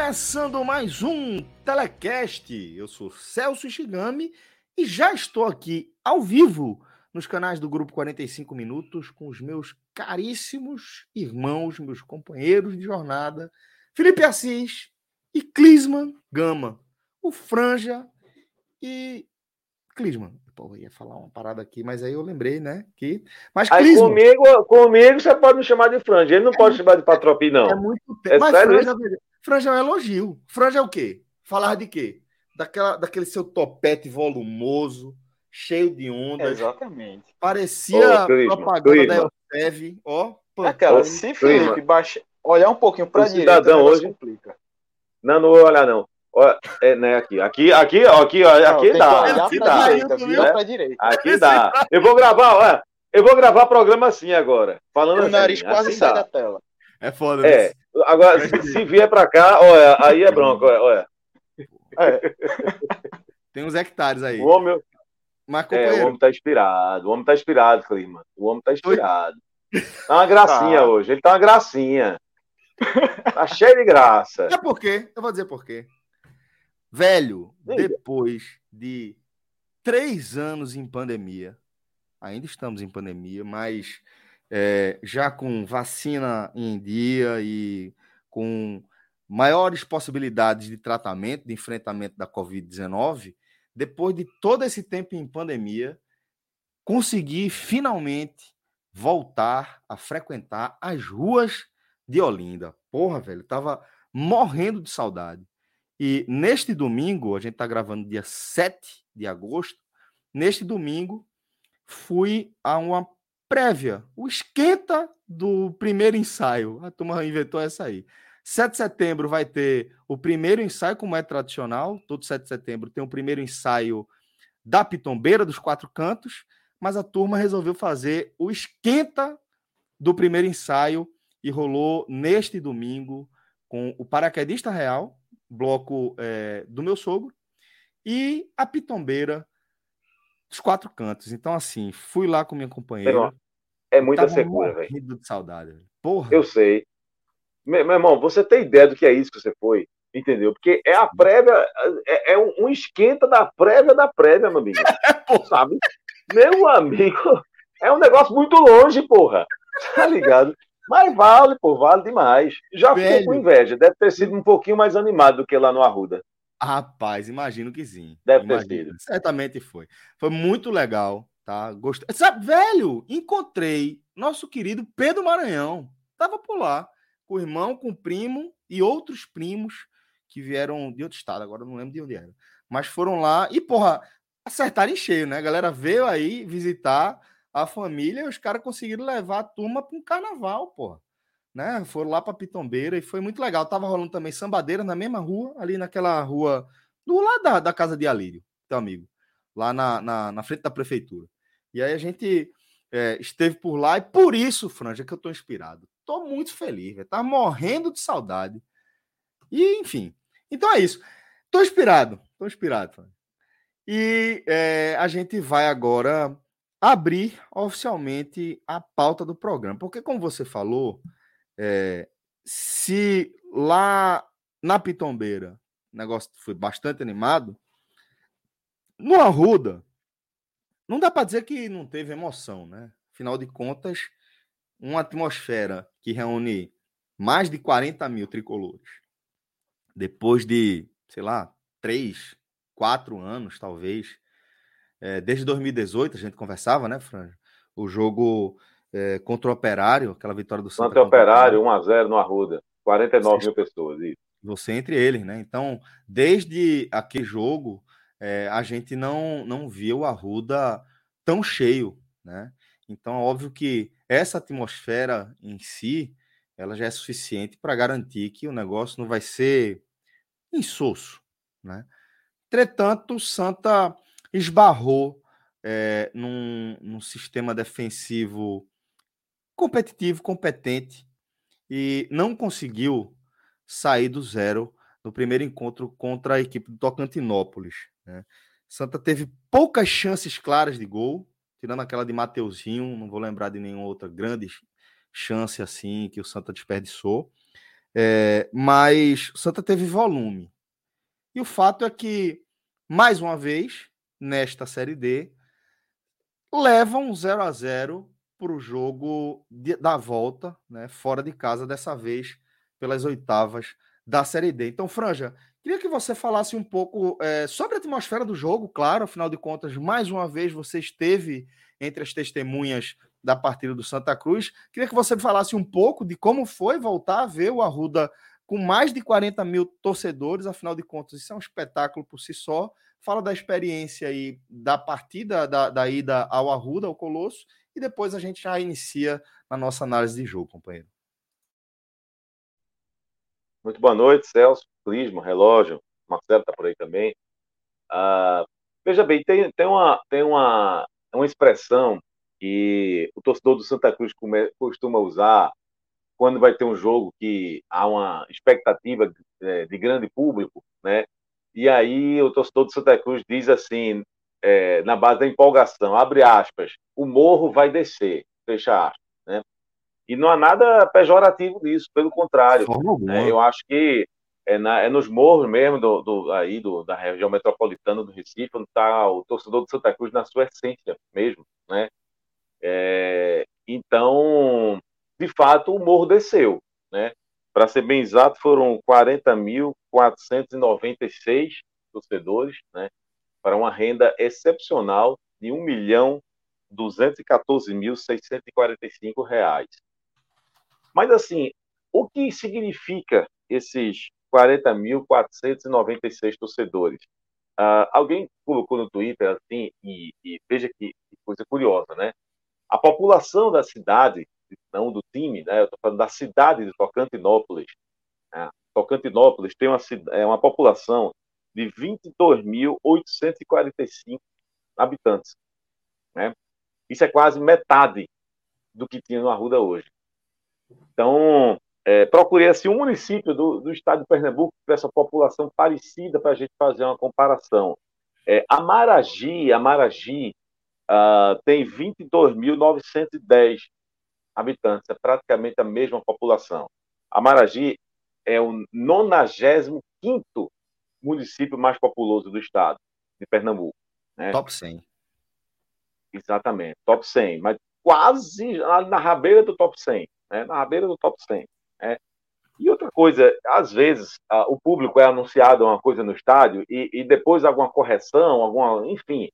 Começando mais um Telecast. Eu sou Celso Shigami e já estou aqui ao vivo nos canais do Grupo 45 Minutos com os meus caríssimos irmãos, meus companheiros de jornada, Felipe Assis e Clisman Gama, o Franja e Clisman. Pô, eu ia falar uma parada aqui, mas aí eu lembrei, né? Que... Mas Aí Clisman, comigo, comigo você pode me chamar de franja. Ele não pode chamar de patropi, não. é muito É tempo. Mas sério Franja, Franja é um elogio. Franja é o quê? Falar de quê? Daquela, daquele seu topete volumoso, cheio de ondas. Exatamente. Parecia Ô, Clisman, propaganda Clisman. da Elsev, ó. Aquela, Pantone. se Clima. Felipe baixa, olhar um pouquinho para direita, cidadão hoje- complica. Não, não vou olhar, não. Olha, é, né, aqui, aqui, aqui, ó, aqui, ó, Não, aqui que dá, aqui dá, direita, né? direita. aqui dá. Eu vou gravar, olha, eu vou gravar programa assim agora, falando O assim, nariz quase assim sai dá. da tela. É foda. É, né? Agora, se, se vier pra cá, olha, aí é bronco, olha, olha. É, Tem uns hectares aí. O homem, Mas, é, o homem tá inspirado, o homem tá inspirado, Clima. O homem tá inspirado. Tá uma gracinha Tá. hoje, ele tá uma gracinha. Tá cheio de graça. é por quê? Eu vou dizer por quê. Velho, Diga. depois de três anos em pandemia, ainda estamos em pandemia, mas é, já com vacina em dia e com maiores possibilidades de tratamento, de enfrentamento da Covid-19, depois de todo esse tempo em pandemia, consegui finalmente voltar a frequentar as ruas de Olinda. Porra, velho, tava morrendo de saudade. E neste domingo, a gente tá gravando dia 7 de agosto, neste domingo fui a uma prévia, o esquenta do primeiro ensaio. A turma inventou essa aí. 7 de setembro vai ter o primeiro ensaio, como é tradicional. Todo 7 de setembro tem o primeiro ensaio da Pitombeira, dos quatro cantos, mas a turma resolveu fazer o esquenta do primeiro ensaio e rolou neste domingo com o Paraquedista Real, bloco eh, do meu sogro, e a Pitombeira dos quatro cantos. Então, assim, fui lá com minha companheira. É muita secura, velho. de saudade. Porra. Eu sei. Meu, meu irmão, você tem ideia do que é isso que você foi? Entendeu? Porque é a prévia, é, é um, um esquenta da prévia da prévia, meu amigo. Sabe? Meu amigo, é um negócio muito longe, porra. Tá ligado? Mas vale, pô, vale demais. Já fiquei Velho. com inveja. Deve ter sido um pouquinho mais animado do que lá no Arruda. Rapaz, imagino que sim. Deve ter Imagino. Certamente foi. Foi muito legal, tá? Gostei. Sabe, velho, encontrei nosso querido Pedro Maranhão. Tava por lá, com o irmão, com o primo e outros primos que vieram de outro estado, agora não lembro de onde era. Mas foram lá e, porra, acertaram em cheio, né? A galera veio aí visitar a família e os caras conseguiram levar a turma para um carnaval, porra. Né? Foram lá para Pitombeira e foi muito legal. Tava rolando também sambadeira na mesma rua, ali naquela rua do lado da, da casa de Alírio, teu amigo, lá na, na, na frente da prefeitura. E aí a gente é, esteve por lá e por isso, Franja, que eu tô inspirado. Tô muito feliz. Tá morrendo de saudade. E, enfim. Então é isso. Tô inspirado. Tô inspirado, Franja. E é, a gente vai agora abrir oficialmente a pauta do programa. Porque, como você falou, é, se lá na Pitombeira o negócio foi bastante animado, no Arruda, não dá para dizer que não teve emoção, né? Afinal de contas, uma atmosfera que reúne mais de 40 mil tricolores, depois de, sei lá, três, quatro anos, talvez, é, desde 2018 a gente conversava, né, Franja? o jogo é, contra o Operário, aquela vitória do Santa. Santa Operário, 1x0 no Arruda. 49 mil pessoas. Isso. Você entre eles, né? Então, desde aquele jogo, é, a gente não, não viu o Arruda tão cheio, né? Então, é óbvio que essa atmosfera em si, ela já é suficiente para garantir que o negócio não vai ser insosso, né? Entretanto, o Santa esbarrou é, num, num sistema defensivo competitivo, competente, e não conseguiu sair do zero no primeiro encontro contra a equipe do Tocantinópolis. Né? Santa teve poucas chances claras de gol, tirando aquela de Mateuzinho, não vou lembrar de nenhuma outra grande chance assim que o Santa desperdiçou. É, mas o Santa teve volume. E o fato é que, mais uma vez, nesta Série D, levam um 0 a 0 para o jogo de, da volta, né, fora de casa, dessa vez pelas oitavas da Série D. Então, Franja, queria que você falasse um pouco é, sobre a atmosfera do jogo, claro, afinal de contas, mais uma vez você esteve entre as testemunhas da partida do Santa Cruz. Queria que você falasse um pouco de como foi voltar a ver o Arruda com mais de 40 mil torcedores, afinal de contas, isso é um espetáculo por si só. Fala da experiência aí da partida da, da ida ao Arruda, ao Colosso, e depois a gente já inicia na nossa análise de jogo, companheiro. Muito boa noite, Celso, Clisma, Relógio, Marcelo está por aí também. Ah, veja bem, tem, tem, uma, tem uma, uma expressão que o torcedor do Santa Cruz costuma usar quando vai ter um jogo que há uma expectativa de, é, de grande público, né? E aí o torcedor do Santa Cruz diz assim, é, na base da empolgação, abre aspas, o morro vai descer, fecha aspas, né? E não há nada pejorativo nisso, pelo contrário. Né? Eu acho que é, na, é, nos morros mesmo do, do, aí do, da região metropolitana do Recife, onde está o torcedor do Santa Cruz na sua essência mesmo, né? É, então, de fato, o morro desceu, né? Para ser bem exato, foram 40.496 torcedores, né? Para uma renda excepcional de R$ milhão reais. Mas, assim, o que significa esses 40.496 torcedores? Uh, alguém colocou no Twitter assim, e, e veja que, coisa curiosa, né? A população da cidade, não do time, né? Eu estou falando da cidade de Tocantinópolis. Né? Tocantinópolis tem uma, é uma população de 22.845 habitantes. Né? Isso é quase metade do que tinha no Arruda hoje. Então, é, procurei assim, um município do, do estado de Pernambuco com essa população parecida para a gente fazer uma comparação. É, a Maragi, a Maragi uh, tem 22.910 habitantes, é praticamente a mesma população. A Maragi é o 95 município mais populoso do estado, de Pernambuco. Né? Top 100. Exatamente, top 100, mas quase na rabeira do top 100, né? na rabeira do top 100. Né? E outra coisa, às vezes o público é anunciado uma coisa no estádio e, e depois alguma correção, alguma, enfim.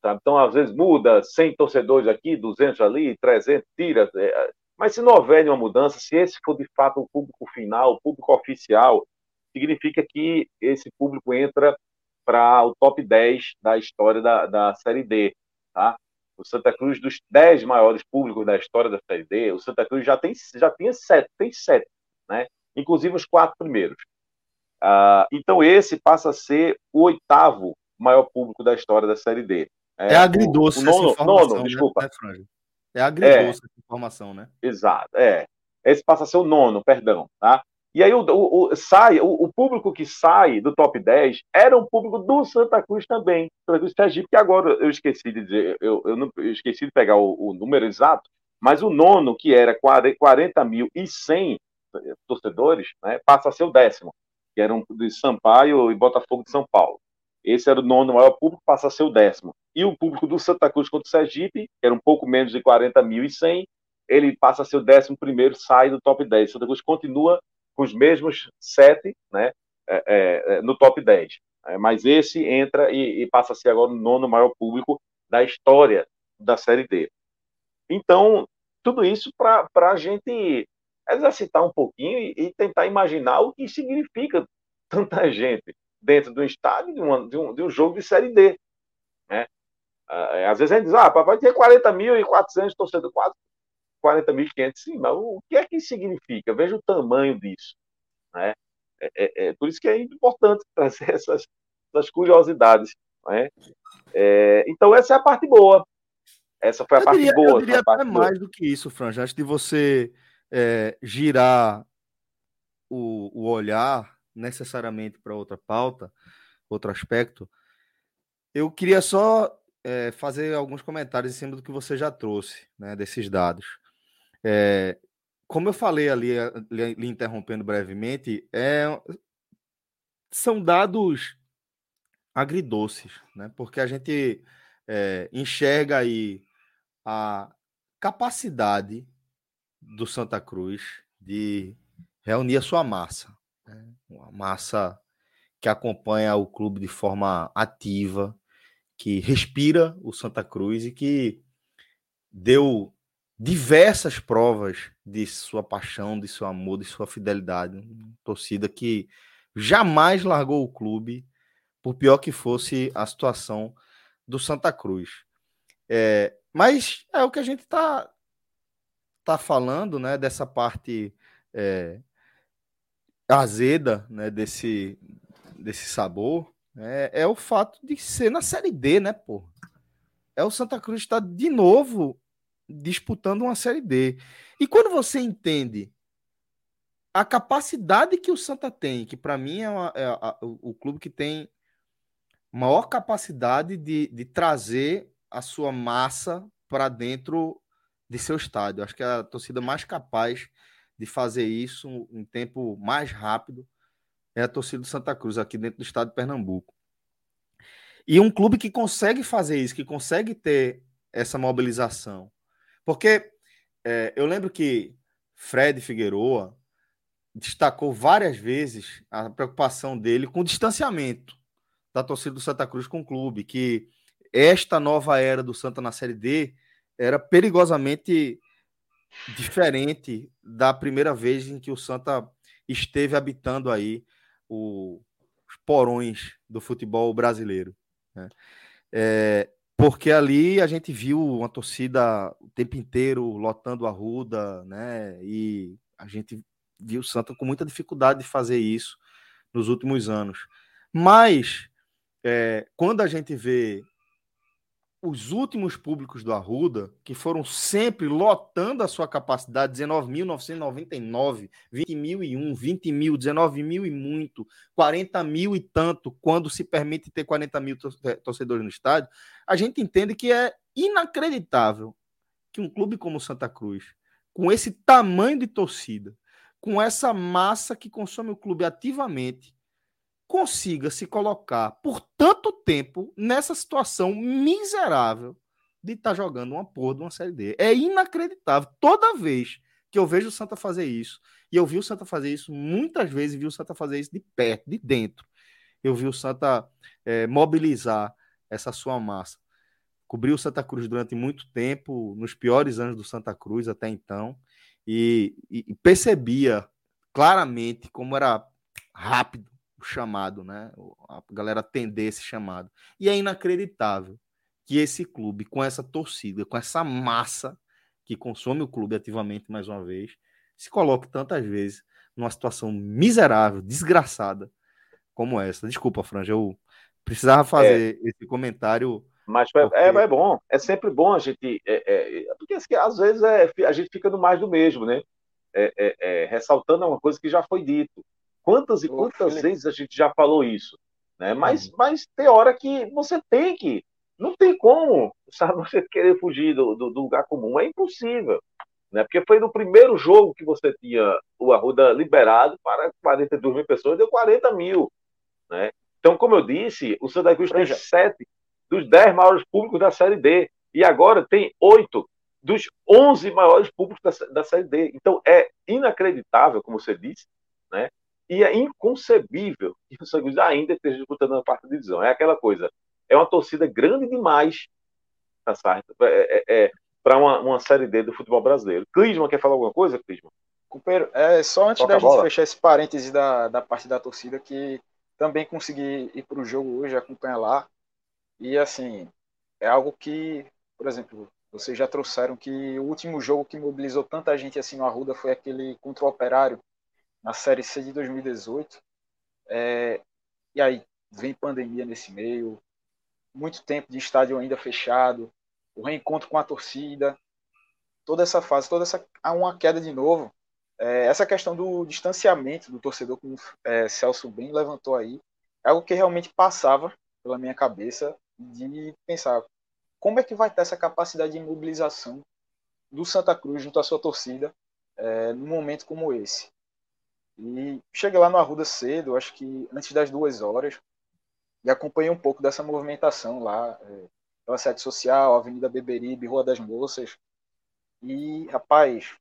Sabe? Então, às vezes muda 100 torcedores aqui, 200 ali, 300, tira. É, mas se não houver nenhuma mudança, se esse for de fato o público final, o público oficial, significa que esse público entra para o top 10 da história da, da Série D. Tá? O Santa Cruz, dos 10 maiores públicos da história da Série D, o Santa Cruz já tem já tinha sete, tem sete, né? inclusive os quatro primeiros. Uh, então esse passa a ser o oitavo maior público da história da Série D. É, é agridoce o, o nono, essa nono, né? desculpa. É agridoce é, essa informação, né? Exato, é. Esse passa a ser o nono, perdão, tá? E aí o, o, o sai, o, o, público que sai do top 10 era um público do Santa Cruz também, Santa Cruz Sergipe, que agora eu esqueci de dizer, eu, eu, não, eu esqueci de pegar o, número exato, mas o nono, que era 40 mil e 100 torcedores, né, passa a ser o décimo, que era um de Sampaio e Botafogo de São Paulo. Esse era o nono maior público, passa a ser o décimo. E o público do Santa Cruz contra o Sergipe, que era um pouco menos de 40 mil e 100, ele passa a ser o décimo primeiro, sai do top 10. Santa Cruz continua com os mesmos sete né, é, é, é no top 10. É, mas esse entra e, e, passa a ser agora o nono maior público da história da Série D. Então, tudo isso para a gente exercitar um pouquinho e, e, tentar imaginar o que significa tanta gente dentro do estádio de, uma, de, um, de um jogo de Série D. Né? Ah, às vezes a gente diz, ah, papai ter 40.400 torcedores, quase 40.500, sim, mas o que é que significa? Veja o tamanho disso. Né? É, é, é, por isso que é importante trazer essas, essas curiosidades. Né? É, então, essa é a parte boa. Essa foi a eu parte diria, boa. Eu diria até mais do que isso, Franja. Antes de você é, girar o, o olhar necessariamente para outra pauta, outro aspecto, eu queria só é, fazer alguns comentários em cima do que você já trouxe, né, desses dados. É, como eu falei ali, lhe interrompendo brevemente, é, são dados agridoces, né? Porque a gente é, enxerga aí a capacidade do Santa Cruz de reunir a sua massa, né? uma massa que acompanha o clube de forma ativa, que respira o Santa Cruz e que deu diversas provas de sua paixão, de seu amor, de sua fidelidade. Uma torcida que jamais largou o clube, por pior que fosse a situação do Santa Cruz. É, mas é o que a gente está tá falando, né? Dessa parte é, azeda, né? Desse, desse sabor, é, é o fato de ser na Série D, né, pô? É o Santa Cruz está de novo disputando uma Série D. E quando você entende a capacidade que o Santa tem, que para mim é, uma, é a, o, o, clube que tem maior capacidade de, de trazer a sua massa para dentro de seu estádio. Acho que é a torcida mais capaz de fazer isso em tempo mais rápido é a torcida do Santa Cruz, aqui dentro do estado de Pernambuco. E um clube que consegue fazer isso, que consegue ter essa mobilização, porque é, eu lembro que Fred Figueroa destacou várias vezes a preocupação dele com o distanciamento da torcida do Santa Cruz com o clube, que esta nova era do Santa na Série D era perigosamente diferente da primeira vez em que o Santa esteve habitando aí o, os porões do futebol brasileiro. Né? É, porque ali a gente viu uma torcida o tempo inteiro lotando a Ruda, né? E a gente viu o Santa com muita dificuldade de fazer isso nos últimos anos. Mas é, quando a gente vê os últimos públicos do Arruda, que foram sempre lotando a sua capacidade, 19.999, 20.001, 20 mil, 19 mil e muito, 40 mil e tanto, quando se permite ter 40 mil eh, torcedores no estádio, a gente entende que é inacreditável que um clube como Santa Cruz, com esse tamanho de torcida, com essa massa que consome o clube ativamente, consiga se colocar por tanto tempo nessa situação miserável de estar tá jogando uma porra de uma Série D. É inacreditável. Toda vez que eu vejo o Santa fazer isso, e eu vi o Santa fazer isso muitas vezes, vi o Santa fazer isso de perto, de dentro. Eu vi o Santa é, mobilizar essa sua massa. Cobriu o Santa Cruz durante muito tempo, nos piores anos do Santa Cruz até então, e, e, percebia claramente como era rápido o chamado, né? A galera atender esse chamado. E é inacreditável que esse clube, com essa torcida, com essa massa que consome o clube ativamente mais uma vez, se coloque tantas vezes numa situação miserável, desgraçada como essa. Desculpa, Franja, eu precisava fazer é, esse comentário. Mas é, porque... é, é, bom, é sempre bom a gente. É, é porque assim, às vezes é, a gente fica no mais do mesmo, né? É, ressaltando uma coisa que já foi dito. Quantas e quantas vezes a gente já falou isso? Né? Mas, uhum. mas tem hora que você tem que. Não tem como, sabe, você querer fugir do, do, do, lugar comum. É impossível. Né? Porque foi no primeiro jogo que você tinha o Arruda liberado para 42 mil pessoas, deu 40 mil. Né? Então, como eu disse, o Santa Cruz tem sete dos 10 maiores públicos da Série D. E agora tem oito dos 11 maiores públicos da, da Série D. Então, é inacreditável, como você disse, né? E é inconcebível que o Santa Cruz ainda esteja disputando a quarta divisão. É aquela coisa. É uma torcida grande demais, tá certo? É, é, é, para uma, uma Série D do futebol brasileiro. Clisman, quer falar alguma coisa, Clisman? Companheiro, é, só antes Toca da gente fechar esse parêntese da, da parte da torcida, que também consegui ir para o jogo hoje, acompanhar lá. E assim, é algo que, por exemplo, vocês já trouxeram que o último jogo que mobilizou tanta gente assim no Arruda foi aquele contra o Operário, na Série C de 2018. É, e aí vem pandemia nesse meio, muito tempo de estádio ainda fechado, o reencontro com a torcida, toda essa fase, toda essa uma queda de novo. É, essa questão do distanciamento do torcedor, como é, Celso bem levantou aí, é algo que realmente passava pela minha cabeça de pensar como é que vai ter essa capacidade de mobilização do Santa Cruz junto à sua torcida é, num momento como esse. E cheguei lá no Arruda cedo, acho que antes das duas horas, e acompanhei um pouco dessa movimentação lá, é, pela sede social, Avenida Beberibe, Rua das Moças. E, rapaz,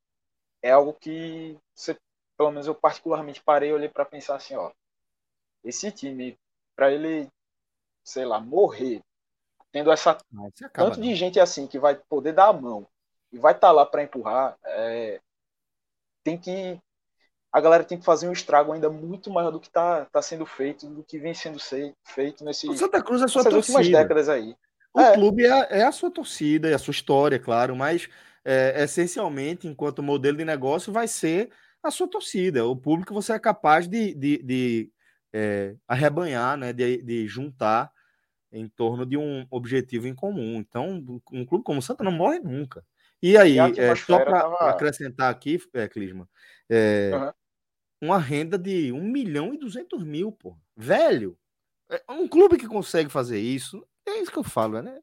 é algo que, você, pelo menos eu particularmente parei e olhei para pensar assim, ó, esse time, para ele, sei lá, morrer, tendo essa acaba, tanto de gente assim que vai poder dar a mão e vai estar tá lá para empurrar, é, tem que a galera tem que fazer um estrago ainda muito maior do que está tá sendo feito, do que vem sendo feito nesse, o Santa Cruz é a sua nessas torcida. últimas décadas aí. O é. clube é, é, a sua torcida, é a sua história, claro, mas é, essencialmente, enquanto modelo de negócio, vai ser a sua torcida, o público você é capaz de, de, de é, arrebanhar, né, de, de juntar em torno de um objetivo em comum. Então, um clube como o Santa não morre nunca. E aí, e é, só para tava... acrescentar aqui, é, Clisma, é, uhum. Uma renda de 1 milhão e 200 mil, pô. Velho, é, um clube que consegue fazer isso é isso que eu falo, né?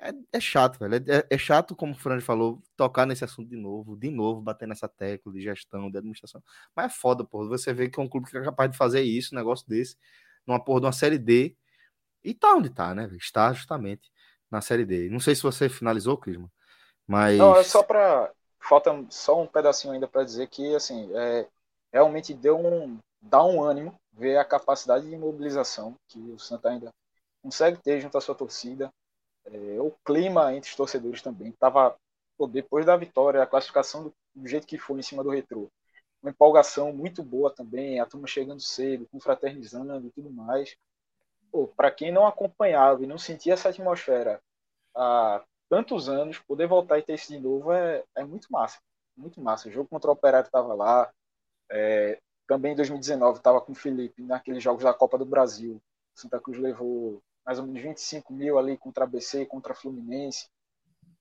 É, é chato, velho. É, é, chato, como o Fran falou, tocar nesse assunto de novo, de novo, bater nessa tecla de gestão, de administração. Mas é foda, pô. Você vê que é um clube que é capaz de fazer isso, um negócio desse, numa porra de uma série D. E tá onde tá, né? Está justamente na série D. Não sei se você finalizou, Clisma, mas. Não, é só pra. Falta só um pedacinho ainda para dizer que, assim, é, realmente deu um. dá um ânimo ver a capacidade de mobilização que o Santa ainda consegue ter junto à sua torcida. É, o clima entre os torcedores também estava depois da vitória, a classificação do, do, jeito que foi em cima do retrô. Uma empolgação muito boa também, a turma chegando cedo, confraternizando e tudo mais. Para quem não acompanhava e não sentia essa atmosfera há tantos anos, poder voltar e ter isso de novo é, é muito massa. Muito massa. O jogo contra o Operário estava lá. É, também em 2019 estava com o Felipe naqueles jogos da Copa do Brasil. Santa Cruz levou mais ou menos 25 mil ali contra a BC, contra Fluminense,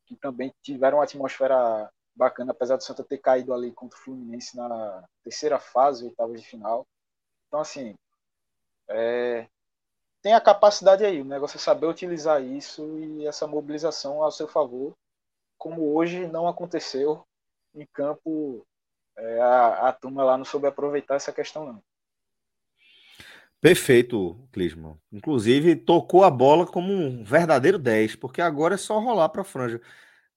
que também tiveram uma atmosfera bacana, apesar do Santa ter caído ali contra o Fluminense na terceira fase, oitava de final. Então, assim, é, tem a capacidade aí, o negócio é saber utilizar isso e essa mobilização ao seu favor, como hoje não aconteceu em campo, é, a, a turma lá não soube aproveitar essa questão não. Perfeito, Clisman. Inclusive, tocou a bola como um verdadeiro 10, porque agora é só rolar para a franja,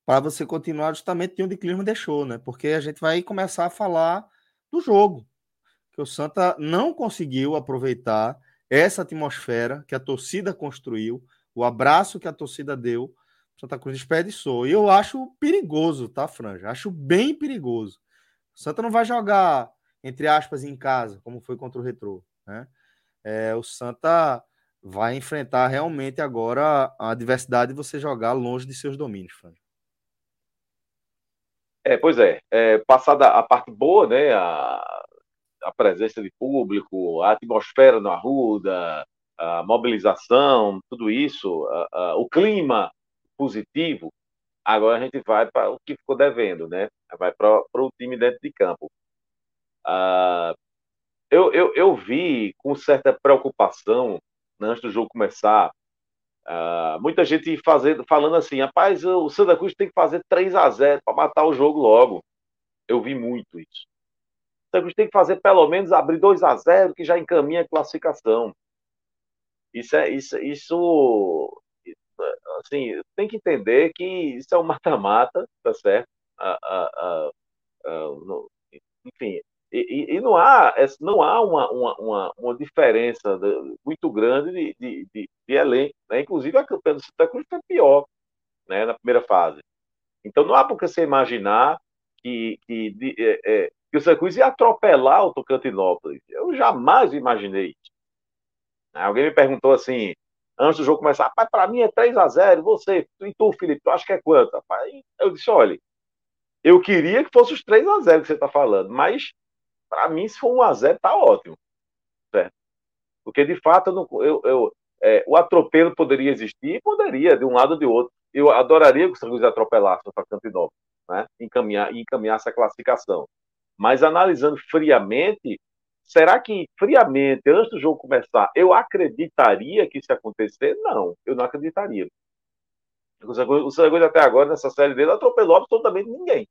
para você continuar justamente de onde Clisman deixou, né? Porque a gente vai começar a falar do jogo, que o Santa não conseguiu aproveitar essa atmosfera que a torcida construiu, o abraço que a torcida deu, Santa Cruz desperdiçou. E eu acho perigoso, tá, Franja? Acho bem perigoso. O Santa não vai jogar, entre aspas, em casa, como foi contra o Retrô, né? é, o Santa vai enfrentar realmente agora a adversidade de você jogar longe de seus domínios, Fran. É, pois é, é, passada a parte boa, né, a, a presença de público, a atmosfera no Arruda, a mobilização, tudo isso, a, a, o clima positivo, agora a gente vai para o que ficou devendo, né? Vai para o time dentro de campo. Ah, eu, eu, eu vi com certa preocupação, né, antes do jogo começar, uh, muita gente fazendo, falando assim: rapaz, o Santa Cruz tem que fazer 3 a 0 para matar o jogo logo. Eu vi muito isso. O Santa Cruz tem que fazer pelo menos abrir 2 a 0 que já encaminha a classificação. Isso é isso, isso assim, tem que entender que isso é um mata-mata, tá certo? Uh, uh, enfim, e, e, não há, não há uma, uma, uma, diferença muito grande de, de, de, de elenco. Né? Inclusive, a campanha do Santa Cruz foi pior né? na primeira fase. Então não há por que você imaginar que, que, de, é, é, que o Santa Cruz ia atropelar o Tocantinópolis. Eu jamais imaginei. Alguém me perguntou assim, antes do jogo começar, rapaz, para mim é 3 a 0 você, e tu, Felipe, tu acha que é quanto? Rapaz, eu disse, olha, eu queria que fosse os 3 a 0 que você está falando, mas para mim, se for 1 a 0 tá ótimo. Certo? Porque, de fato, eu, não, eu, eu é, o atropelo poderia existir? Poderia, de um lado ou de outro. Eu adoraria que o São atropelasse o Tocantinópolis, né? encaminhar, encaminhar essa classificação. Mas analisando friamente, será que friamente, antes do jogo começar, eu acreditaria que isso ia acontecer? Não, eu não acreditaria. O Luís até agora, nessa série dele, atropelou absolutamente ninguém.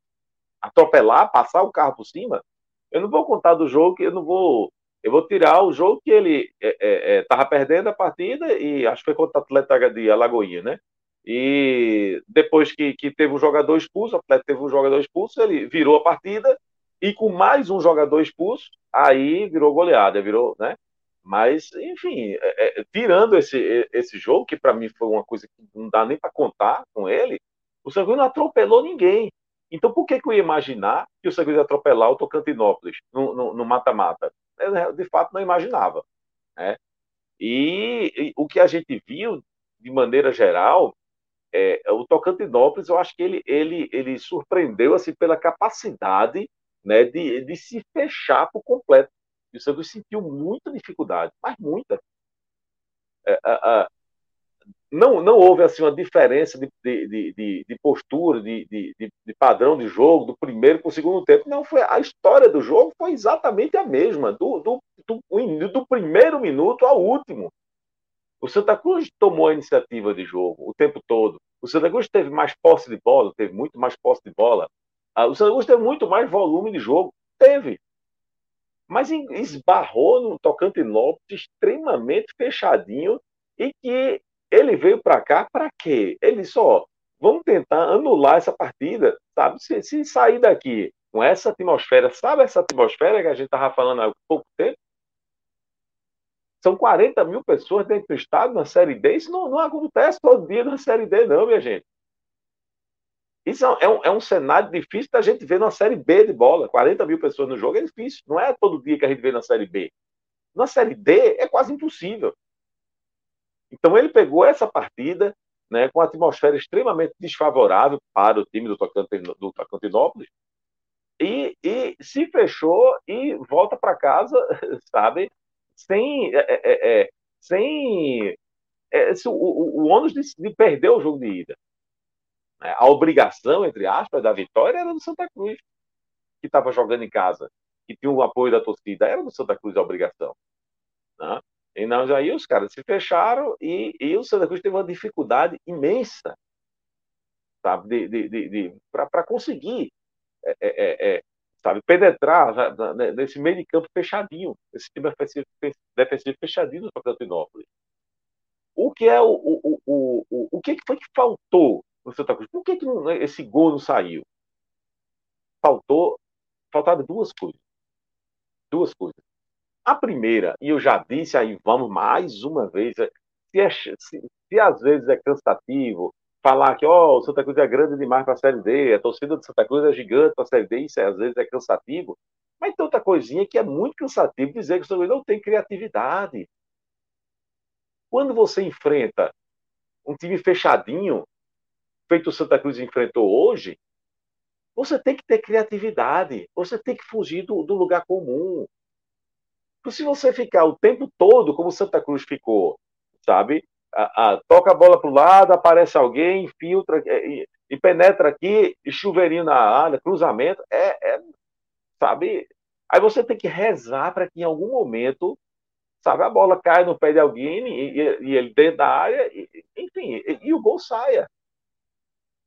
Atropelar, passar o carro por cima, eu não vou contar do jogo que eu não vou eu vou tirar o jogo que ele estava é, é, é perdendo a partida e acho que foi contra o Atleta de Alagoinha, né? E depois que, que teve um jogador expulso, o Atleta teve um jogador expulso, ele virou a partida e com mais um jogador expulso, aí virou goleada, virou, né? Mas, enfim, é, é, tirando esse, esse jogo, que para mim foi uma coisa que não dá nem para contar com ele, o Sanguíneo não atropelou ninguém. Então, por que, que eu ia imaginar que o Sanguíneo ia atropelar o Tocantinópolis no mata-mata? eu, de fato não imaginava. Né? E, e, o que a gente viu, de maneira geral, é, o Tocantinópolis, eu acho que ele, ele, ele surpreendeu assim, pela capacidade né, de, de se fechar por completo. E o Santos sentiu muita dificuldade, mas muita. É, não, não houve assim uma diferença de, de, de, de postura, de, de, de, padrão de jogo do primeiro para o segundo tempo. Não, foi a história do jogo foi exatamente a mesma, do, do, do, do primeiro minuto ao último. O Santa Cruz tomou a iniciativa de jogo o tempo todo. O Santa Cruz teve mais posse de bola, teve muito mais posse de bola. Ah, o Santa Cruz teve muito mais volume de jogo, teve. Mas esbarrou no Tocantinópolis extremamente fechadinho e que ele veio para cá para quê? Ele só, vamos tentar anular essa partida, sabe? Se, se, sair daqui com essa atmosfera, sabe essa atmosfera que a gente estava falando há pouco tempo? São 40 mil pessoas dentro do estado na Série D. Isso não, não acontece todo dia na Série D, não, minha gente. Isso é um, é um cenário difícil da gente ver na Série B de bola. 40 mil pessoas no jogo é difícil. Não é todo dia que a gente vê na Série B. Na Série D é quase impossível. Então ele pegou essa partida né, com uma atmosfera extremamente desfavorável para o time do, do Tocantinópolis e, e se fechou e volta para casa, sabe, sem, é, é, é, é sem é, o, o, o ônus de, de, perder o jogo de ida. Né. A obrigação, entre aspas, da vitória era do Santa Cruz, que estava jogando em casa, que tinha o apoio da torcida, era do Santa Cruz a obrigação. Né? E nós aí os caras se fecharam e, e o Santa Cruz teve uma dificuldade imensa, sabe, de, de, de, de para conseguir, é, é, é, é, sabe, penetrar nesse meio de campo fechadinho, esse time defensivo, fechadinho do Tocantinópolis. O que é o, o, o, o, o que foi que faltou no Santa Cruz? Por que, que não, esse gol não saiu? Faltou, faltaram duas coisas. Duas coisas. A primeira, e eu já disse aí, vamos mais uma vez, é, se, é, se, se às vezes é cansativo falar que oh, o Santa Cruz é grande demais para a Série D, a torcida do Santa Cruz é gigante para a Série D, isso é, às vezes é cansativo, mas tem outra coisinha que é muito cansativo dizer que o Santa Cruz não tem criatividade. Quando você enfrenta um time fechadinho, feito o Santa Cruz enfrentou hoje, você tem que ter criatividade, você tem que fugir do, do lugar comum. Se você ficar o tempo todo como Santa Cruz ficou, sabe? A, a, toca a bola para o lado, aparece alguém, filtra é, e, e, penetra aqui, e chuveirinho na área, cruzamento, é, é, sabe? Aí você tem que rezar para que em algum momento, sabe, a bola caia no pé de alguém e, e, e ele dentro da área, enfim, e, o gol saia.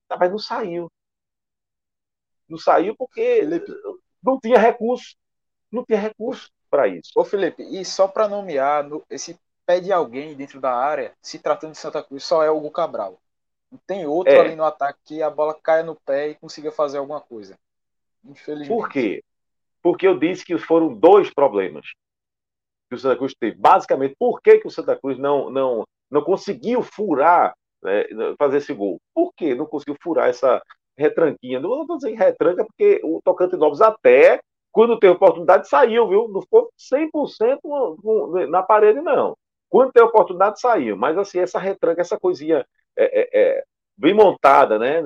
Tá, mas não saiu. Não saiu porque não tinha recurso. Não tinha recurso para isso. Ô Felipe, e só para nomear, no, esse pé de alguém dentro da área, se tratando de Santa Cruz, só é o Hugo Cabral. Não tem outro é. ali no ataque que a bola caia no pé e consiga fazer alguma coisa. Infelizmente. Por quê? Porque eu disse que foram dois problemas que o Santa Cruz teve. Basicamente, por que, que o Santa Cruz não, não, não conseguiu furar, né, fazer esse gol? Por que não conseguiu furar essa, retranquinha. Não vou dizer retranca, porque o Tocantinópolis até, quando tem oportunidade, saiu, viu? Não ficou 100% na parede, não. Quando tem oportunidade, saiu. Mas, assim, essa retranca, essa coisinha é, é, é, bem montada, né?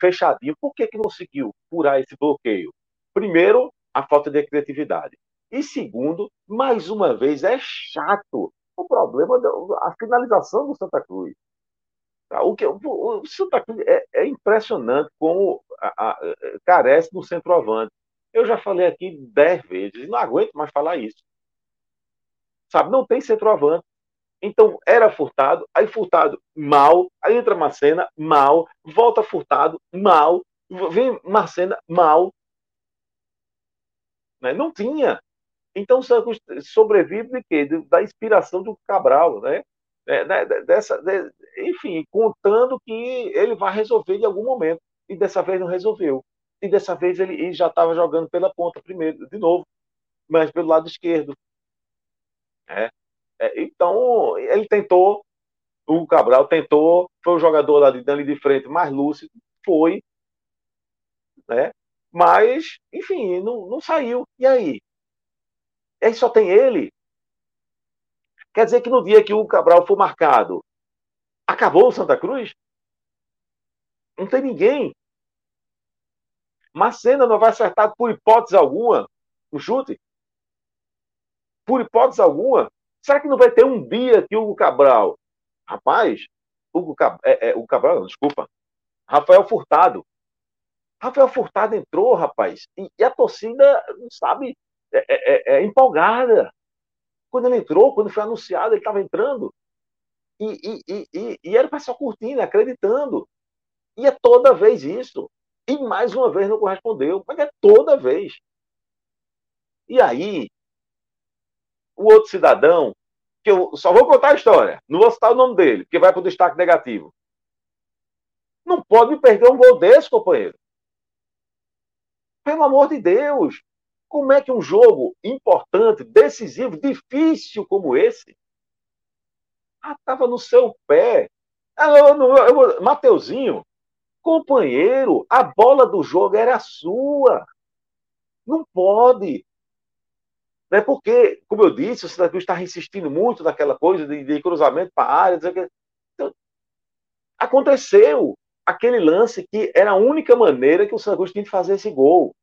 Fechadinho. Por que, que não conseguiu furar esse bloqueio? Primeiro, a falta de criatividade. E segundo, mais uma vez, é chato o problema da finalização do Santa Cruz. Tá? O, que, o, o Santa Cruz é, é impressionante como a, a, carece do centroavante. Eu já falei aqui dez vezes, não aguento mais falar isso. Sabe, não tem centroavante. Então, era Furtado, aí Furtado mal, aí entra Marcena, mal, volta Furtado, mal, vem Marcena, mal. Né? Não tinha. Então, o Santos sobrevive de quê? Da inspiração do Cabral, né? É, né? Dessa, de, enfim, contando que ele vai resolver em algum momento. E dessa vez não resolveu. E dessa vez ele, ele já estava jogando pela ponta primeiro, de novo, mas pelo lado esquerdo. É. É, então, ele tentou, o Cabral tentou, foi o jogador lá de, ali de frente mais lúcido, foi, né? Mas, enfim, não, não saiu. E aí? Aí só tem ele. Quer dizer que no dia que o Cabral for marcado, acabou o Santa Cruz? Não tem ninguém. Macena não vai acertar por hipótese alguma o chute? Por hipótese alguma? Será que não vai ter um dia que o Cabral. Rapaz, Hugo Cab... é, é, Cabral, não, desculpa. Rafael Furtado. Rafael Furtado entrou, rapaz, e, e a torcida, sabe, é, é, é, é, empolgada. Quando ele entrou, quando foi anunciado, ele estava entrando. E, e, e, e, era o pessoal curtindo, acreditando. E é toda vez isso. E mais uma vez não correspondeu, mas é toda vez. E aí, o outro cidadão, que eu só vou contar a história, não vou citar o nome dele, porque vai para o destaque negativo. Não pode perder um gol desse, companheiro. Pelo amor de Deus. Como é que um jogo importante, decisivo, difícil como esse, estava ah, no seu pé? Ah, Mateuzinho, companheiro, a bola do jogo era sua. Não pode. Né? Porque, como eu disse, o Santa Cruz está insistindo muito naquela coisa de, de cruzamento para a área. Então, aconteceu aquele lance que era a única maneira que o Santa Cruz tinha de fazer esse gol.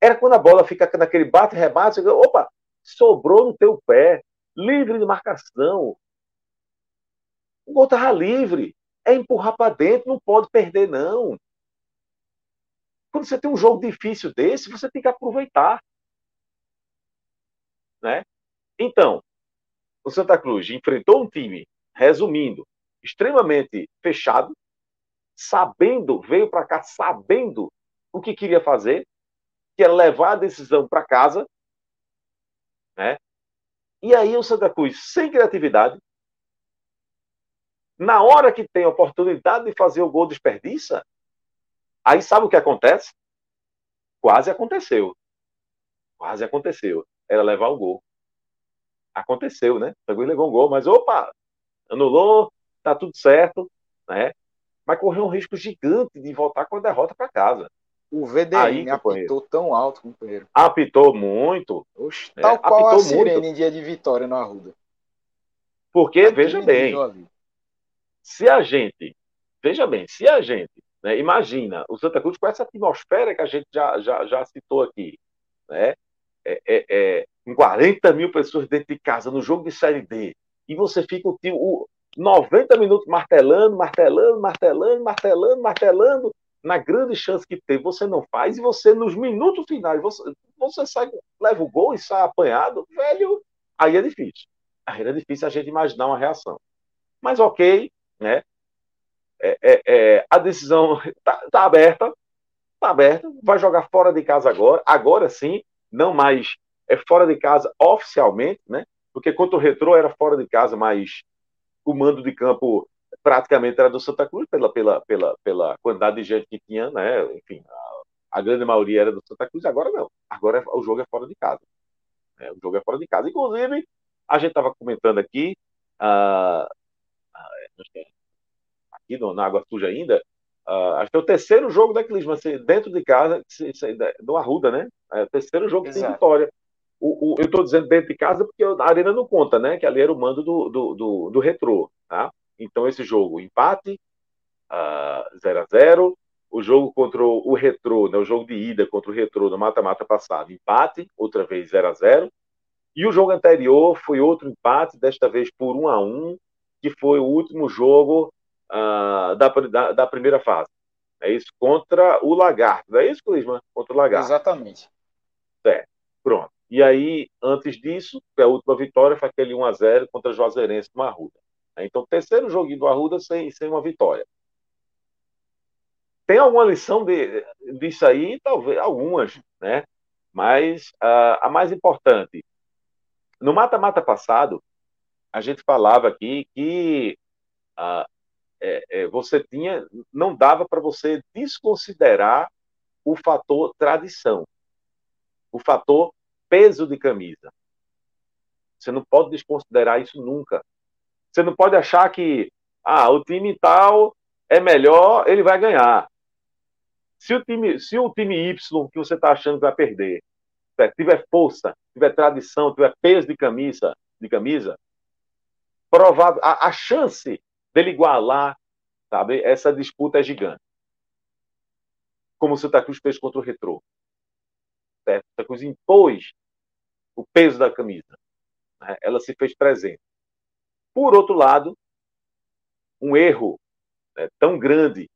Era quando a bola fica naquele bate-rebate, opa, sobrou no teu pé, livre de marcação. O gol estava livre. É empurrar para dentro, não pode perder, não. Quando você tem um jogo difícil desse, você tem que aproveitar. Né? Então, o Santa Cruz enfrentou um time, resumindo, extremamente fechado, sabendo, veio para cá sabendo o que queria fazer, que era levar a decisão para casa, né? E aí o Santa Cruz, sem criatividade, na hora que tem a oportunidade de fazer o gol desperdiça, aí sabe o que acontece? Quase aconteceu. Quase aconteceu era levar o gol. Aconteceu, né? O levou um gol, mas opa, anulou, tá tudo certo, né? Mas correu um risco gigante de voltar com a derrota para casa. O VDM apitou tão alto, companheiro. Apitou muito. Oxe, é, tal qual a sirene muito. em dia de vitória no Arruda. Porque, veja bem, se a gente, veja bem, se a gente, né, imagina, o Santa Cruz com essa atmosfera que a gente já, já, já citou aqui, né? é, é, é, com 40 mil pessoas dentro de casa no jogo de Série D, e você fica o, o 90 minutos martelando, martelando, martelando, martelando, martelando, na grande chance que tem, você não faz, e você, nos minutos finais, você, você sai, leva o gol e sai apanhado, velho, aí é difícil. Aí é difícil a gente imaginar uma reação. Mas ok, né? É, é, é, a decisão está tá aberta, está aberta, vai jogar fora de casa agora, agora sim, não mais é fora de casa oficialmente, né? Porque quanto o Retrô era fora de casa, mas o mando de campo praticamente era do Santa Cruz pela, pela, pela, pela quantidade de gente que tinha, né? Enfim, a, a grande maioria era do Santa Cruz, agora não. Agora é, o jogo é fora de casa. Né? O jogo é fora de casa. Inclusive, a gente estava comentando aqui, uh, aqui no, na Água Suja ainda, uh, acho que é o terceiro jogo da Clisma, assim, dentro de casa, do Arruda, né? É o terceiro jogo que tem vitória. O, o, eu estou dizendo dentro de casa porque a Arena não conta, né? Que ali era o mando do, do, do, do Retrô, tá? Então, esse jogo, empate, 0 uh, a 0 o jogo contra o Retrô, né, o jogo de ida contra o Retrô no mata-mata passado, empate, outra vez 0 a 0 E o jogo anterior foi outro empate, desta vez por 1 a 1 que foi o último jogo uh, da, da, da, primeira fase. É isso, contra o Lagarto. Não é isso, Clisman? Contra o Lagarto. Exatamente. Certo, pronto. E aí, antes disso, a última vitória foi aquele 1 a 0 contra o Juazeirense do Arruda. Então, terceiro joguinho do Arruda sem, sem uma vitória. Tem alguma lição de, disso aí? Talvez, algumas, né? Mas uh, a mais importante, no mata-mata passado, a gente falava aqui que é, é, você tinha, não dava para você desconsiderar o fator tradição, o fator peso de camisa. Você não pode desconsiderar isso nunca. Você não pode achar que ah, o time tal é melhor, ele vai ganhar. Se o time, se o time Y que você está achando que vai perder tiver força, tiver tradição, tiver peso de camisa, de camisa, provável, a, a chance dele igualar, sabe, essa disputa é gigante. Como o Santa Cruz fez contra o Retrô. Certo? Santa Cruz impôs o peso da camisa. Né? Ela se fez presente. Por outro lado, um erro né, tão grande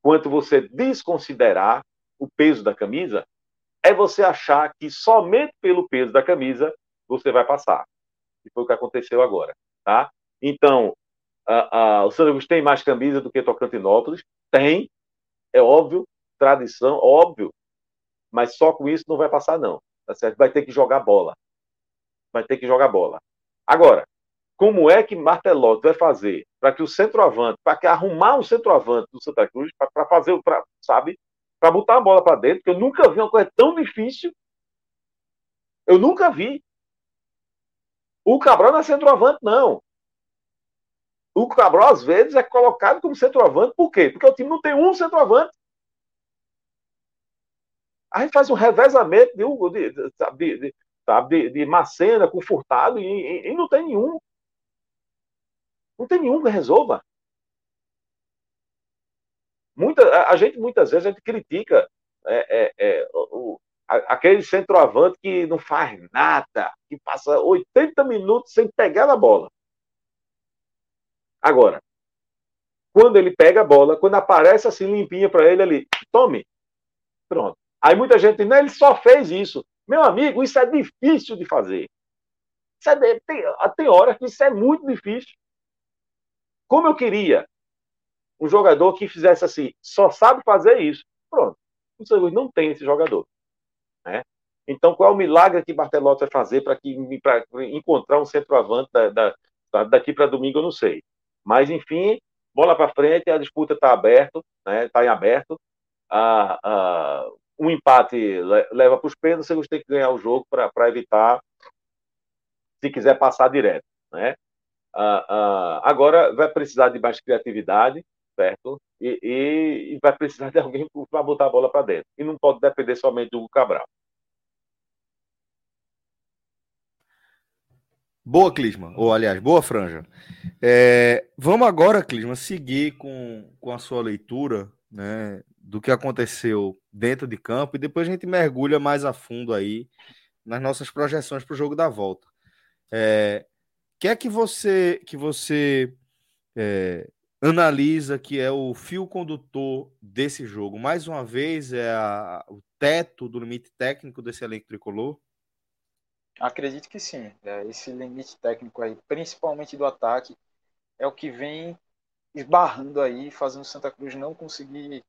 quanto você desconsiderar o peso da camisa, é você achar que somente pelo peso da camisa você vai passar. E foi o que aconteceu agora, tá? Então, a, a, o Santos tem mais camisa do que Tocantinópolis? Tem, é óbvio, tradição, óbvio, mas só com isso não vai passar não, tá certo? Vai ter que jogar bola. Vai ter que jogar bola. Agora, como é que Martelotti vai fazer para que o centroavante, para que arrumar um centroavante do Santa Cruz, para fazer, pra, sabe, para botar a bola para dentro, que eu nunca vi uma coisa tão difícil. Eu nunca vi. O Cabral não é centroavante, não. O Cabral, às vezes, é colocado como centroavante, por quê? Porque o time não tem um centroavante. A gente faz um revezamento de, de, de, de, de Macena com Furtado e, e, e não tem nenhum. Não tem nenhum que resolva. Muita, a, gente muitas vezes a gente critica é, é, é, o, aquele centroavante que não faz nada, que passa 80 minutos sem pegar na bola. Agora, quando ele pega a bola, quando aparece assim limpinha para ele ali, tome. Pronto. Aí muita gente não, ele só fez isso. Meu amigo, isso é difícil de fazer. É, tem, tem horas que isso é muito difícil. Como eu queria um jogador que fizesse assim, só sabe fazer isso. Pronto. O São não tem esse jogador. Né? Então, qual é o milagre que Bartelotti vai fazer para encontrar um centroavante da, da, daqui para domingo? Eu não sei. Mas, enfim, bola para frente, a disputa está aberta, está né? Tá em aberto. A, a, um empate leva para os pênaltis, você tem que ganhar o jogo para evitar, se quiser passar direto. Né? Ah, ah, agora vai precisar de mais criatividade, certo? E, e, e vai precisar de alguém para botar a bola para dentro. E não pode depender somente do Hugo Cabral. Boa, Clisma. Ou, aliás, boa, Franja. É, vamos agora, Clisma, seguir com, com a sua leitura né, do que aconteceu dentro de campo e depois a gente mergulha mais a fundo aí nas nossas projeções para o jogo da volta. É, que é que você que você é, analisa que é o fio condutor desse jogo? Mais uma vez, é a, o teto do limite técnico desse elenco tricolor? Acredito que sim. É, esse limite técnico aí, principalmente do ataque, é o que vem esbarrando aí, fazendo Santa Cruz não conseguir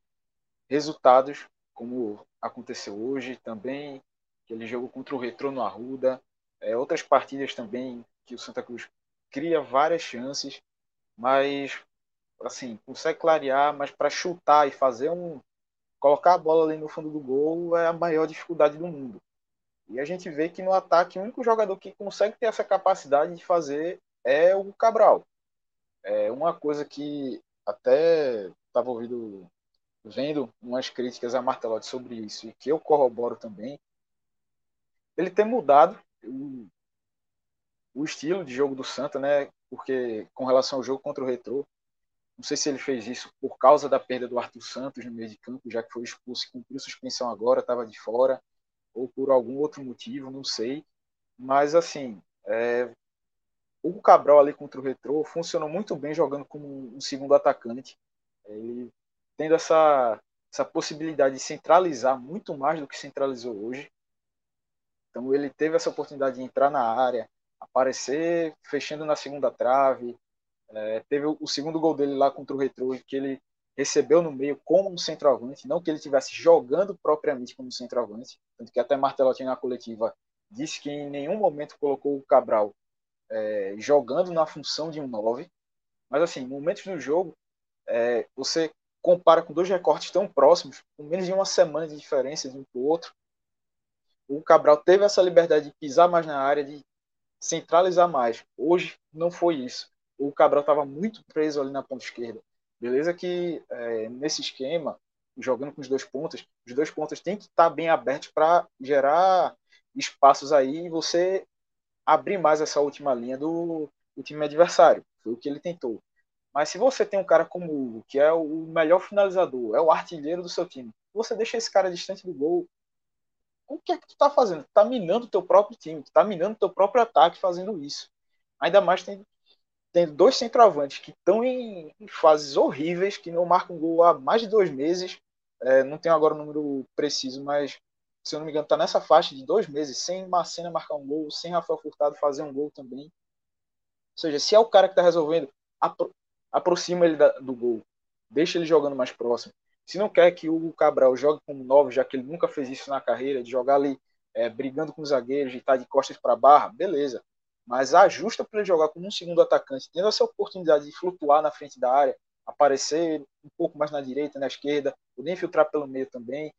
resultados, como aconteceu hoje também, aquele jogo contra o Retrô no Arruda, é, outras partidas também que o Santa Cruz cria várias chances, mas assim, consegue clarear, mas para chutar e fazer um colocar a bola ali no fundo do gol é a maior dificuldade do mundo. E a gente vê que no ataque o único jogador que consegue ter essa capacidade de fazer é o Cabral. É uma coisa que até estava ouvindo vendo umas críticas a Martelotti sobre isso e que eu corroboro também, ele tem mudado o estilo de jogo do Santa, né? Porque com relação ao jogo contra o Retrô, não sei se ele fez isso por causa da perda do Arthur Santos no meio de campo, já que foi expulso e cumpriu suspensão agora, estava de fora, ou por algum outro motivo, não sei. Mas, assim, é, o Cabral ali contra o Retrô funcionou muito bem jogando como um segundo atacante. Ele tendo essa, essa possibilidade de centralizar muito mais do que centralizou hoje. Então ele teve essa oportunidade de entrar na área, aparecer fechando na segunda trave. É, teve o, segundo gol dele lá contra o Retro, que ele recebeu no meio como um centroavante, não que ele estivesse jogando propriamente como centroavante, tanto que até Martelotti na coletiva disse que em nenhum momento colocou o Cabral é, jogando na função de um 9. Mas assim, momentos do jogo, é, você compara com dois recortes tão próximos, com menos de uma semana de diferença de um para o outro. O Cabral teve essa liberdade de pisar mais na área, de centralizar mais. Hoje não foi isso. O Cabral estava muito preso ali na ponta esquerda. Beleza que é, nesse esquema, jogando com os dois pontos, os dois pontos têm que estar bem abertos para gerar espaços aí e você abrir mais essa última linha do, do time adversário. Foi o que ele tentou. Mas se você tem um cara como o Hugo, que é o melhor finalizador, é o artilheiro do seu time, você deixa esse cara distante do gol, o que é que tu tá fazendo? Tu tá minando teu próprio time, tu tá minando teu próprio ataque fazendo isso. Ainda mais tem, tem dois centroavantes que estão em, em, fases horríveis, que não marcam gol há mais de dois meses. É, não tenho agora o número preciso, mas se eu não me engano, tá nessa faixa de dois meses, sem Marcena marcar um gol, sem Rafael Furtado fazer um gol também. Ou seja, se é o cara que tá resolvendo, aproxima ele da, do gol, deixa ele jogando mais próximo. Se não quer que o Cabral jogue como novo, já que ele nunca fez isso na carreira, de jogar ali é, brigando com os zagueiros, de estar de costas para a barra, beleza. Mas ajusta para ele jogar como um segundo atacante, tendo essa oportunidade de flutuar na frente da área, aparecer um pouco mais na direita, na esquerda, poder infiltrar pelo meio também.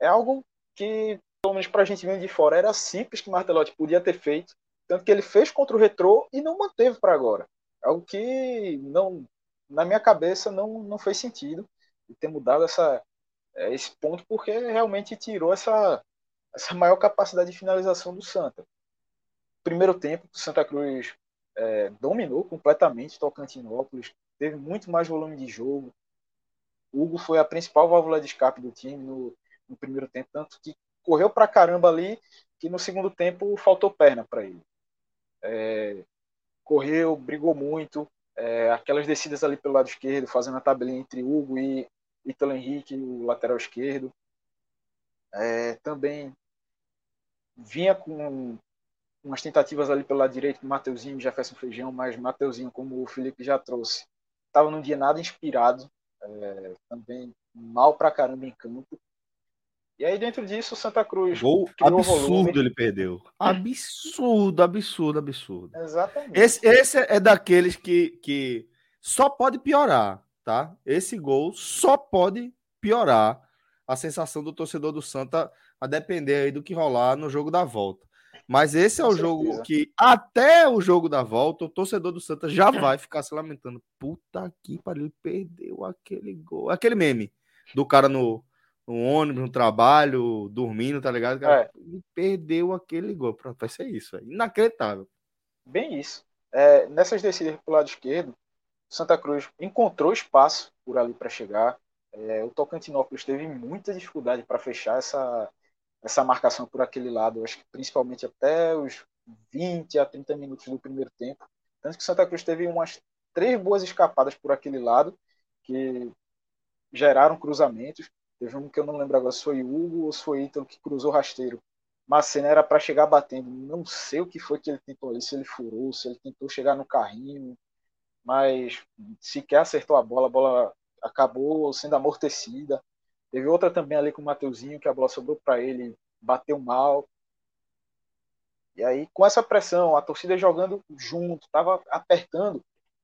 É algo que, pelo menos para a gente vendo de fora, era simples que Martelotti podia ter feito, tanto que ele fez contra o Retrô e não manteve para agora. Algo que não, na minha cabeça não, não fez sentido e ter mudado essa, é, esse ponto porque realmente tirou essa, essa maior capacidade de finalização do Santa. Primeiro tempo, o Santa Cruz é, dominou completamente Tocantinópolis, teve muito mais volume de jogo. Hugo foi a principal válvula de escape do time no, no primeiro tempo, tanto que correu pra caramba ali que no segundo tempo faltou perna para ele. É, correu, brigou muito, é, aquelas descidas ali pelo lado esquerdo, fazendo a tabelinha entre Hugo e Ítalo Henrique, o lateral esquerdo. É, também vinha com umas tentativas ali pelo lado direito do Mateuzinho e Jefferson Feijão, mas Mateuzinho, como o Felipe já trouxe, estava num dia nada inspirado, é, também mal pra caramba em campo. E aí, dentro disso, o Santa Cruz. Gol absurdo ele perdeu. Absurdo, absurdo, absurdo. Exatamente. Esse, esse é daqueles que, que só pode piorar, tá? Esse gol só pode piorar a sensação do torcedor do Santa, a depender aí do que rolar no jogo da volta. Mas esse é o jogo que, até o jogo da volta, o torcedor do Santa já vai ficar se lamentando. Puta que pariu, ele perdeu aquele gol. Aquele meme do cara no, no ônibus, no trabalho, dormindo, tá ligado? Cara, é. Ele perdeu aquele gol. Pronto, vai ser isso. É inacreditável. Bem isso. É, nessas descidas pro lado esquerdo, Santa Cruz encontrou espaço por ali para chegar. É, o Tocantinópolis teve muita dificuldade para fechar essa, essa marcação por aquele lado. Acho que principalmente até os 20 a 30 minutos do primeiro tempo. Tanto que Santa Cruz teve umas três boas escapadas por aquele lado que geraram cruzamentos. Teve um que eu não lembro agora se foi Hugo ou se foi Ítalo que cruzou rasteiro. Mas cena era para chegar batendo. Não sei o que foi que ele tentou ali, se ele furou, se ele tentou chegar no carrinho, mas sequer acertou a bola, a bola acabou sendo amortecida. Teve outra também ali com o Mateuzinho, que a bola sobrou para ele, bateu mal. E aí, com essa pressão, a torcida jogando junto, estava apertando,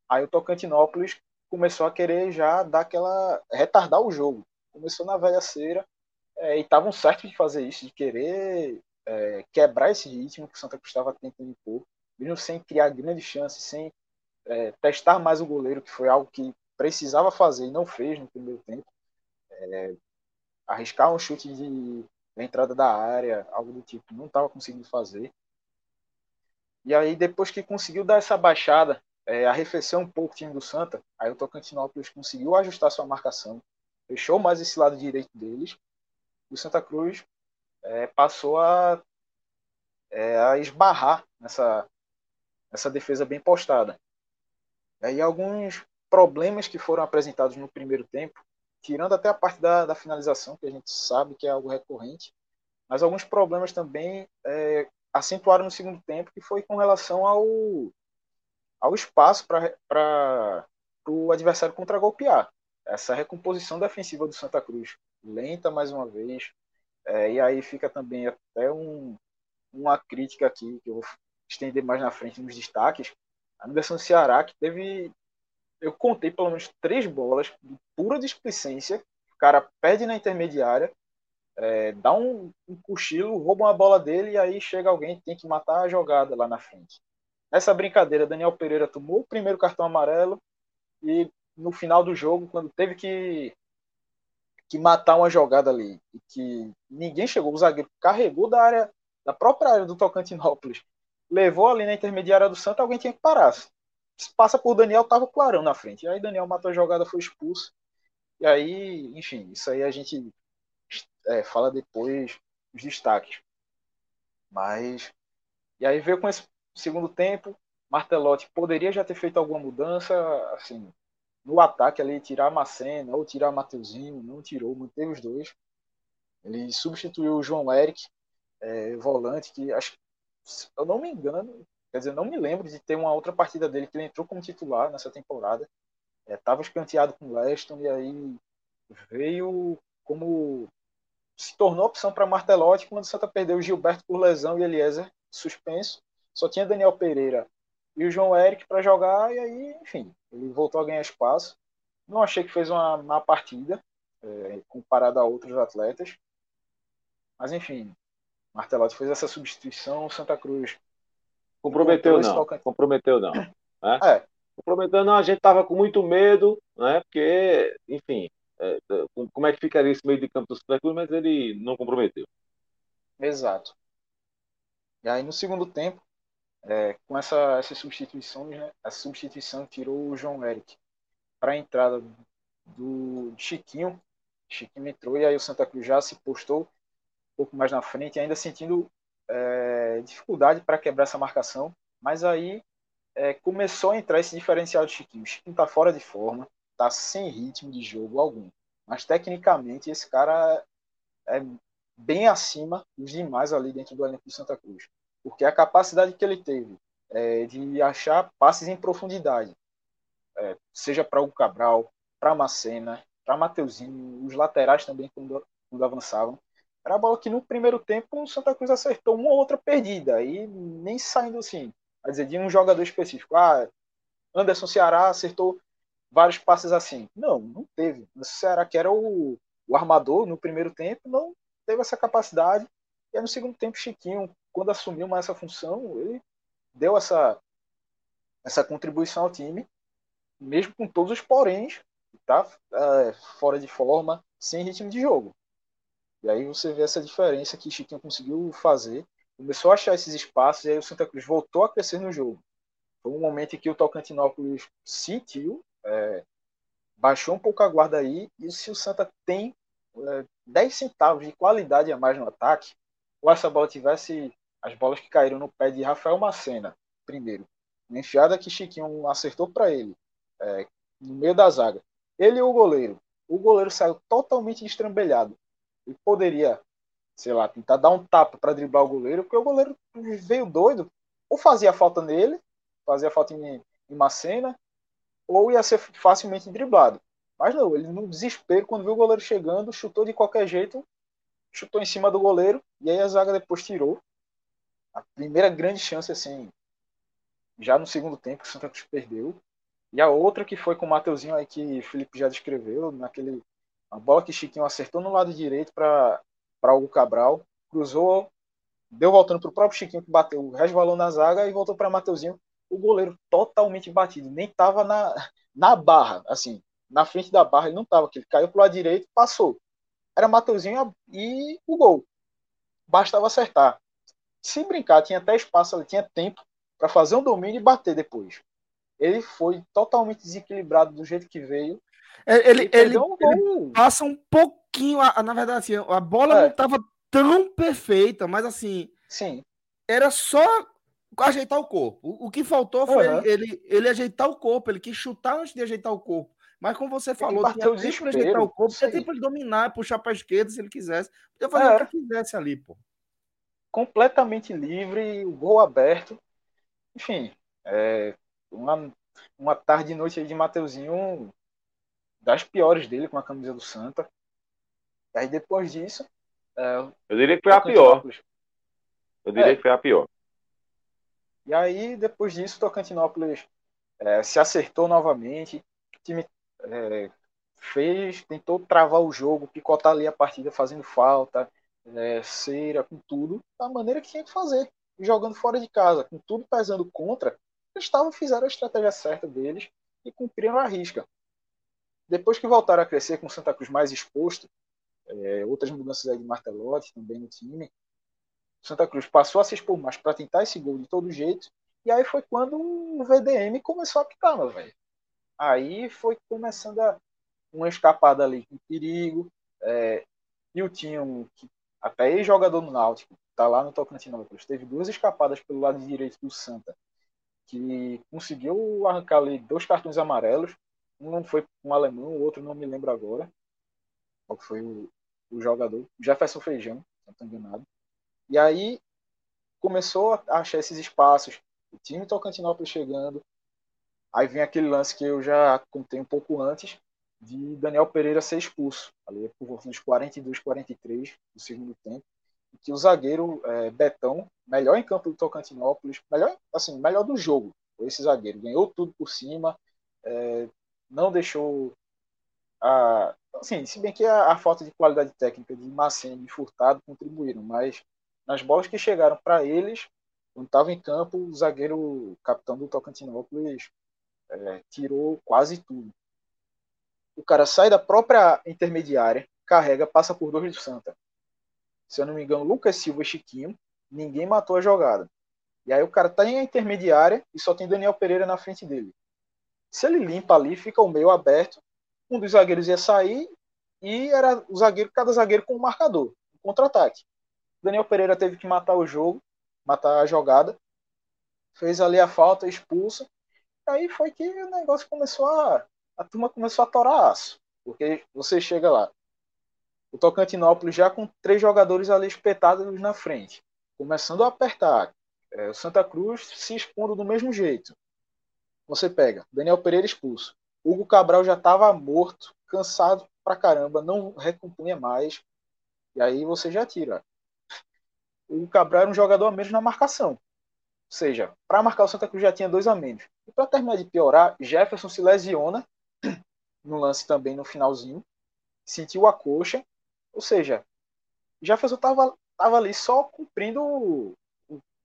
aí o Tocantinópolis começou a querer já dar aquela. retardar o jogo começou na velha cera é, e estavam certos de fazer isso, de querer é, quebrar esse ritmo que o Santa Cruz estava tentando impor, mesmo sem criar grandes chances, sem é, testar mais o goleiro, que foi algo que precisava fazer e não fez no primeiro tempo. é, arriscar um chute de, de entrada da área, algo do tipo, não estava conseguindo fazer. E aí, depois que conseguiu dar essa baixada, é, arrefeceu um pouco o time do Santa, aí o Tocantinópolis conseguiu ajustar sua marcação, fechou mais esse lado direito deles, o Santa Cruz é, passou a, é, a esbarrar nessa, nessa defesa bem postada. E aí alguns problemas que foram apresentados no primeiro tempo, tirando até a parte da, da finalização, que a gente sabe que é algo recorrente, mas alguns problemas também é, acentuaram no segundo tempo, que foi com relação ao, ao espaço para o adversário contra-golpear. Essa recomposição defensiva do Santa Cruz, lenta mais uma vez, é, e aí fica também até um, uma crítica aqui, que eu vou estender mais na frente nos destaques, a do Ceará, que teve, eu contei pelo menos três bolas de pura displicência, o cara perde na intermediária, é, dá um, um cochilo, rouba uma bola dele e aí chega alguém que tem que matar a jogada lá na frente. Nessa brincadeira, Daniel Pereira tomou o primeiro cartão amarelo e no final do jogo, quando teve que, que matar uma jogada ali e que ninguém chegou, o zagueiro carregou da área, da própria área do Tocantinópolis, levou ali na intermediária do Santa, alguém tinha que parar. Se passa por Daniel, tava clarão na frente. E aí Daniel matou a jogada, foi expulso. E aí, enfim, isso aí a gente é, fala depois os destaques. Mas. E aí veio com esse segundo tempo. Martelotti poderia já ter feito alguma mudança, assim, no ataque ali, tirar Macena ou tirar Mateuzinho, não tirou, manteve os dois. Ele substituiu o João Eric, é, volante, que acho eu não me engano, quer dizer, não me lembro de ter uma outra partida dele que ele entrou como titular nessa temporada. Estava é, escanteado com o Leston e aí veio como se tornou opção para Martelotti quando o Santa perdeu o Gilberto por lesão e Eliezer suspenso. Só tinha Daniel Pereira e o João Eric para jogar e aí, enfim, ele voltou a ganhar espaço. Não achei que fez uma má partida é, comparado a outros atletas. Mas enfim, Martelotti fez essa substituição, o Santa Cruz comprometeu não, comprometeu não, né? É. Comprometeu não, a gente tava com muito medo, né? Porque, enfim, é, como é que ficaria esse meio de campo do Santa Cruz, mas ele não comprometeu. Exato. E aí no segundo tempo, é, com essa, essa substituição, né, a substituição tirou o João Eric para a entrada do Chiquinho. Chiquinho entrou e aí o Santa Cruz já se postou pouco mais na frente, ainda sentindo é, dificuldade para quebrar essa marcação. Mas aí é, começou a entrar esse diferencial do Chiquinho. O Chiquinho está fora de forma, está sem ritmo de jogo algum. Mas tecnicamente esse cara é bem acima dos demais ali dentro do elenco do Santa Cruz porque a capacidade que ele teve é, de achar passes em profundidade, é, seja para o Cabral, para Macena, para Mateuzinho, os laterais também quando, quando avançavam, era a bola que no primeiro tempo o Santa Cruz acertou uma ou outra perdida, e nem saindo assim, a dizer, de um jogador específico. Ah, Anderson Ceará acertou vários passes assim. Não, não teve. O Ceará, que era o, o armador no primeiro tempo, não teve essa capacidade. E aí, no segundo tempo, Chiquinho, quando assumiu mais essa função, ele deu essa, essa contribuição ao time, mesmo com todos os poréns, tá é, fora de forma, sem ritmo de jogo. E aí você vê essa diferença que Chiquinho conseguiu fazer, começou a achar esses espaços, e aí o Santa Cruz voltou a crescer no jogo. Foi um momento em que o Tocantinópolis sentiu, é, baixou um pouco a guarda aí, e se o Santa tem é, 10 centavos de qualidade a mais no ataque, ou essa bola tivesse as bolas que caíram no pé de Rafael Macena, primeiro. Uma enfiada que Chiquinho acertou para ele, é, no meio da zaga. Ele e o goleiro. O goleiro saiu totalmente estrambelhado. Ele poderia, sei lá, tentar dar um tapa para driblar o goleiro, porque o goleiro veio doido. Ou fazia falta nele, fazia falta em, em Macena, ou ia ser facilmente driblado. Mas não, ele no desespero, quando viu o goleiro chegando, chutou de qualquer jeito, chutou em cima do goleiro, e aí a zaga depois tirou a primeira grande chance, assim, já no segundo tempo, o Cruz perdeu. E a outra que foi com o Mateuzinho aí, que o Felipe já descreveu, naquele. A bola que Chiquinho acertou no lado direito para o Cabral, cruzou, deu voltando para o próprio Chiquinho que bateu, resvalou na zaga e voltou para Mateuzinho. O goleiro totalmente batido, nem tava na, na barra, assim, na frente da barra ele não estava, ele caiu pro lado direito, passou. Era Mateuzinho e o gol. Bastava acertar. Se brincar, tinha até espaço, ele tinha tempo para fazer um domínio e bater depois. Ele foi totalmente desequilibrado do jeito que veio. É, ele, ele, um ele passa um pouquinho, na verdade, assim, a bola é. não estava tão perfeita, mas assim, Sim. era só ajeitar o corpo. O, o que faltou foi uhum. ele, ele ajeitar o corpo, ele quis chutar antes de ajeitar o corpo. Mas como você falou, tinha tempo para ajeitar o corpo, tinha tempo de dominar, puxar para a esquerda se ele quisesse. Podia fazer é. o que quisesse ali, pô. Completamente livre, o gol aberto. Enfim, é uma, uma tarde e noite aí de Mateuzinho das piores dele com a camisa do Santa. Aí depois disso. É, eu diria que foi a pior. Eu diria é. que foi a pior. E aí, depois disso, o Tocantinópolis é, se acertou novamente. O time é, fez, tentou travar o jogo, picotar ali a partida fazendo falta, é, cera, com tudo, da maneira que tinha que fazer. Jogando fora de casa, com tudo pesando contra, eles estavam, fizeram a estratégia certa deles e cumpriram a risca. Depois que voltaram a crescer com o Santa Cruz mais exposto, é, outras mudanças aí de Martelotti também no time, Santa Cruz passou a se expor mais para tentar esse gol de todo jeito. E aí foi quando o VDM começou a picar, meu velho. Aí foi começando a, uma escapada ali com perigo. É, e o Tinho, até ex-jogador no Náutico, tá lá no Tocantinópolis, teve duas escapadas pelo lado direito do Santa, que conseguiu arrancar ali dois cartões amarelos. Um foi um alemão, o outro não me lembro agora. Qual foi o, o jogador? Jefferson Feijão, não estou enganado. E aí começou a achar esses espaços. O time Tocantinópolis chegando. Aí vem aquele lance que eu já contei um pouco antes, de Daniel Pereira ser expulso, ali por volta dos 42, 43 do segundo tempo, que o zagueiro é, Betão, melhor em campo do Tocantinópolis, melhor, assim, melhor do jogo, esse zagueiro, ganhou tudo por cima, é, não deixou a, assim, se bem que a, a, falta de qualidade técnica de Macene e Furtado contribuíram, mas nas bolas que chegaram para eles, quando estava em campo, o zagueiro capitão do Tocantinópolis é, tirou quase tudo. O cara sai da própria intermediária, carrega, passa por dois do Santa. Se eu não me engano, Lucas Silva e Chiquinho, ninguém matou a jogada. E aí o cara tá em intermediária e só tem Daniel Pereira na frente dele. Se ele limpa ali, fica o meio aberto, um dos zagueiros ia sair e era o zagueiro, cada zagueiro com um marcador, um contra-ataque. Daniel Pereira teve que matar o jogo, matar a jogada, fez ali a falta, expulsa. Aí foi que o negócio começou a. A turma começou a torar aço. Porque você chega lá. O Tocantinópolis já com três jogadores ali espetados na frente. Começando a apertar. É, o Santa Cruz se expondo do mesmo jeito. Você pega Daniel Pereira expulso. Hugo Cabral já estava morto, cansado pra caramba, não recompunha mais. E aí você já tira o Cabral era um jogador a menos na marcação. Ou seja, para marcar o Santa Cruz já tinha dois a menos. E para terminar de piorar, Jefferson se lesiona no lance também no finalzinho, sentiu a coxa. Ou seja, Jefferson estava tava ali só cumprindo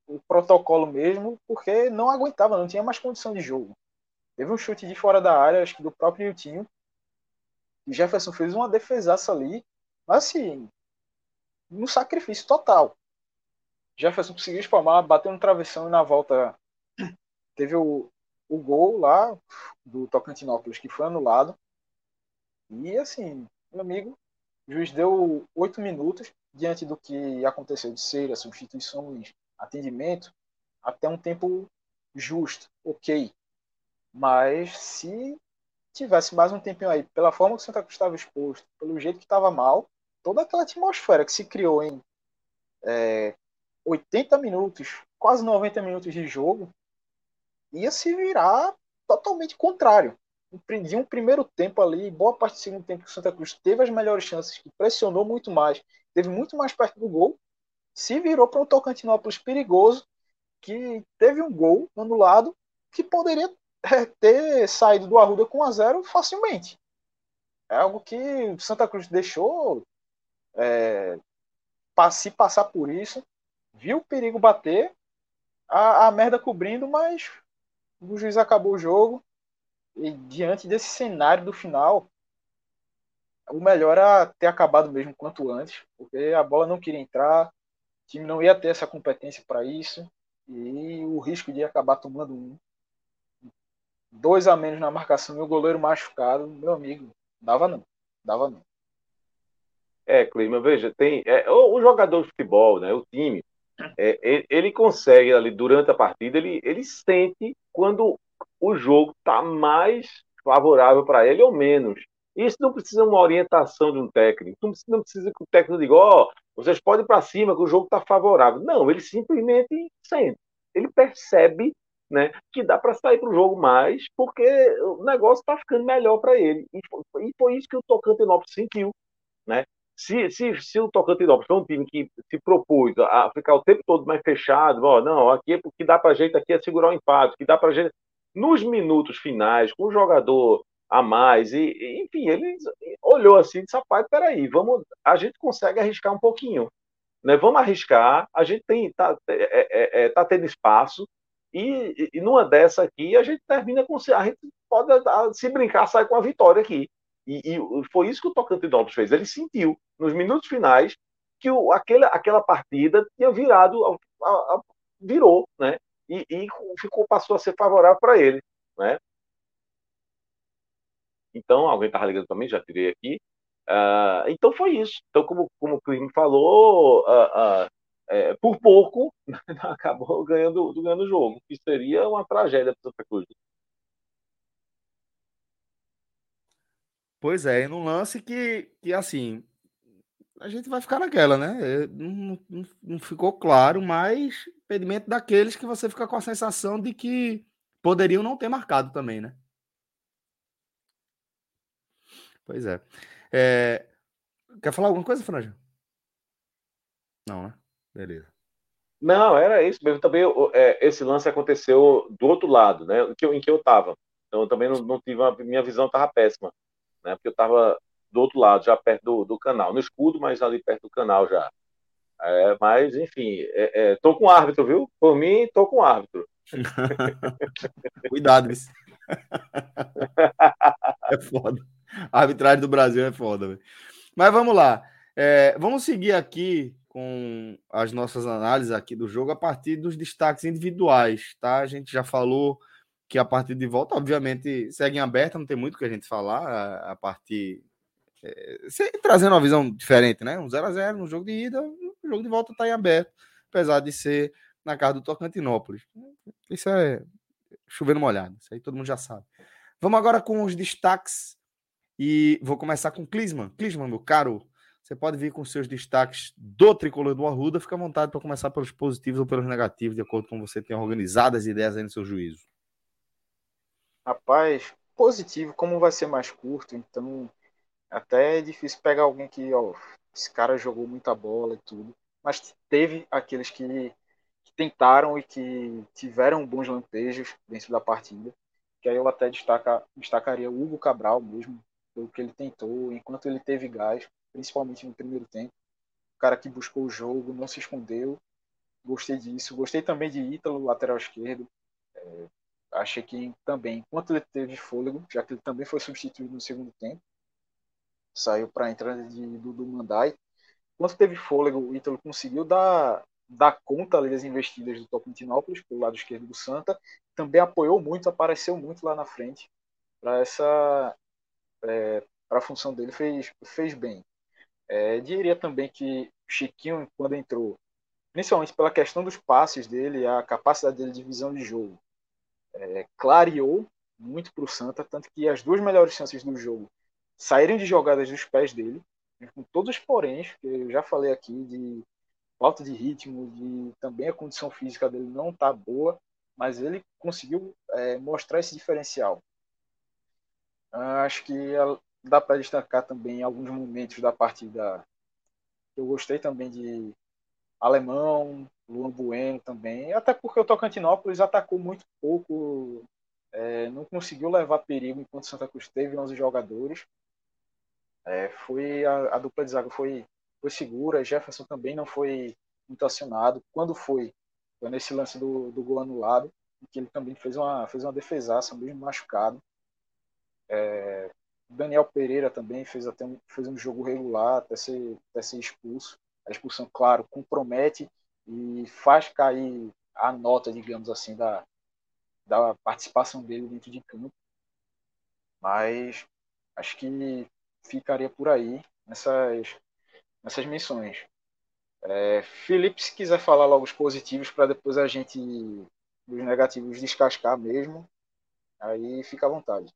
o, protocolo mesmo, porque não aguentava, não tinha mais condição de jogo. Teve um chute de fora da área, acho que do próprio Niltinho. E Jefferson fez uma defesaça ali, mas assim, no sacrifício total. Jefferson conseguiu espalmar, bateu no travessão e na volta teve o, o gol lá do Tocantinópolis que foi anulado. E assim, meu amigo, o juiz deu oito minutos diante do que aconteceu de ser a substituição, atendimento, até um tempo justo, ok. Mas se tivesse mais um tempinho aí, pela forma que o Santa Cruz estava exposto, pelo jeito que estava mal, toda aquela atmosfera que se criou em é, 80 minutos, quase 90 minutos de jogo, ia se virar totalmente contrário. De um primeiro tempo ali, boa parte do segundo tempo que o Santa Cruz teve as melhores chances, que pressionou muito mais, teve muito mais perto do gol, se virou para um Tocantinópolis perigoso, que teve um gol anulado, que poderia é, ter saído do Arruda com 1 a 0 facilmente. É algo que o Santa Cruz deixou é, se passar por isso viu o perigo bater, a, a merda cobrindo, mas o juiz acabou o jogo E diante desse cenário do final, o melhor era ter acabado mesmo quanto antes, porque a bola não queria entrar, time não ia ter essa competência para isso, e o risco de acabar tomando um. Dois a menos na marcação e o goleiro machucado, meu amigo, dava não. Dava não. É, Clima, veja, tem é, o, jogador de futebol, né, o time, é, ele, ele, consegue ali durante a partida, ele, ele sente quando o jogo está mais favorável para ele ou menos. Isso não precisa uma orientação de um técnico. Não precisa, não precisa que o técnico diga, ó, oh, vocês podem ir para cima, que o jogo está favorável. Não, ele simplesmente sente. Ele percebe né, que dá para sair para o jogo mais, porque o negócio está ficando melhor para ele. E foi, e foi, isso que o Tocantinópolis sentiu. Né? Se, se, se o Tocantinópolis foi um time que se propôs a ficar o tempo todo mais fechado, ó, não, aqui o que dá para gente aqui é segurar o empate, que dá para gente. Nos minutos finais, com o jogador a mais. E, e, enfim, ele olhou assim e disse: rapaz, peraí, vamos, a gente consegue arriscar um pouquinho. Né? Vamos arriscar, a gente tem, tá, é, é, é, tá tendo espaço, e, e, numa dessa aqui a gente termina com. A gente pode, se brincar, sair com a vitória aqui. E, e foi isso que o Tocantinópolis fez. Ele sentiu, nos minutos finais, que o, aquela, aquela partida tinha virado, a, a, virou, né? E, e, ficou, passou a ser favorável para ele, né? Então, alguém estava ligando também, já tirei aqui. Uh, então foi isso. Então, como, como o Clima falou, uh, uh, é, por pouco acabou ganhando, ganhando o jogo, que seria uma tragédia para Santa Cruz. Pois é, num lance que, que assim, a gente vai ficar naquela, né? É, não, não, não, ficou claro, mas impedimento daqueles que você fica com a sensação de que poderiam não ter marcado também, né? Pois é. é... Quer falar alguma coisa, Franja? Não, né? Beleza. Não, era isso mesmo. Também é, esse lance aconteceu do outro lado, né? Em que eu, em que eu tava. Então eu também não, não tive uma, minha visão estava péssima, né? Porque eu estava do outro lado, já perto do, do canal, no escudo, mas ali perto do canal já. É, mas enfim, é, é, tô com árbitro, viu? Por mim, tô com árbitro. Cuidado, isso. é foda. A arbitragem do Brasil é foda, véio. Mas vamos lá. É, vamos seguir aqui com as nossas análises aqui do jogo a partir dos destaques individuais, tá? A gente já falou que a partir de volta, obviamente, segue em aberta, não tem muito que a gente falar a, a partir. É, trazendo uma visão diferente, né? Um 0x0 no jogo de ida, o jogo de volta está em aberto, apesar de ser na casa do Tocantinópolis. Isso é chovendo molhado, isso aí todo mundo já sabe. Vamos agora com os destaques e vou começar com Clisman. Clisman, meu caro, você pode vir com seus destaques do tricolor do Arruda. Fica à vontade para começar pelos positivos ou pelos negativos, de acordo com você tenha organizado as ideias aí no seu juízo. Rapaz, positivo, como vai ser mais curto, então até é difícil pegar alguém que, ó, esse cara jogou muita bola e tudo. Mas teve aqueles que, que tentaram e que tiveram bons lampejos dentro da partida. Que aí eu até destaca, destacaria o Hugo Cabral mesmo, pelo que ele tentou, enquanto ele teve gás, principalmente no primeiro tempo. O cara que buscou o jogo, não se escondeu. Gostei disso. Gostei também de Ítalo, lateral esquerdo. É, achei que também, enquanto ele teve fôlego, já que ele também foi substituído no segundo tempo, saiu para a entrada de Dudu Mandai. Enquanto teve fôlego, o Ítalo conseguiu dar, dar conta ali das investidas do Tocantinópolis, pelo lado esquerdo do Santa. Também apoiou muito, apareceu muito lá na frente para essa é, para a função dele fez, fez bem. É, diria também que Chiquinho, quando entrou, principalmente pela questão dos passes dele, a capacidade dele de visão de jogo, é, clareou muito para o Santa, tanto que as duas melhores chances do jogo saíram de jogadas dos pés dele, com todos os poréns, que eu já falei aqui, de falta de ritmo, de também a condição física dele não tá boa, mas ele conseguiu é, mostrar esse diferencial. Acho que dá para destacar também alguns momentos da partida. Eu gostei também de Alemão, Luan Bueno também, até porque o Tocantinópolis atacou muito pouco, é, não conseguiu levar perigo enquanto Santa Cruz teve 11 jogadores. É, foi a, a, dupla de zaga foi, foi segura, Jefferson também não foi muito acionado. Quando foi, foi nesse lance do, do gol anulado, que ele também fez uma, fez uma defesaça, mesmo machucado. É, Daniel Pereira também fez até um, fez um jogo regular até ser, até ser expulso. A expulsão, claro, compromete e faz cair a nota, digamos assim, da, da participação dele dentro de campo. Mas acho que ficaria por aí nessas, nessas menções. É, Felipe, se quiser falar logo os positivos para depois a gente dos negativos descascar mesmo, aí fica à vontade.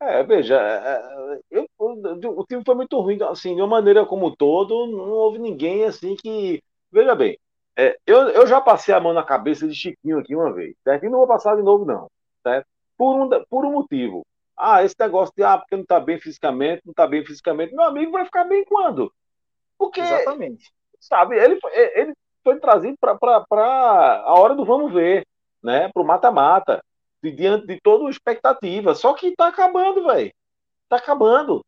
É, veja, é, é, eu, o time foi muito ruim, assim, de uma maneira como um todo, não houve ninguém assim que. Veja bem, é, eu, eu já passei a mão na cabeça de Chiquinho aqui uma vez, certo? E não vou passar de novo, não, certo? Por um, por um motivo. Ah, esse negócio de, ah, porque não tá bem fisicamente, não tá bem fisicamente. Meu amigo vai ficar bem quando? Porque. Exatamente. Sabe, ele, ele foi trazido para a hora do vamos ver, né? Para o mata-mata diante de toda a expectativa. Só que tá acabando, velho. Tá acabando.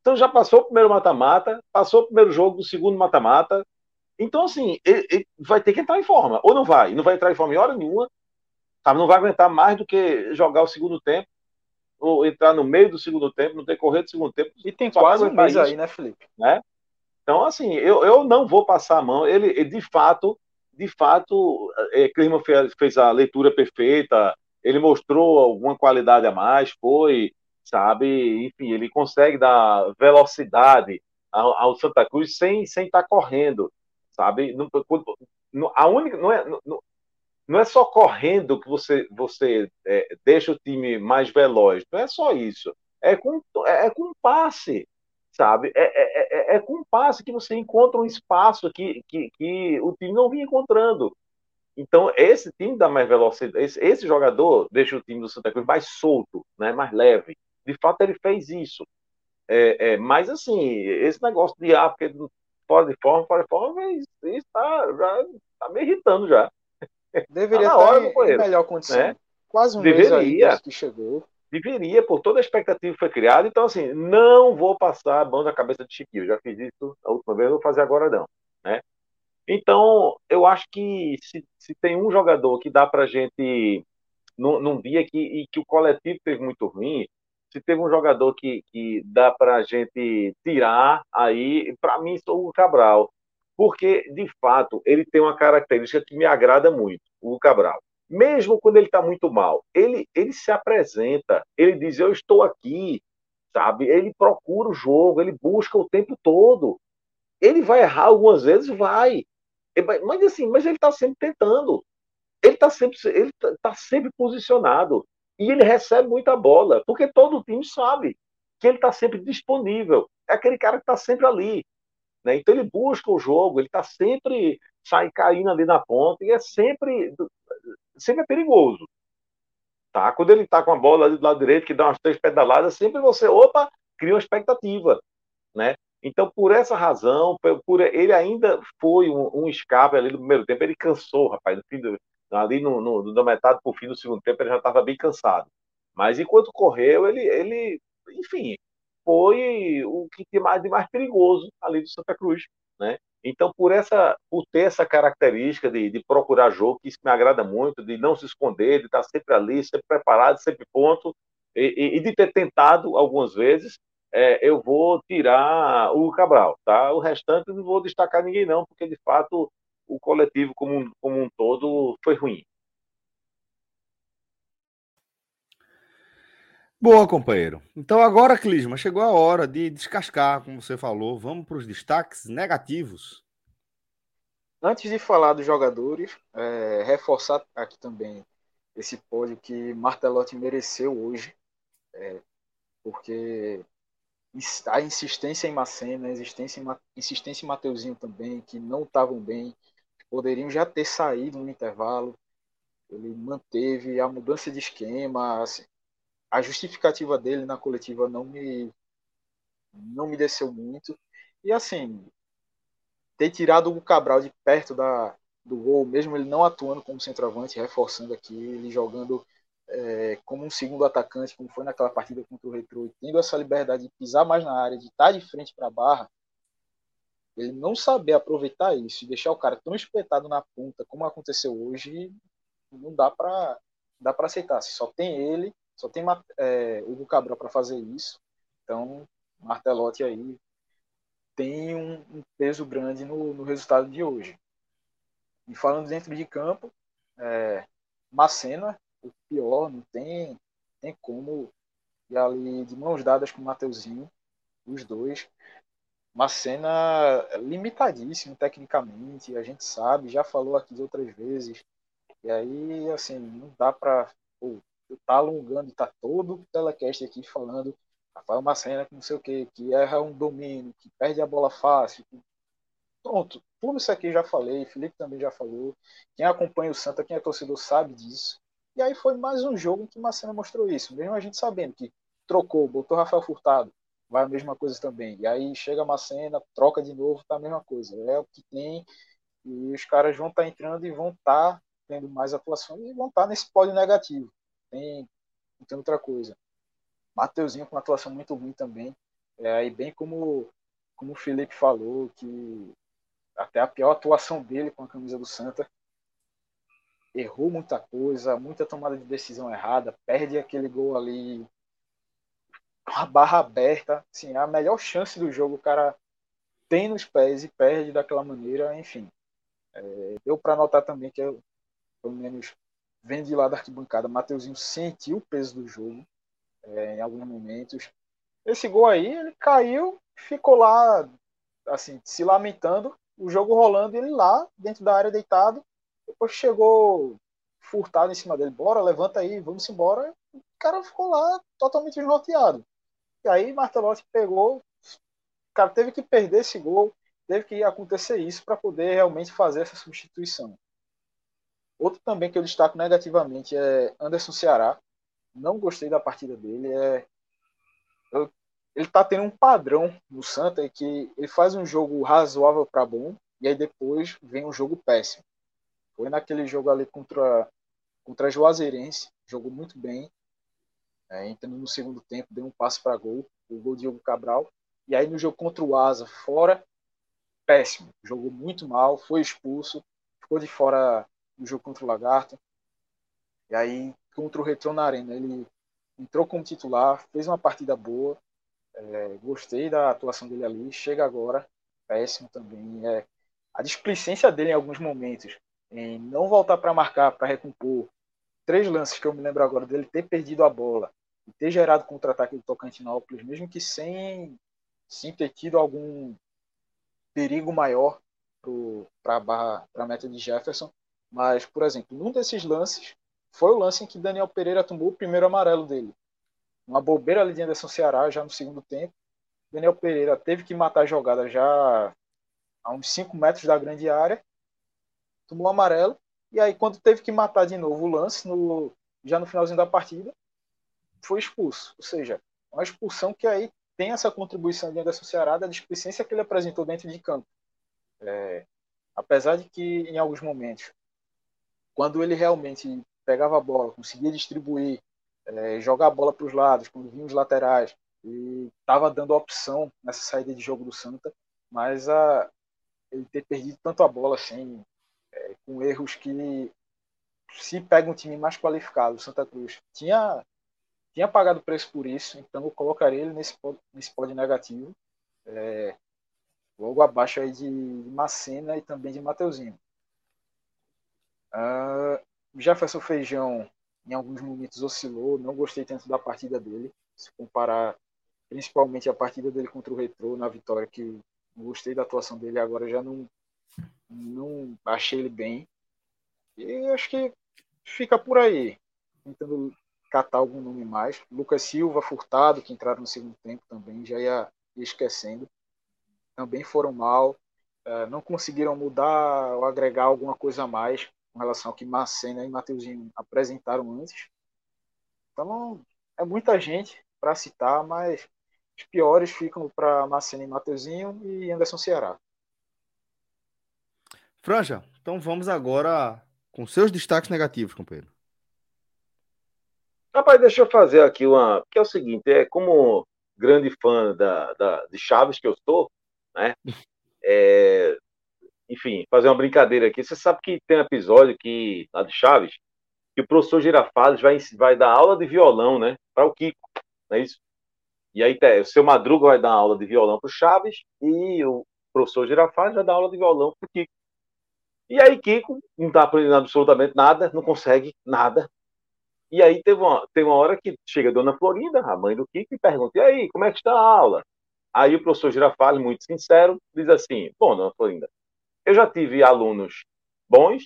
Então já passou o primeiro mata-mata, passou o primeiro jogo do segundo mata-mata. Então, assim, ele, ele, vai ter que entrar em forma. Ou não vai? Não vai entrar em forma em hora nenhuma. Sabe? Não vai aguentar mais do que jogar o segundo tempo. Ou entrar no meio do segundo tempo, no decorrer do segundo tempo. E tem quase um mês aí, né, Felipe? Né? Então, assim, eu, eu não vou passar a mão. Ele, ele de fato, de fato, é, Clima fez, fez a leitura perfeita, ele mostrou alguma qualidade a mais, foi, sabe, enfim, ele consegue dar velocidade ao, ao Santa Cruz sem sem estar tá correndo, sabe? Não, a única não é não, não é só correndo que você você é, deixa o time mais veloz, não é só isso, é com é, é com passe, sabe? É, é, é, é com passe que você encontra um espaço que, que, que o time não vinha encontrando. Então, esse time dá mais velocidade, esse, esse, jogador deixa o time do Santa Cruz mais solto, né, mais leve. De fato, ele fez isso. É, é, mas, assim, esse negócio de, ah, porque fora de forma, fora de forma, está já tá me irritando já. Deveria tá hora estar em, em melhor condição. Né? Quase um Deveria. mês aí que chegou. Deveria, por toda a expectativa que foi criada. Então, assim, não vou passar a mão na cabeça de Chiquinho. Já fiz isso a última vez, não vou fazer agora não. Né? Então, eu acho que se, se tem um jogador que dá para a gente, num, num dia que, e que o coletivo teve muito ruim, se teve um jogador que, que dá para a gente tirar, aí, para mim, sou o Cabral. Porque, de fato, ele tem uma característica que me agrada muito, o Cabral. Mesmo quando ele está muito mal, ele, ele se apresenta, ele diz: Eu estou aqui, sabe? Ele procura o jogo, ele busca o tempo todo. Ele vai errar algumas vezes? Vai. Mas assim, mas ele está sempre tentando. Ele está sempre, ele tá, tá sempre posicionado. E ele recebe muita bola, porque todo time sabe que ele está sempre disponível. É aquele cara que está sempre ali. Né? Então ele busca o jogo, ele está sempre sai caindo ali na ponta e é sempre, sempre é perigoso. Tá? Quando ele está com a bola do lado direito, que dá umas três pedaladas, sempre você, opa, cria uma expectativa. Né? Então, por essa razão, por, ele ainda foi um, um, escape ali no primeiro tempo. Ele cansou, rapaz. No fim do, ali no, no, no metade para o fim do segundo tempo, ele já estava bem cansado. Mas enquanto correu, ele, ele enfim, foi o que tinha mais de mais perigoso ali do Santa Cruz, né? Então, por essa, por ter essa característica de, de procurar jogo, que isso me agrada muito, de não se esconder, de estar sempre ali, sempre preparado, sempre ponto, e, e de ter tentado algumas vezes, é, eu vou tirar o Cabral, tá? O restante não vou destacar ninguém não, porque de fato o coletivo como um, como um todo foi ruim. Boa, companheiro. Então agora, Clisma, chegou a hora de descascar, como você falou. Vamos para os destaques negativos. Antes de falar dos jogadores, é, reforçar aqui também esse pódio que Martelotti mereceu hoje, é, porque a insistência em Macena, a insistência em, insistência em Mateuzinho também, que não estavam bem, poderiam já ter saído no intervalo. Ele manteve a mudança de esquema, assim, a justificativa dele na coletiva não me não me desceu muito. E assim, ter tirado o Cabral de perto da, do gol, mesmo ele não atuando como centroavante, reforçando aqui, ele jogando é, como um segundo atacante, como foi naquela partida contra o Retro, tendo essa liberdade de pisar mais na área, de estar de frente para a barra, ele não saber aproveitar isso e deixar o cara tão espetado na ponta como aconteceu hoje, não dá para dá para aceitar. Se só tem ele, Só tem é, Hugo Cabral para fazer isso. Então, Martelotti aí tem um, um peso grande no, no, resultado de hoje. E falando dentro de campo, é, Macena, o pior, não tem, tem como ir ali de mãos dadas com o Mateuzinho, os dois. Macena limitadíssimo tecnicamente, a gente sabe, já falou aqui outras vezes. E aí, assim, não dá para. Tá alongando, tá todo o telecast aqui falando Rafael Macena que não sei o que, que erra um domínio, que perde a bola fácil. Que... Pronto, tudo isso aqui já falei, Felipe também já falou. Quem acompanha o Santa, quem é torcedor sabe disso. E aí foi mais um jogo em que Macena mostrou isso, mesmo a gente sabendo que trocou, botou Rafael Furtado, vai a mesma coisa também. E aí chega Macena, troca de novo, tá a mesma coisa. É o que tem. E os caras vão estar tá entrando e vão estar tá tendo mais atuações e vão estar tá nesse pódio negativo. Tem, tem outra coisa. Mateuzinho com uma atuação muito ruim também. É, e bem como, como o Felipe falou, que até a pior atuação dele com a camisa do Santa errou muita coisa, muita tomada de decisão errada, perde aquele gol ali com a barra aberta, assim, a melhor chance do jogo o cara tem nos pés e perde daquela maneira, enfim. É, deu para notar também que, eu, pelo menos vendo de lá da arquibancada, Mateuzinho sentiu o peso do jogo é, em alguns momentos. Esse gol aí, ele caiu, ficou lá, assim, se lamentando, o jogo rolando, ele lá, dentro da área deitado, depois chegou furtado em cima dele, bora, levanta aí, vamos embora. O cara ficou lá totalmente desnorteado. E aí Martelotti pegou, o cara teve que perder esse gol, teve que acontecer isso para poder realmente fazer essa substituição. Outro também que eu destaco negativamente é Anderson Ceará. Não gostei da partida dele. É... Ele tá tendo um padrão no Santa que ele faz um jogo razoável para bom e aí depois vem um jogo péssimo. Foi naquele jogo ali contra, contra Juazeirense, jogou muito bem. É, entrando no segundo tempo, deu um passe para gol, o gol de Diogo Cabral. E aí no jogo contra o Asa, fora, péssimo. Jogou muito mal, foi expulso, ficou de fora do jogo contra o Lagarto. E aí, contra o Retrô na Arena, ele entrou como titular, fez uma partida boa. É, gostei da atuação dele ali. Chega agora, péssimo também. É, a displicência dele em alguns momentos em não voltar para marcar, para recompor. Três lances que eu me lembro agora dele ter perdido a bola e ter gerado contra-ataque do Tocantinópolis, mesmo que sem, sem ter tido algum perigo maior para a meta de Jefferson. Mas, por exemplo, num desses lances foi o lance em que Daniel Pereira tomou o primeiro amarelo dele. Uma bobeira ali de Anderson Ceará já no segundo tempo. Daniel Pereira teve que matar a jogada já a uns 5 metros da grande área tomou amarelo, e aí quando teve que matar de novo o lance, no, já no finalzinho da partida, foi expulso. Ou seja, uma expulsão que aí tem essa contribuição de Anderson Ceará da displicência que ele apresentou dentro de campo. É, apesar de que em alguns momentos, quando ele realmente pegava a bola, conseguia distribuir, é, jogar a bola para os lados, quando vinha os laterais, e estava dando opção nessa saída de jogo do Santa, mas a, ele ter perdido tanto a bola assim, é, com erros que se pega um time mais qualificado, o Santa Cruz tinha tinha pagado preço por isso, então eu colocaria ele nesse nesse pódio negativo, é, logo abaixo aí de, Macena e também de Mateuzinho. Uh, Jefferson Feijão em alguns momentos oscilou, não gostei tanto da partida dele, se comparar principalmente a partida dele contra o Retrô na vitória que gostei da atuação dele agora já não não achei ele bem. E acho que fica por aí. Tentando catar algum nome mais. Lucas Silva, Furtado, que entraram no segundo tempo também, já ia, ia esquecendo. Também foram mal. É, não conseguiram mudar ou agregar alguma coisa a mais com relação ao que Macena e Mateuzinho apresentaram antes. Então, é muita gente para citar, mas os piores ficam para Macena e Mateuzinho e Anderson Ceará. Franja, então vamos agora com seus destaques negativos, companheiro. Rapaz, deixa eu fazer aqui uma. Que é o seguinte: é como grande fã da, da, de Chaves que eu sou, né? É, enfim, fazer uma brincadeira aqui. Você sabe que tem um episódio que, lá de Chaves, que que o professor Girafales vai, vai dar aula de violão, né? Para o Kiko, não é isso? E aí o seu Madruga vai dar aula de violão para o Chaves e o professor Girafales vai dar aula de violão para o Kiko. E aí Kiko não está aprendendo absolutamente nada, não consegue nada. E aí teve uma, tem uma hora que chega a dona Florinda, a mãe do Kiko, e pergunta, e aí, como é que está a aula? Aí o professor Girafales, muito sincero, diz assim, bom, dona Florinda, eu já tive alunos bons,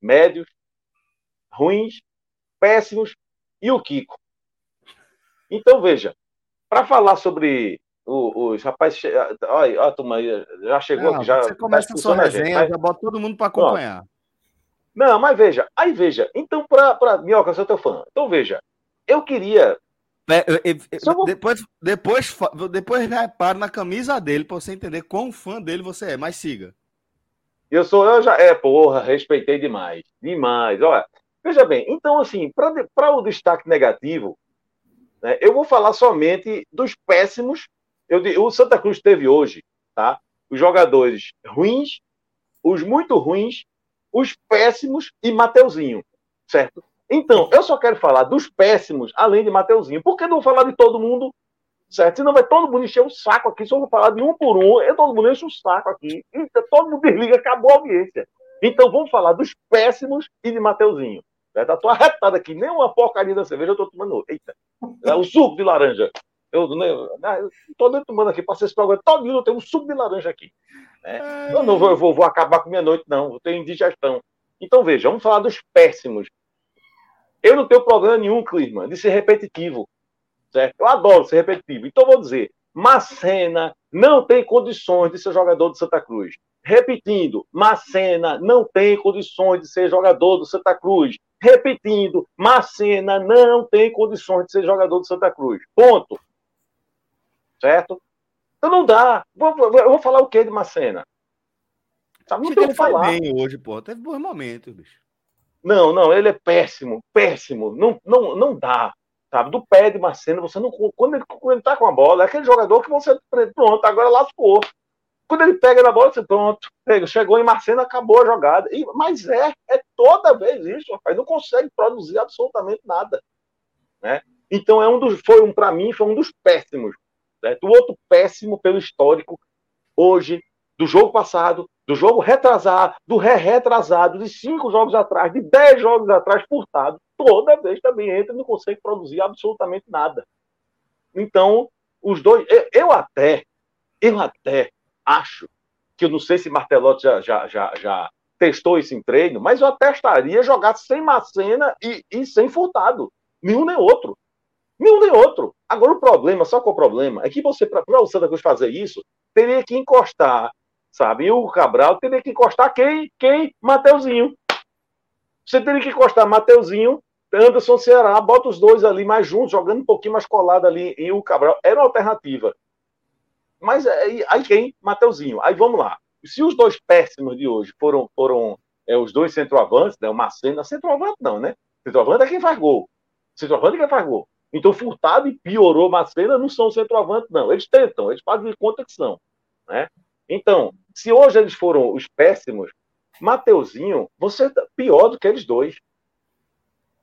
médios, ruins, péssimos e o Kiko. Então, veja, para falar sobre os rapazes. Olha, a turma já chegou aqui. Já, você começa tá a sua resenha, mas... já bota todo mundo para acompanhar. Não. não, mas veja, aí veja. Então, para. Minhoca, eu sou teu fã. Então, veja, eu queria. É, vou... Depois, depois, depois repara na camisa dele para você entender quão fã dele você é, mas siga. Eu sou, eu já. É, porra, respeitei demais. Demais. Olha, veja bem, então, assim, para o destaque negativo, né, eu vou falar somente dos péssimos. Eu, o Santa Cruz teve hoje, tá? Os jogadores ruins, os muito ruins, os péssimos e Mateuzinho, certo? Então, eu só quero falar dos péssimos, além de Mateuzinho. Por que não falar de todo mundo, certo? Senão vai todo mundo encher o saco aqui. Se eu vou falar de um por um, eu todo mundo enche o saco aqui. Então, todo mundo desliga, acabou a audiência. Então, vamos falar dos péssimos e de Mateuzinho. Certo? Eu tô arretado aqui, nem uma porcaria da cerveja eu tô tomando. Eita, é o suco de laranja. Eu, né, eu tô dentro tomando aqui, passei esse programa todo eu tenho um suco de laranja aqui. Né? Eu não vou, vou, vou acabar com minha noite, não. Eu tenho indigestão. Então, veja, vamos falar dos péssimos. Eu não tenho problema nenhum, Clima, de ser repetitivo. Certo? Eu adoro ser repetitivo. Então, vou dizer: Macena não tem condições de ser jogador do Santa Cruz. Repetindo, Macena não tem condições de ser jogador do Santa Cruz. Repetindo, Macena não tem condições de ser jogador do Santa Cruz. Ponto. Certo? Então não dá. Vou, eu vou falar o que de Macena? Sabe, não tem o que falar. bem hoje, pô. Teve bons momentos, bicho. Não, não, ele é péssimo, péssimo. Não, não, não dá. Sabe? Do pé de Macena, você não. Quando ele, quando ele tá com a bola, é aquele jogador que você. Pronto, agora lascou. Quando ele pega na bola, você pronto, chegou em Marcena, acabou a jogada. E, mas é, é toda vez isso, rapaz. Não consegue produzir absolutamente nada. Né? Então é um dos, foi um para mim, foi um dos péssimos. Certo? O outro péssimo pelo histórico, hoje, do jogo passado, do jogo retrasado, do re-retrasado, de cinco jogos atrás, de dez jogos atrás, furtado, toda vez também entra e não consegue produzir absolutamente nada. Então, os dois, eu, eu até, eu até acho que eu não sei se Martelotti já, já, já, já testou isso em treino, mas eu atestaria jogar sem Macena e, e sem Furtado. Nenhum nem outro. Nenhum nem outro. Agora o problema, só que o problema, é que você, para o Santa Cruz fazer isso, teria que encostar, sabe? E o Cabral teria que encostar quem? Quem? Mateuzinho. Você teria que encostar Mateuzinho, Anderson Ceará, bota os dois ali mais juntos, jogando um pouquinho mais colado ali, e o Cabral. Era uma alternativa. Mas aí, aí quem? Mateuzinho. Aí vamos lá. Se os dois péssimos de hoje foram, foram é, os dois centroavantes, né, o Macena, centroavante não, né? Centroavante é quem faz gol. Centroavante é quem faz gol. Então Furtado e piorou Macena não são centroavantes, não. Eles tentam, eles fazem conta que são. Né? Então, se hoje eles foram os péssimos, Mateuzinho, você tá pior do que eles dois.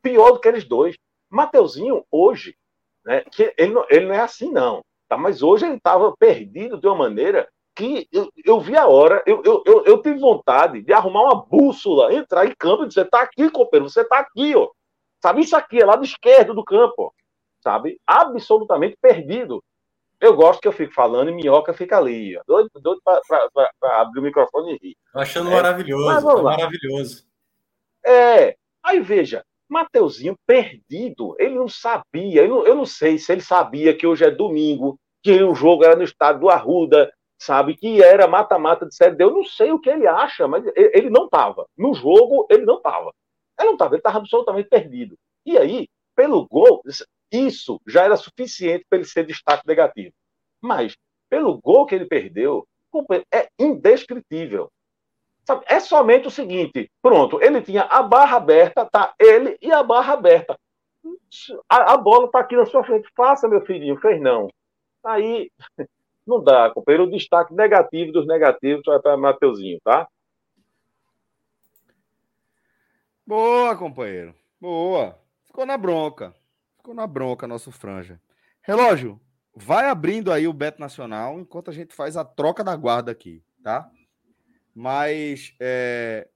Pior do que eles dois. Mateuzinho, hoje, né, que ele, não, ele não é assim, não. Tá? Mas hoje ele estava perdido de uma maneira que eu, eu vi a hora, eu, eu, eu, eu, tive vontade de arrumar uma bússola, entrar em campo e dizer: tá aqui, companheiro, você tá aqui, ó. Sabe, isso aqui é lado esquerdo do campo, ó. Sabe? Absolutamente perdido. Eu gosto que eu fico falando e minhoca fica ali, ó. doido, doido para abrir o microfone e rir. Achando é. maravilhoso, tá maravilhoso. É, aí veja, Mateuzinho perdido, ele não sabia, eu não, eu não sei se ele sabia que hoje é domingo, que o jogo era no estado do Arruda, sabe, que era mata-mata de Série D, eu não sei o que ele acha, mas ele não estava. No jogo, ele não estava. Ele não estava, ele estava absolutamente perdido. E aí, pelo gol, isso já era suficiente para ele ser destaque negativo. Mas, pelo gol que ele perdeu, é indescritível. Sabe? É somente o seguinte: pronto, ele tinha a barra aberta, tá? Ele e a barra aberta. A, a bola está aqui na sua frente. Faça, meu filhinho. Fez não. Aí não dá, companheiro. O destaque negativo dos negativos vai para Mateuzinho, tá? Boa, companheiro. Boa. Ficou na bronca. Ficou na bronca nosso franja. Relógio, vai abrindo aí o Beto Nacional enquanto a gente faz a troca da guarda aqui, tá? Mas é,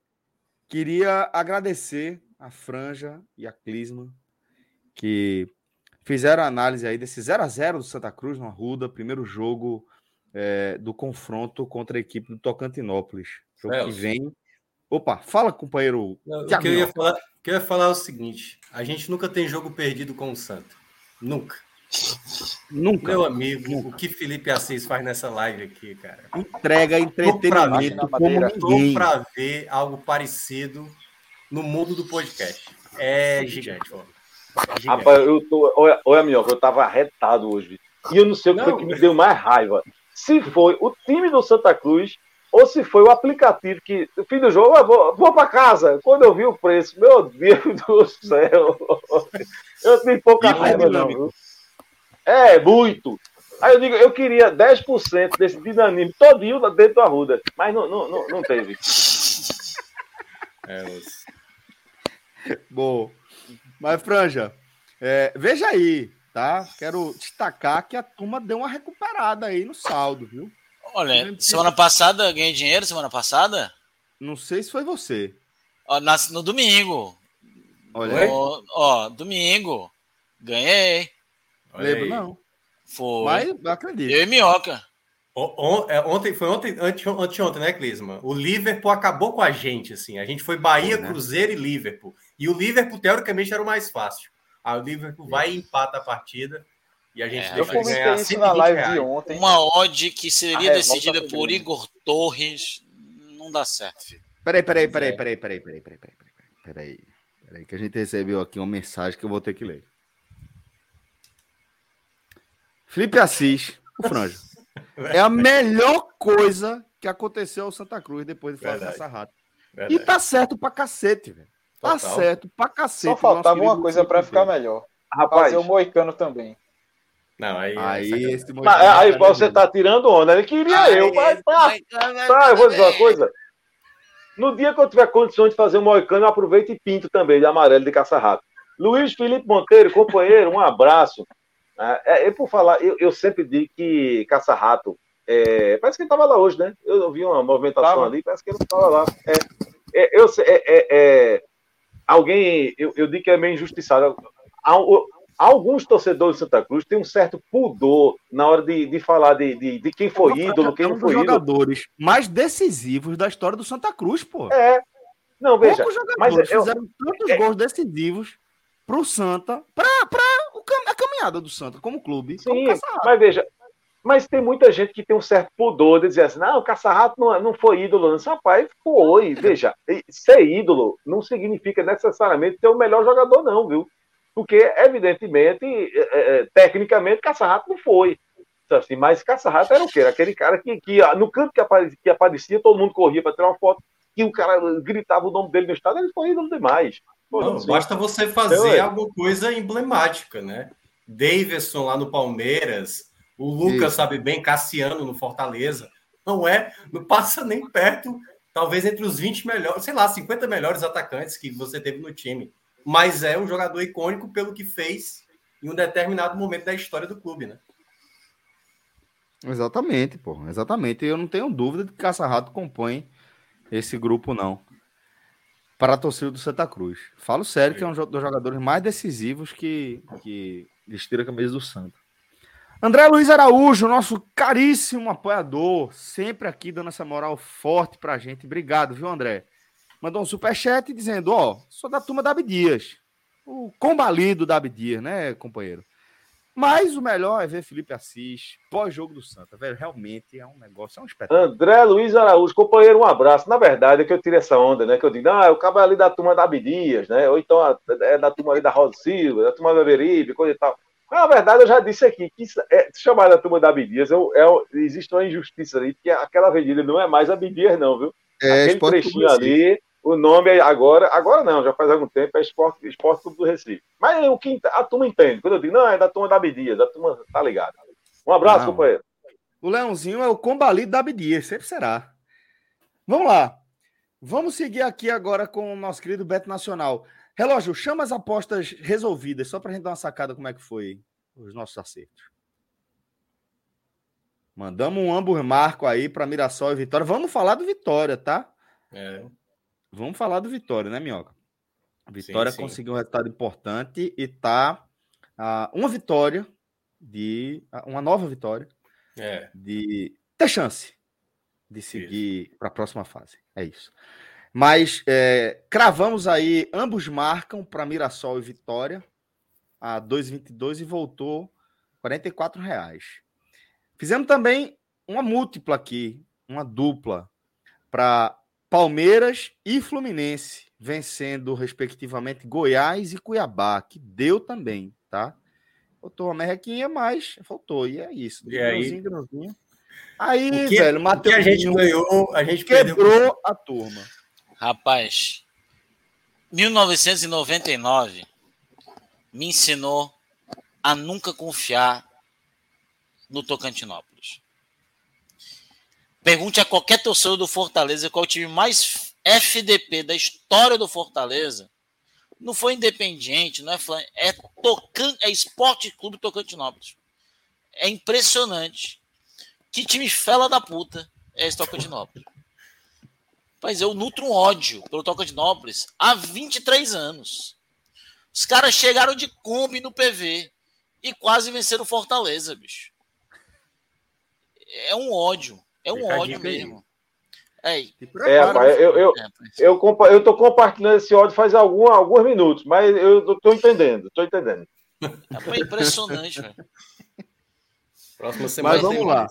queria agradecer a Franja e a Clisma que fizeram a análise aí desse 0 a 0 do Santa Cruz no Arruda, primeiro jogo é, do confronto contra a equipe do Tocantinópolis. Jogo que vem. Opa, fala, companheiro. Que eu ia falar, o que eu ia falar é o seguinte: a gente nunca tem jogo perdido com o Santa. Nunca. Nunca. Meu amigo, nunca. o que Felipe Assis faz nessa live aqui, cara? Entrega entretenimento como ninguém. para ver algo parecido no mundo do podcast. É gigante, ó. É. Rapaz, eu tô. Olha, olha minhoca, eu tava arretado hoje. E eu não sei o que foi que me deu mais raiva. Se foi o time do Santa Cruz ou se foi o aplicativo que, no fim do jogo, eu vou, vou para casa. Quando eu vi o preço, meu Deus do céu, eu tenho pouca raiva, não. É, muito. Aí eu digo, eu queria 10% desse dinamismo todinho dentro do Arruda, mas não, não, não, não teve. É, Bom, mas Franja, é, veja aí, tá? Quero destacar que a turma deu uma recuperada aí no saldo, viu? Olha, semana passada ganhei dinheiro, semana passada? Não sei se foi você. Ó, no domingo. Olha ó, ó, domingo. Ganhei. Lembro, não. Foi. Mas acredito. Eu e Minhoca. É, ontem foi ontem, anteontem, né, Clisma? O Liverpool acabou com a gente, assim. A gente foi Bahia, né? Cruzeiro e Liverpool. E o Liverpool, teoricamente, era o mais fácil. Aí o Liverpool vai e empata a partida. E a gente é, deixa eu ganhar isso na live reais. de ontem. Uma odd que seria decidida por Igor Torres não dá certo, filho. Peraí, peraí, peraí, peraí, peraí, peraí, peraí, peraí, peraí, peraí. Peraí, que a gente recebeu aqui uma mensagem que eu vou ter que ler. Felipe Assis, o Franjo. é a melhor coisa que aconteceu ao Santa Cruz depois de fazer essa rata. E tá certo pra cacete, velho. Tá Total. certo pra cacete. Só faltava uma coisa pra ficar melhor. Rapaz, fazer o Moicano também. Não, aí. Aí, é esse mas, aí você tá tirando onda. Ele queria aí, eu, mas tá. Tá, eu vou dizer uma coisa. No dia que eu tiver condições de fazer o Moicano, eu aproveito e pinto também de amarelo de caça-rato. Luiz Felipe Monteiro, companheiro, um abraço. É, é, por falar, eu, eu, sempre digo que Caça-Rato, é, parece que ele estava lá hoje, né? Eu vi uma movimentação tava. ali, parece que ele estava lá. É, é eu, é, é, alguém, eu, eu digo que é meio injustiçado. Alguns torcedores de Santa Cruz têm um certo pudor na hora de, de falar de, de, de quem foi ídolo, quem não foi ídolo. jogadores mais decisivos da história do Santa Cruz, pô. É. Não, veja. Poucos jogadores mas fizeram tantos gols decisivos pro Santa, para a caminhada do Santa como clube. Sim, como mas veja, mas tem muita gente que tem um certo pudor de dizer assim, não, o Caça-Rato não, não foi ídolo. Não. Rapaz, foi. Veja, ser ídolo não significa necessariamente ser o melhor jogador, não, viu? Porque, evidentemente, é, é, tecnicamente, Caça-Rato não foi. Assim, mas Caça-Rato era o quê? Era aquele cara que, que no canto que aparecia, que aparecia, todo mundo corria para tirar uma foto, e o cara gritava o nome dele no estado, ele foi ídolo demais. Não, basta você fazer alguma coisa emblemática, né? Davidson lá no Palmeiras, o Lucas Isso. sabe bem, Cassiano no Fortaleza. Não é, não passa nem perto, talvez entre os 20 melhores, sei lá, 50 melhores atacantes que você teve no time. Mas é um jogador icônico pelo que fez em um determinado momento da história do clube, né? Exatamente, pô. Exatamente. Eu não tenho dúvida de que Caça-Rato compõe esse grupo, não para a torcida do Santa Cruz. Falo sério que é um dos jogadores mais decisivos que, que vestiram a camisa do Santa. André Luiz Araújo, nosso caríssimo apoiador, sempre aqui dando essa moral forte pra gente. Obrigado, viu, André? Mandou um superchat dizendo: Ó, sou da turma da Abdias. O combalido da Abdias, né, companheiro? Mas o melhor é ver Felipe Assis pós-jogo do Santa, velho. Realmente é um negócio, é um espetáculo. André Luiz Araújo, companheiro, um abraço. Na verdade, é que eu tirei essa onda, né? Que eu digo, ah, eu acabo ali da turma da Abdias, né? Ou então é da turma ali da Rosa Silva, da turma da Beberibe, coisa e tal. Mas, na verdade, eu já disse aqui que é, se chamar da turma da Abdias, é, é, existe uma injustiça ali, porque aquela avenida não é mais Abdias, não, viu? É, Aquele trechinho ali o nome é agora, agora não, já faz algum tempo, é Esporte, esporte Clube do Recife. Mas o que a turma entende. Quando eu digo, não, é da turma da Abdias, a turma tá ligada. Um abraço, não. companheiro. O Leãozinho é o combalido da Abdias, sempre será. Vamos lá. Vamos seguir aqui agora com o nosso querido Beto Nacional. Relógio, chama as apostas resolvidas, só para a gente dar uma sacada como é que foi os nossos acertos. Mandamos um ambos marco aí para Mirassol e Vitória. Vamos falar do Vitória, tá? É. Vamos falar do Vitória, né, Minhoca? Vitória sim, sim. conseguiu um resultado importante e tá uh, uma vitória de uh, uma nova vitória é. de ter chance de seguir para a próxima fase. É isso. Mas é, cravamos aí, ambos marcam para Mirassol e Vitória a 2,22 e voltou R$ reais. Fizemos também uma múltipla aqui, uma dupla para Palmeiras e Fluminense, vencendo respectivamente Goiás e Cuiabá, que deu também, tá? Faltou uma merrequinha, mas faltou, e é isso. E aí? Grãozinho. Aí, que, velho, Matheus. a gente ganhou, a gente quebrou perdeu. a turma. Rapaz, 1999 me ensinou a nunca confiar no Tocantinópolis. Pergunte a qualquer torcedor do Fortaleza qual é o time mais FDP da história do Fortaleza. Não foi Independiente, não é é Tocan, é Esporte Clube Tocantinópolis. É impressionante. Que time fela da puta é esse Tocantinópolis. Mas eu nutro um ódio pelo Tocantinópolis há 23 anos. Os caras chegaram de Kombi no PV e quase venceram Fortaleza, bicho. É um ódio. É um ódio mesmo. É, é rapaz, eu, eu, eu, eu, eu tô compartilhando esse ódio faz algum, alguns minutos, mas eu tô entendendo, tô entendendo. É impressionante, velho. Próxima semana. Mas vamos lá.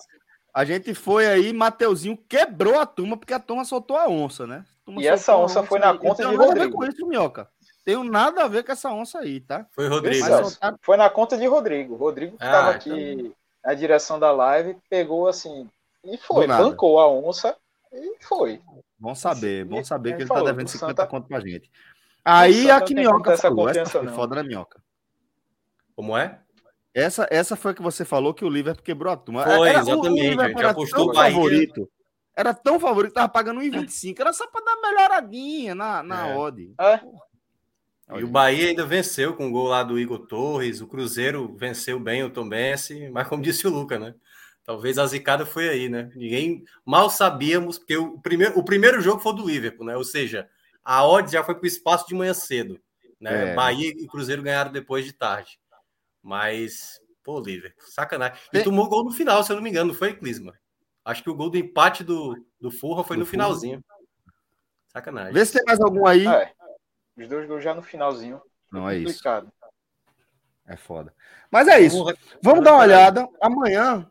A gente foi aí, Mateuzinho quebrou a turma, porque a turma soltou a onça, né? A e essa onça, onça foi na conta de Rodrigo. Nada a ver com isso, Minhoca. Tenho nada a ver com essa onça aí, tá? Foi Rodrigo. Soltaram... Foi na conta de Rodrigo. Rodrigo que estava ah, aqui então... na direção da live, pegou assim, e foi, bancou a onça e foi. Bom saber, bom saber que ele falou, tá devendo 50 Santa... conto pra gente. Aí a que Minhoca falou, essa foi foda da Minhoca. Como é? Essa, essa foi que você falou que o Liverpool quebrou a turma. Foi, era, exatamente. O era tão favorito. Era tão favorito que tava pagando 1,25. Era só para dar uma melhoradinha na, na é. odd. É. E o Bahia ainda venceu com o gol lá do Igor Torres. O Cruzeiro venceu bem o Tom Bense, mas como disse o Luca, né? Talvez a zicada foi aí, né? Ninguém mal sabíamos, porque o primeiro, o primeiro jogo foi do Liverpool, né? Ou seja, a odd já foi para o espaço de manhã cedo. Né? É. Bahia e Cruzeiro ganharam depois de tarde. Mas, pô, Liverpool, sacanagem. E tomou gol no final, se eu não me engano, não foi, Clisma? Acho que o gol do empate do, do Furra foi do no Furra. finalzinho. Sacanagem. Vê se tem mais algum aí. É, os dois gols já no finalzinho. Não é complicado. isso. É foda. Mas é isso. Vamos dar uma olhada. Amanhã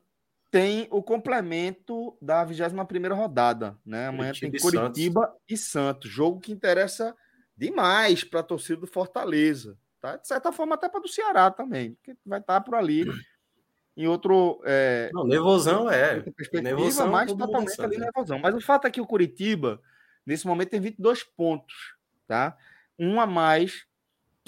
tem o complemento da 21 rodada, né? Amanhã Curitiba tem Curitiba e Santos. e Santos, jogo que interessa demais para a torcida do Fortaleza, tá? De certa forma até para do Ceará também, porque vai estar tá por ali em outro é, Não, nervosão é. Nervosão, mais totalmente ali nervosão. Mas o fato é que o Curitiba nesse momento tem 22 pontos, tá? Um a mais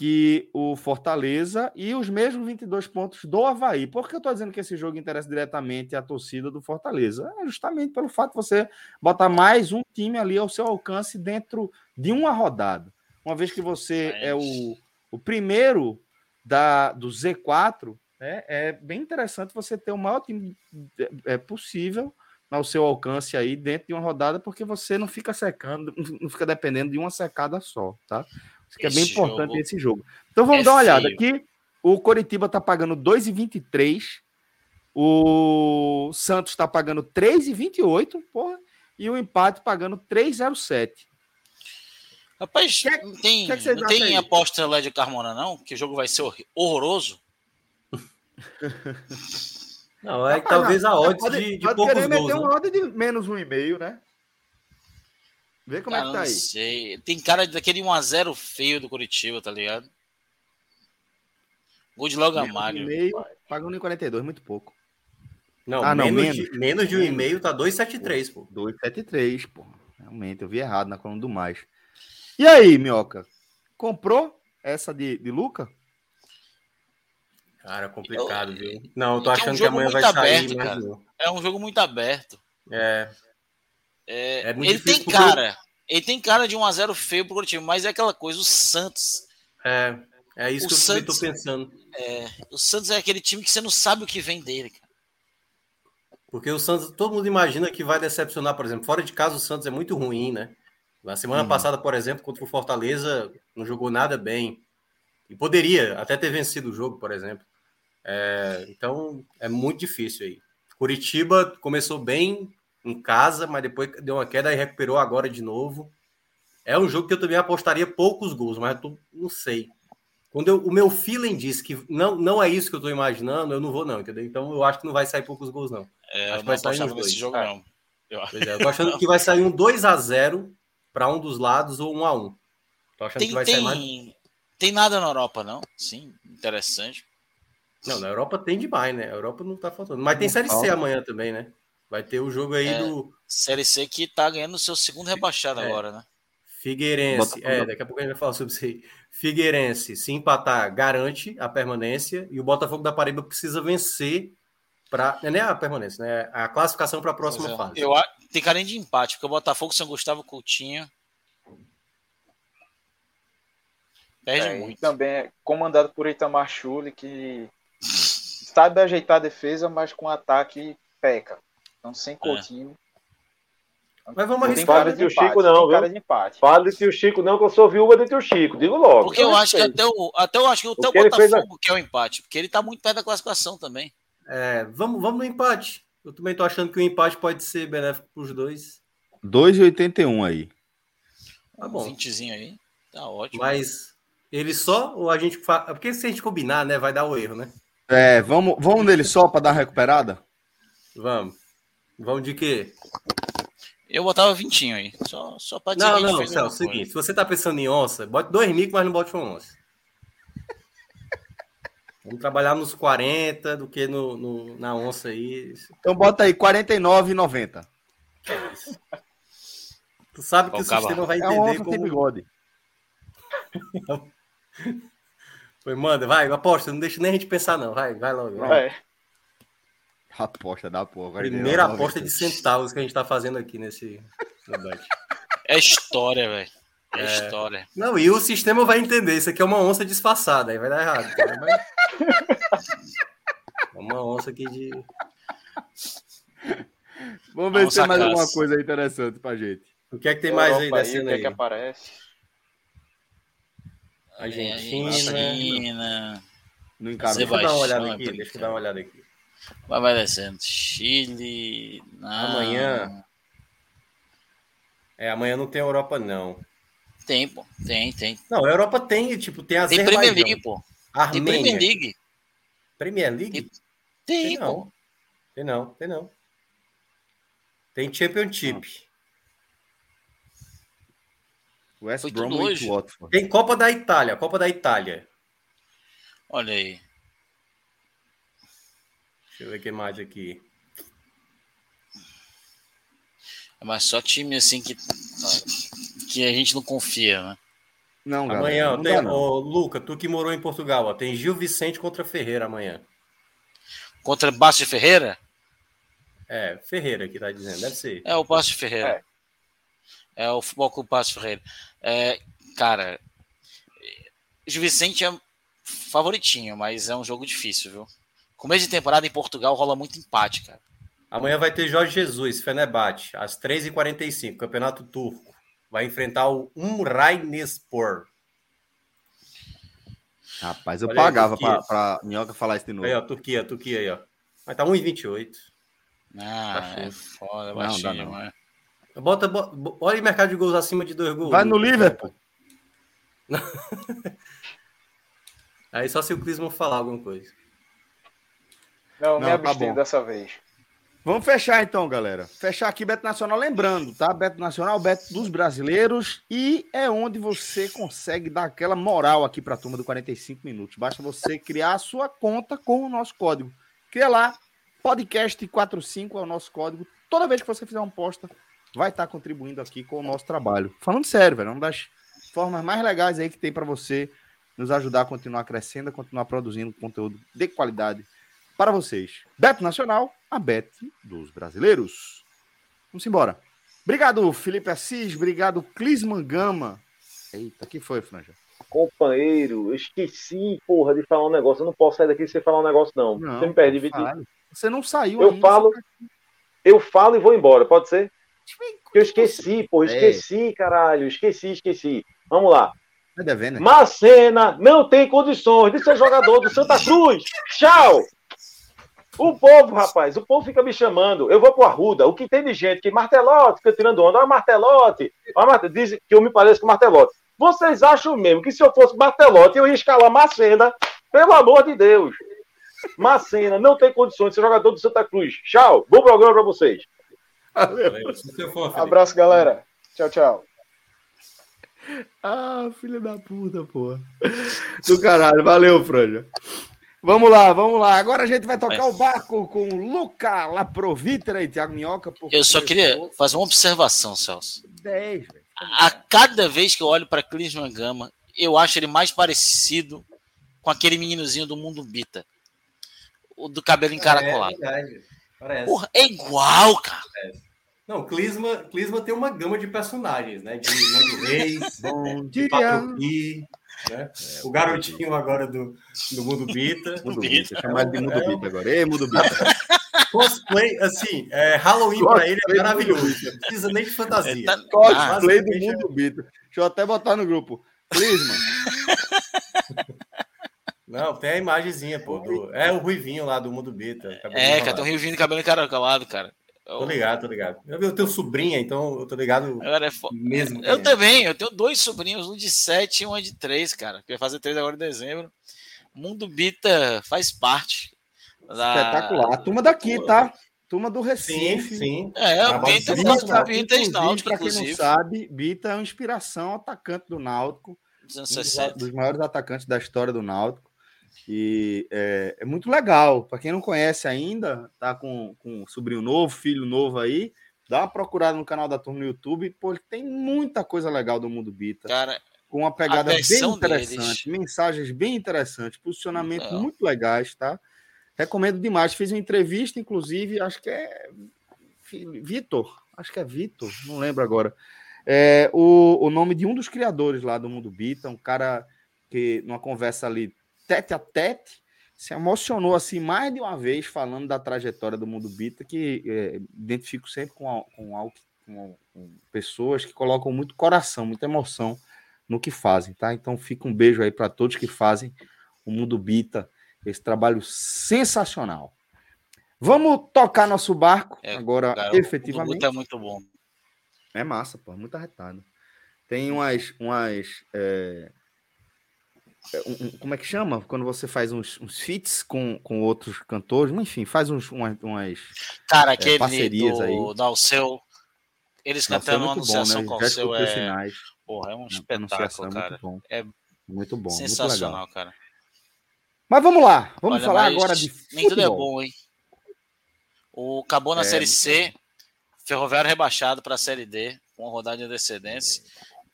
que o Fortaleza e os mesmos 22 pontos do Havaí. Por que eu estou dizendo que esse jogo interessa diretamente a torcida do Fortaleza? É justamente pelo fato de você botar mais um time ali ao seu alcance dentro de uma rodada. Uma vez que você é o, o primeiro da, do Z4, é, é bem interessante você ter o maior time é, possível ao seu alcance aí dentro de uma rodada, porque você não fica secando, não fica dependendo de uma secada só, tá? Isso que é bem importante jogo esse jogo. Então vamos é dar uma olhada aqui. O Coritiba tá pagando 2,23. O Santos está pagando 3,28, porra, e o empate pagando 3,07. Rapaz, que, é não tem, que é não tem aposta lá de Carmona, não? Que o jogo vai ser horroroso? Não, é que talvez a odd de, de pode poucos querer gols, meter né? uma odd de menos um e meio, né? Vê como é que tá aí. Sei. Tem cara daquele 1x0 feio do Curitiba, tá ligado? Gol de logo Mário. Paga 1,42, muito pouco. Não, ah, não menos, menos. De, menos de 1,5 tá 2,73, pô. 2,73, pô. Realmente, eu vi errado na coluna do mais. E aí, Minhoca? Comprou essa de, de Luca? Cara, complicado, eu, viu? Não, eu tô achando é um que amanhã vai aberto, sair. Mas... É um jogo muito aberto. É. É, é ele tem cara, ele tem cara de 1 a 0 feio pro Curitiba, mas é aquela coisa, o Santos É, é isso que Santos, eu estou pensando. É, o Santos é aquele time que você não sabe o que vem dele, cara. Porque o Santos, todo mundo imagina que vai decepcionar, por exemplo. Fora de casa, o Santos é muito ruim, né? Na semana uhum. passada, por exemplo, contra o Fortaleza, não jogou nada bem. E poderia até ter vencido o jogo, por exemplo. É, então, é muito difícil aí. Curitiba começou bem em casa, mas depois deu uma queda e recuperou agora de novo. É um jogo que eu também apostaria poucos gols, mas eu tô, não sei. Quando eu, o meu feeling diz que não, não é isso que eu estou imaginando, eu não vou, não, entendeu? Então eu acho que não vai sair poucos gols, não. É, acho que vai sair uns dois. jogo. Eu... É, eu tô achando que vai sair um 2 a 0 para um dos lados ou um a 1 Tô achando tem, que vai tem, sair mais. Tem nada na Europa, não? Sim, interessante. Não, na Europa tem demais, né? A Europa não tá faltando. Mas tem Série. C amanhã também, né? Vai ter o jogo aí é, do. Série C que tá ganhando o seu segundo rebaixado é. agora, né? Figueirense, é, daqui a pouco a gente vai falar sobre isso aí. Figueirense, se empatar, garante a permanência e o Botafogo da Paraíba precisa vencer para. Não é nem a permanência, né? A classificação para a próxima é. fase. Eu, tem carinho de empate, porque o Botafogo, São Gustavo Coutinho. Perde é, muito. Também é comandado por Itamar Chuli, que sabe ajeitar a defesa, mas com ataque peca. Então, sem é. Coutinho. É. Mas vamos arriscar. Fala de tio Chico, não, viu? Fala de tio Chico, não, que eu sou viúva de tio Chico, digo logo. Porque eu acho que até o, até eu acho que o Botafogo a... que é o empate, porque ele tá muito perto da classificação também. É, vamos, vamos no empate. Eu também tô achando que o empate pode ser benéfico pros dois. 2,81 aí. Tá bom. 20 aí. Tá ótimo. Mas ele só ou a gente faz. Porque se a gente combinar, né, vai dar o erro, né? É, vamos, vamos nele só para dar uma recuperada? Vamos. Vamos de quê? Eu botava vintinho aí. Só, só pra dizer Não, não, Celso, seguinte, se você tá pensando em onça, bote dois mil, mas não bote uma onça. Vamos trabalhar nos 40 do que no, no na onça aí. Então bota aí 49,90. Tu sabe que o, o sistema vai entender é onça como... bigode. Foi, manda, vai, aposta, não deixa nem a gente pensar não, vai, vai logo. Vai. vai. Aposta da porra. Primeira aposta de centavos que a gente tá fazendo aqui nesse debate. É história, velho. É, é, história. Não, e o sistema vai entender. Isso aqui é uma onça disfarçada, aí vai dar errado. Mas... É uma onça aqui de. Vamos ver se tem mais alguma coisa interessante pra gente. O que é que tem mais aí da cena aí? O que, é que aparece? Argentina. Argentina. Não encara. Deixa eu dar uma olhada aqui. Deixa eu dar uma olhada aqui. Vai, vai descendo. Chile. Não. Amanhã. É, amanhã não tem Europa, não. Tem, pô. Tem, tem. Não, a Europa tem, tipo, tem a Tem Premier League, pô. Armênia. Tem Premier League. Premier League? Tem, tem não. Pô. Tem não, tem não. Tem Championship. West Bromwich Watford. Tem Copa da Itália, Copa da Itália. Olha aí. Deixa eu ver o que mais aqui. É mas só time assim que, que a gente não confia, né? Não, galera, amanhã não tem. Ô, Luca, tu que morou em Portugal, ó, tem Gil Vicente contra Ferreira amanhã. Contra Baixo Ferreira? É, Ferreira que tá dizendo, deve ser. É o Baixo Ferreira. É. é o Futebol Clube Baixo Ferreira. É, cara, Gil Vicente é favoritinho, mas é um jogo difícil, viu? Começo de temporada em Portugal rola muito empate, cara. Amanhã vai ter Jorge Jesus, Fenerbahçe, às 3h45, Campeonato Turco. Vai enfrentar o Umraynespor. Rapaz, eu Olha pagava para pra Minhoca falar isso de novo. Aí, ó, Turquia, Turquia aí, ó. Mas tá 1,28. Ah, tá é foda, baixinho, não, não. Bota, bota, olha o mercado de gols acima de dois gols. Vai no Liverpool. aí só se o Clisman falar alguma coisa. Não, não me abstenho tá dessa vez. Vamos fechar então, galera. Fechar aqui Beto Nacional, lembrando, tá? Beto Nacional, Beto dos brasileiros e é onde você consegue dar aquela moral aqui para a turma do 45 minutos. Basta você criar a sua conta com o nosso código. Cria lá, podcast 45 é o nosso código. Toda vez que você fizer uma posta, vai estar contribuindo aqui com o nosso trabalho. Falando sério, velho, é uma das formas mais legais aí que tem para você nos ajudar a continuar crescendo, a continuar produzindo conteúdo de qualidade para vocês. Beto Nacional, a Bet dos brasileiros. Vamos embora. Obrigado, Felipe Assis. Obrigado, Clisman Gama. Eita, que foi, Franja? companheiro, eu esqueci, porra, de falar um negócio. Eu não posso sair daqui sem falar um negócio, não. não você me perde. Você não saiu Eu ainda, falo, tá eu falo e vou embora, pode ser? Eu esqueci, porra, esqueci, caralho, esqueci, esqueci. Vamos lá. Tá devendo, né? Macena não tem condições de ser jogador do Santa Cruz. Tchau! O povo, rapaz, o povo fica me chamando. Eu vou pro Arruda. O que tem de gente que martelote, fica tirando onda. Olha martelote. Olha, diz que eu me pareço com martelote. Vocês acham mesmo que se eu fosse martelote, eu ia escalar Macena? Pelo amor de Deus. Macena não tem condições de ser jogador do Santa Cruz. Tchau. Bom programa para vocês. Valeu. Abraço, galera. Tchau, tchau. Ah, filha da puta, porra. Do caralho. Valeu, Franja. Vamos lá, vamos lá. Agora a gente vai tocar o barco com Luca Laprovitra e Thiago Minhoca. Eu só queria fazer uma observação, Celso. 10, velho. A cada vez que eu olho para Clisman Gama, eu acho ele mais parecido com aquele meninozinho do Mundo Bita. O do cabelo encaracolado. É, é Porra, é igual, cara. É. Não, Clisma, Clisma tem uma gama de personagens, né? De Nando Reis, de Patupi, né? É, o garotinho agora do, do Mundo Bita. Mundo Bita, chamado de Mundo é, Bita agora. Ei, Mundo Bita. Cosplay, assim, é, Halloween para ele é maravilhoso. Não precisa nem de fantasia. Tá... Cosplay do Mundo Bita. Deixa eu até botar no grupo. Clisma. Não, tem a imagenzinha, pô. Do... É o Ruivinho lá do Mundo Bita. É, cara, tem um Ruivinho de cabelo encaracolado, cara. Tô ligado, tô ligado. Eu tenho sobrinha, então eu tô ligado agora é fo... mesmo. Eu também, eu tenho dois sobrinhos, um de sete e um de três, cara. Que vai fazer três agora em dezembro. Mundo Bita faz parte. Da... Espetacular. A turma daqui, tá? Turma do Recife. Sim, sim. É, o Bita, Bita, Bita é Náutico, Pra quem não sabe, Bita é uma inspiração atacante do Náutico. Um dos maiores atacantes da história do Náutico. E é, é muito legal. Para quem não conhece ainda, tá com, com um sobrinho novo, filho novo aí, dá uma procurada no canal da turma no YouTube. Pô, tem muita coisa legal do mundo Bita. Cara, com uma pegada bem interessante, deles... mensagens bem interessantes, posicionamento muito legais, tá? Recomendo demais. Fiz uma entrevista, inclusive, acho que é Vitor, acho que é Vitor, não lembro agora. É, o, o nome de um dos criadores lá do Mundo Bita, um cara que, numa conversa ali tete a tete, se emocionou assim mais de uma vez falando da trajetória do mundo Bita, que é, identifico sempre com, com, com, com, pessoas que colocam muito coração, muita emoção no que fazem, tá? Então fica um beijo aí para todos que fazem o mundo Bita, esse trabalho sensacional. Vamos tocar nosso barco é, agora, cara, efetivamente. O é muito bom. É massa, pô, muito arretado. Tem umas, umas é, é, um, como é que chama? Quando você faz uns, uns feats com, com outros cantores, enfim, faz uns, umas, umas Cara, é, aquele é, parcerias do, aí. do Alceu, eles cantando uma anunciação né? com o Alceu é... Sinais. Porra, é um espetáculo, é cara. Muito bom. É muito bom, sensacional, muito cara. Mas vamos lá, vamos Olha, falar agora de Nem tudo é bom, hein? O acabou na é, Série C, Ferroviário rebaixado para a Série D, com rodada de antecedência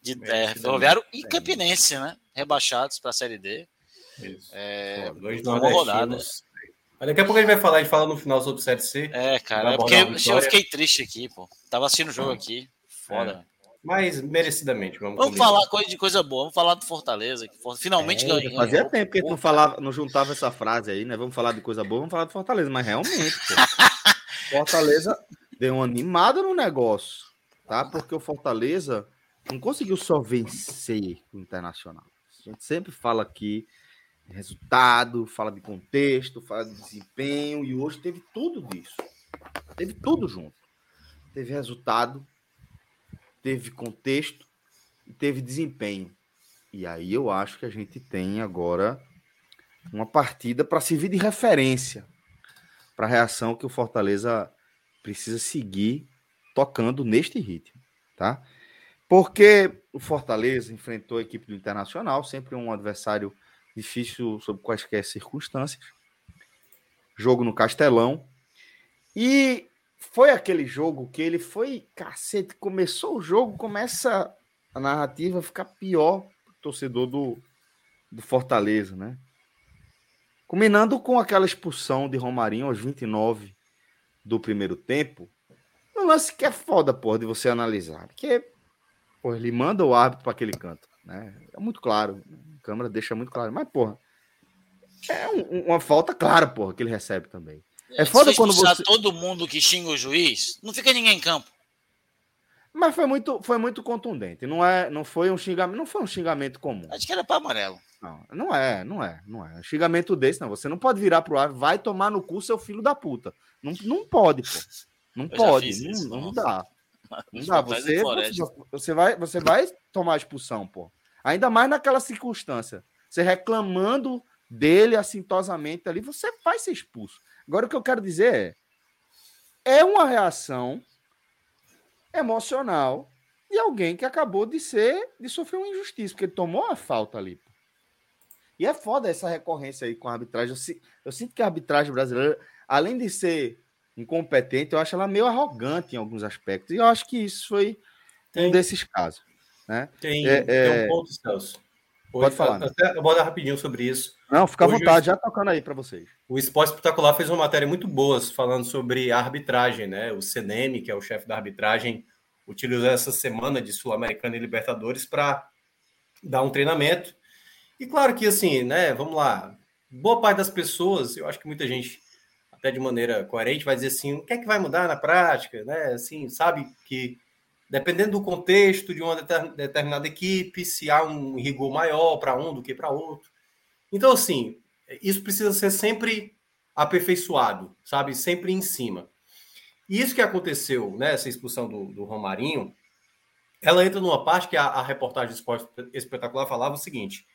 de é, Ferroviário e Campinense, né? Rebaixados para a Série D. Isso. É, Pô, dois uma rodada. Mas daqui a pouco a gente vai falar, a gente fala no final sobre o Série C. É, cara, é porque eu fiquei triste aqui, pô. Tava assistindo o jogo aqui. Foda. É. Mas merecidamente, vamos Vamos falar coisa de coisa boa, vamos falar do Fortaleza, que finalmente é, ganhou. Fazia tempo que a gente não, falava, não juntava essa frase aí, né? Vamos falar de coisa boa, vamos falar do Fortaleza, mas realmente, pô, Fortaleza deu uma animada no negócio, tá? Porque o Fortaleza não conseguiu só vencer o Internacional. A gente sempre fala aqui de resultado, fala de contexto, fala de desempenho, e hoje teve tudo disso. Teve tudo junto. Teve resultado, teve contexto e teve desempenho. E aí eu acho que a gente tem agora uma partida para servir de referência para a reação que o Fortaleza precisa seguir tocando neste ritmo, tá? Porque o Fortaleza enfrentou a equipe do Internacional, sempre um adversário difícil sob quaisquer circunstâncias. Jogo no Castelão. E foi aquele jogo que ele foi, cacete, começou o jogo, começa a narrativa ficar pior para o torcedor do, do Fortaleza, né? Combinando com aquela expulsão de Romarinho aos 29 do primeiro tempo, um lance que é foda, porra, de você analisar. Porque Pô, ele manda o árbitro para aquele canto. Né? É muito claro. A câmera deixa muito claro. Mas, porra, é um, uma falta clara, porra, que ele recebe também. É, foda quando você. todo mundo que xinga o juiz, não fica ninguém em campo. Mas foi muito, foi muito contundente. Não, é, não foi um xingamento, não foi um xingamento comum. Acho que era para amarelo. Não, não é, não é, não é. Um xingamento desse, não. Você não pode virar pro ar, vai tomar no cu seu filho da puta. Não, não pode, pô. Não Eu pode, isso, não, não, dá. Não. Você, você, vai, você vai tomar expulsão, pô. Ainda mais naquela circunstância. Você reclamando dele assintosamente ali, você vai ser expulso. Agora o que eu quero dizer é, é uma reação emocional de alguém que acabou de ser, de sofrer uma injustiça, porque ele tomou a falta ali. E é foda essa recorrência aí com a arbitragem. Eu, eu sinto que a arbitragem brasileira, além de ser incompetente, eu acho ela meio arrogante em alguns aspectos. E eu acho que isso foi tem, um desses casos. Né? Tem, é, tem um é, ponto, Celso. Pode falar. Até, eu vou dar rapidinho sobre isso. Não, fica à vontade, já tocando aí para vocês. O Esporte Espetacular fez uma matéria muito boa falando sobre a arbitragem, né? O CNM, que é o chefe da arbitragem, utilizou essa semana de Sul-Americana e Libertadores para dar um treinamento. E claro que, assim, né? Vamos lá. Boa parte das pessoas, eu acho que muita gente, até de maneira coerente, vai dizer assim: o que é que vai mudar na prática, né? Assim, sabe que dependendo do contexto de uma determinada equipe, se há um rigor maior para um do que para outro. Então, assim, isso precisa ser sempre aperfeiçoado, sabe? Sempre em cima. E isso que aconteceu, né, essa expulsão do, do Romarinho, ela entra numa parte que a, a reportagem do Espetacular falava o seguinte: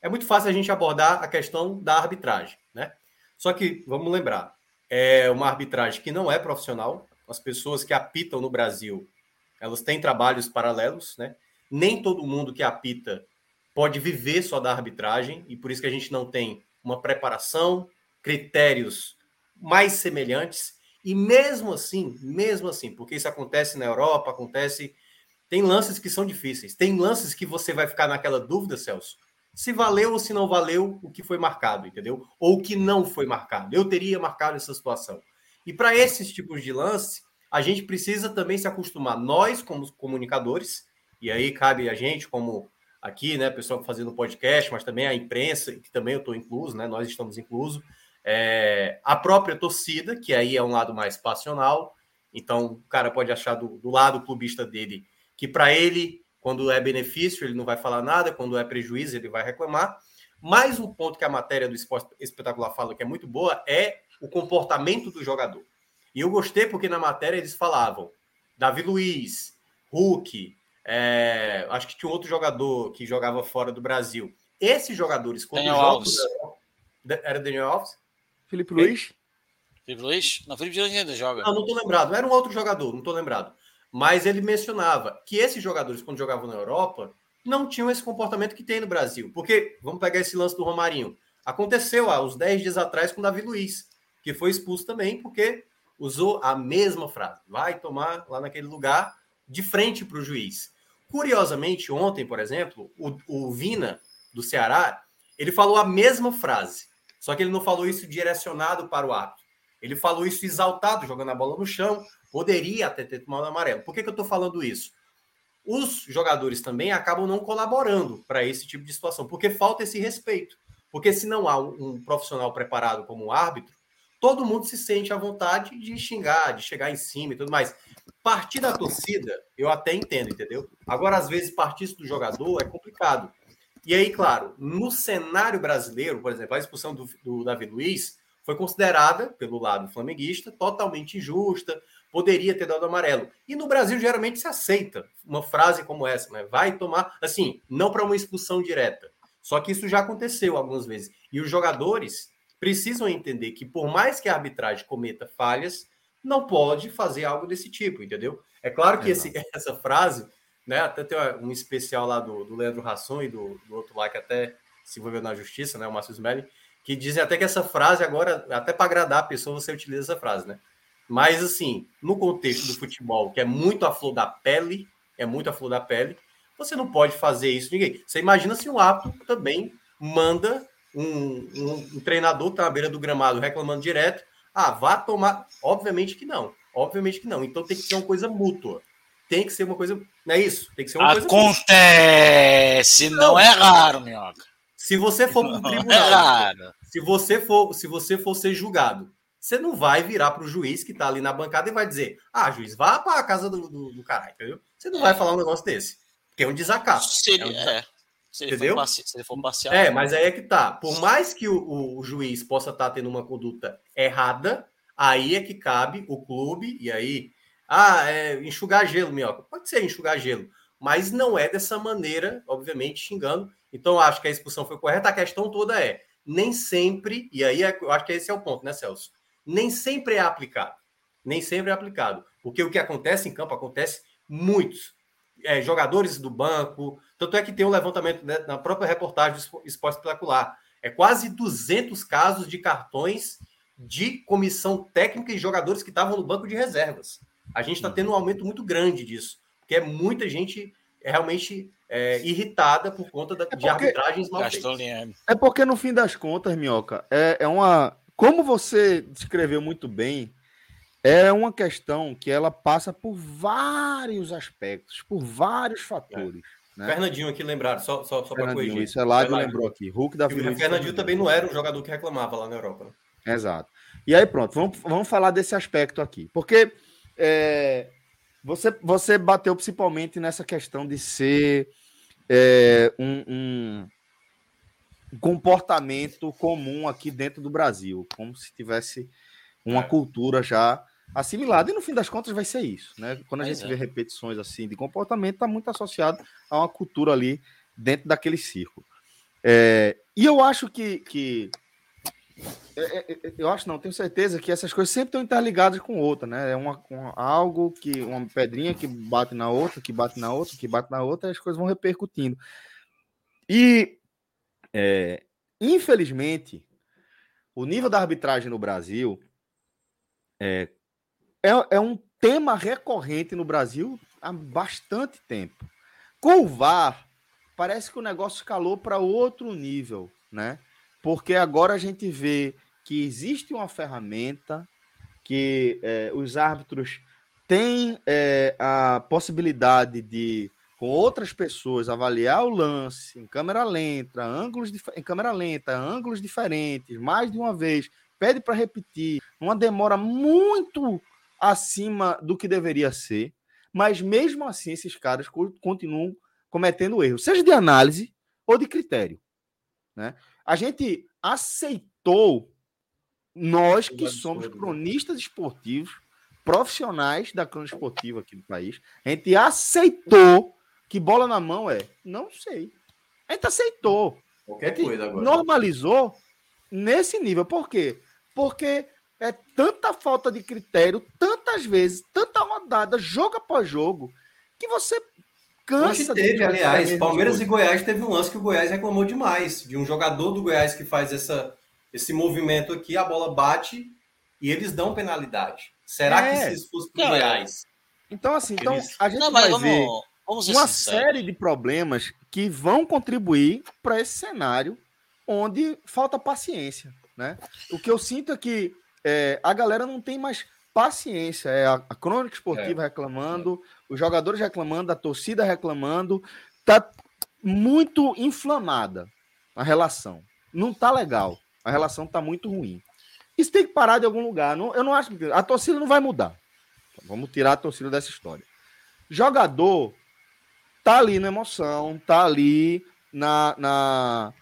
é muito fácil a gente abordar a questão da arbitragem, né? Só que, vamos lembrar, é uma arbitragem que não é profissional. As pessoas que apitam no Brasil elas têm trabalhos paralelos, né? Nem todo mundo que apita pode viver só da arbitragem, e por isso que a gente não tem uma preparação, critérios mais semelhantes, e mesmo assim, mesmo assim, porque isso acontece na Europa, acontece. Tem lances que são difíceis, tem lances que você vai ficar naquela dúvida, Celso, se valeu ou se não valeu o que foi marcado, entendeu? Ou o que não foi marcado. Eu teria marcado essa situação. E para esses tipos de lance, a gente precisa também se acostumar, nós como comunicadores, e aí cabe a gente como aqui, né, pessoal fazendo podcast, mas também a imprensa, que também eu estou incluso, né, nós estamos inclusos, é, a própria torcida, que aí é um lado mais passional, então o cara pode achar do, do lado clubista dele que para ele, quando é benefício, ele não vai falar nada, quando é prejuízo, ele vai reclamar. Mas o ponto que a matéria do Esporte Espetacular fala que é muito boa é o comportamento do jogador. E eu gostei porque na matéria eles falavam Davi Luiz, Hulk, é, acho que tinha outro jogador que jogava fora do Brasil. Esses jogadores, quando Daniel jogam, Alves. Era Daniel Alves? Felipe Luiz? Felipe Luiz? Não, Felipe Luiz ainda joga. Não, não tô lembrado. Era um outro jogador, não tô lembrado. Mas ele mencionava que esses jogadores, quando jogavam na Europa, não tinham esse comportamento que tem no Brasil. Porque, vamos pegar esse lance do Romarinho. Aconteceu há uns 10 dias atrás com o Davi Luiz, que foi expulso também, porque usou a mesma frase. Vai tomar lá naquele lugar de frente para o juiz. Curiosamente, ontem, por exemplo, o, o Vina, do Ceará, ele falou a mesma frase. Só que ele não falou isso direcionado para o árbitro. Ele falou isso exaltado, jogando a bola no chão. Poderia até ter tomado amarelo. Por que, que eu estou falando isso? Os jogadores também acabam não colaborando para esse tipo de situação, porque falta esse respeito. Porque se não há um, um profissional preparado como árbitro, todo mundo se sente à vontade de xingar, de chegar em cima e tudo mais. Partir da torcida, eu até entendo, entendeu? Agora, às vezes, partir do jogador é complicado. E aí, claro, no cenário brasileiro, por exemplo, a expulsão do, do Davi Luiz foi considerada, pelo lado flamenguista, totalmente injusta, poderia ter dado amarelo. E no Brasil, geralmente, se aceita uma frase como essa, né? Vai tomar, assim, não para uma expulsão direta. Só que isso já aconteceu algumas vezes. E os jogadores precisam entender que, por mais que a arbitragem cometa falhas, não pode fazer algo desse tipo, entendeu? É claro que é esse, essa frase, né? Até tem um especial lá do, do Leandro Rasson e do, do, outro lá que até se envolveu na justiça, né? O Márcio Smelly, que dizem até que essa frase agora, até para agradar a pessoa, você utiliza essa frase, né? Mas assim, no contexto do futebol, que é muito a flor da pele, é muito a flor da pele, você não pode fazer isso ninguém. Você imagina se um ato também manda um, um, um treinador que está na beira do gramado reclamando direto, ah, vá tomar. Obviamente que não. Obviamente que não. Então tem que ser uma coisa mútua. tem que ser uma coisa. Não é isso? Tem que ser uma Acontece, coisa. Acontece, não, não é raro, minhoca. Se você for para um tribunal, é se você for, se você for ser julgado, você não vai virar para o juiz que está ali na bancada e vai dizer: ah, juiz, vá para a casa do, do, do caralho, entendeu? Você não vai falar um negócio desse. Porque é um desacato. Seria, é um desacato. É. Se ele, Entendeu? For, se ele for parcial. É, mas aí é que tá. Por mais que o, o juiz possa estar tá tendo uma conduta errada, aí é que cabe o clube, e aí. Ah, é enxugar gelo, minhoca. Pode ser enxugar gelo, mas não é dessa maneira, obviamente, xingando. Então, acho que a expulsão foi correta. A questão toda é: nem sempre, e aí é, eu acho que esse é o ponto, né, Celso? Nem sempre é aplicado. Nem sempre é aplicado. Porque o que acontece em campo acontece muitos. É, jogadores do banco, tanto é que tem um levantamento né, na própria reportagem do Esporte Espetacular. É quase 200 casos de cartões de comissão técnica e jogadores que estavam no banco de reservas. A gente está tendo um aumento muito grande disso, porque é muita gente realmente é, irritada por conta da, é porque, de arbitragens mal feitas. É porque, no fim das contas, Minhoca, é, é uma. Como você descreveu muito bem, é uma questão que ela passa por vários aspectos, por vários fatores. É. Né? Fernandinho aqui lembraram, só, só, só para corrigir. Isso, é lá que lembrou aqui. Hulk da Fernandinho, Fernandinho também não era um jogador que reclamava lá na Europa. Né? Exato. E aí, pronto, vamos, vamos falar desse aspecto aqui. Porque é, você, você bateu principalmente nessa questão de ser é, um, um, comportamento comum aqui dentro do Brasil, como se tivesse uma é. cultura já assimilado. E no fim das contas vai ser isso, né? Quando a gente é. vê repetições assim de comportamento, está muito associado a uma cultura ali dentro daquele círculo. É, e eu acho que, que é, é, é, eu acho não, tenho certeza que essas coisas sempre estão interligadas com outra, né? É uma, um, algo que uma pedrinha que bate na outra, que bate na outra, que bate na outra, e as coisas vão repercutindo. E é, infelizmente, o nível da arbitragem no Brasil é, é, é um tema recorrente no Brasil há bastante tempo. Com o VAR, parece que o negócio escalou para outro nível, né? Porque agora a gente vê que existe uma ferramenta que é, os árbitros têm é, a possibilidade de, com outras pessoas, avaliar o lance em câmera lenta, ângulos em câmera lenta, ângulos diferentes, mais de uma vez, pede para repetir, uma demora muito acima do que deveria ser, mas mesmo assim esses caras continuam cometendo erros, seja de análise ou de critério. Né? A gente aceitou, nós que somos cronistas esportivos, profissionais da crônica esportiva aqui do país, a gente aceitou que bola na mão é, não sei. A gente aceitou. Qualquer gente coisa agora. Normalizou nesse nível. Por quê? Porque é tanta falta de critério, tantas vezes, tanta rodada, jogo após jogo, que você cansa. Hoje teve, aliás, Palmeiras e Goiás teve um lance que o Goiás reclamou demais, de um jogador do Goiás que faz essa, esse movimento aqui, a bola bate e eles dão penalidade. Será é. que se isso fosse para o Goiás? Então, assim, então, a gente Não, vai vamos, ver vamos uma série de problemas que vão contribuir para esse cenário onde falta paciência. Né? O que eu sinto é que é, a galera não tem mais paciência. É a, a crônica esportiva é. reclamando, os jogadores reclamando, a torcida reclamando. Tá muito inflamada a relação. Não tá legal. A relação tá muito ruim. Isso tem que parar de algum lugar. Não, eu não acho que a torcida não vai mudar. Vamos tirar a torcida dessa história. Jogador tá ali na emoção, tá ali na, na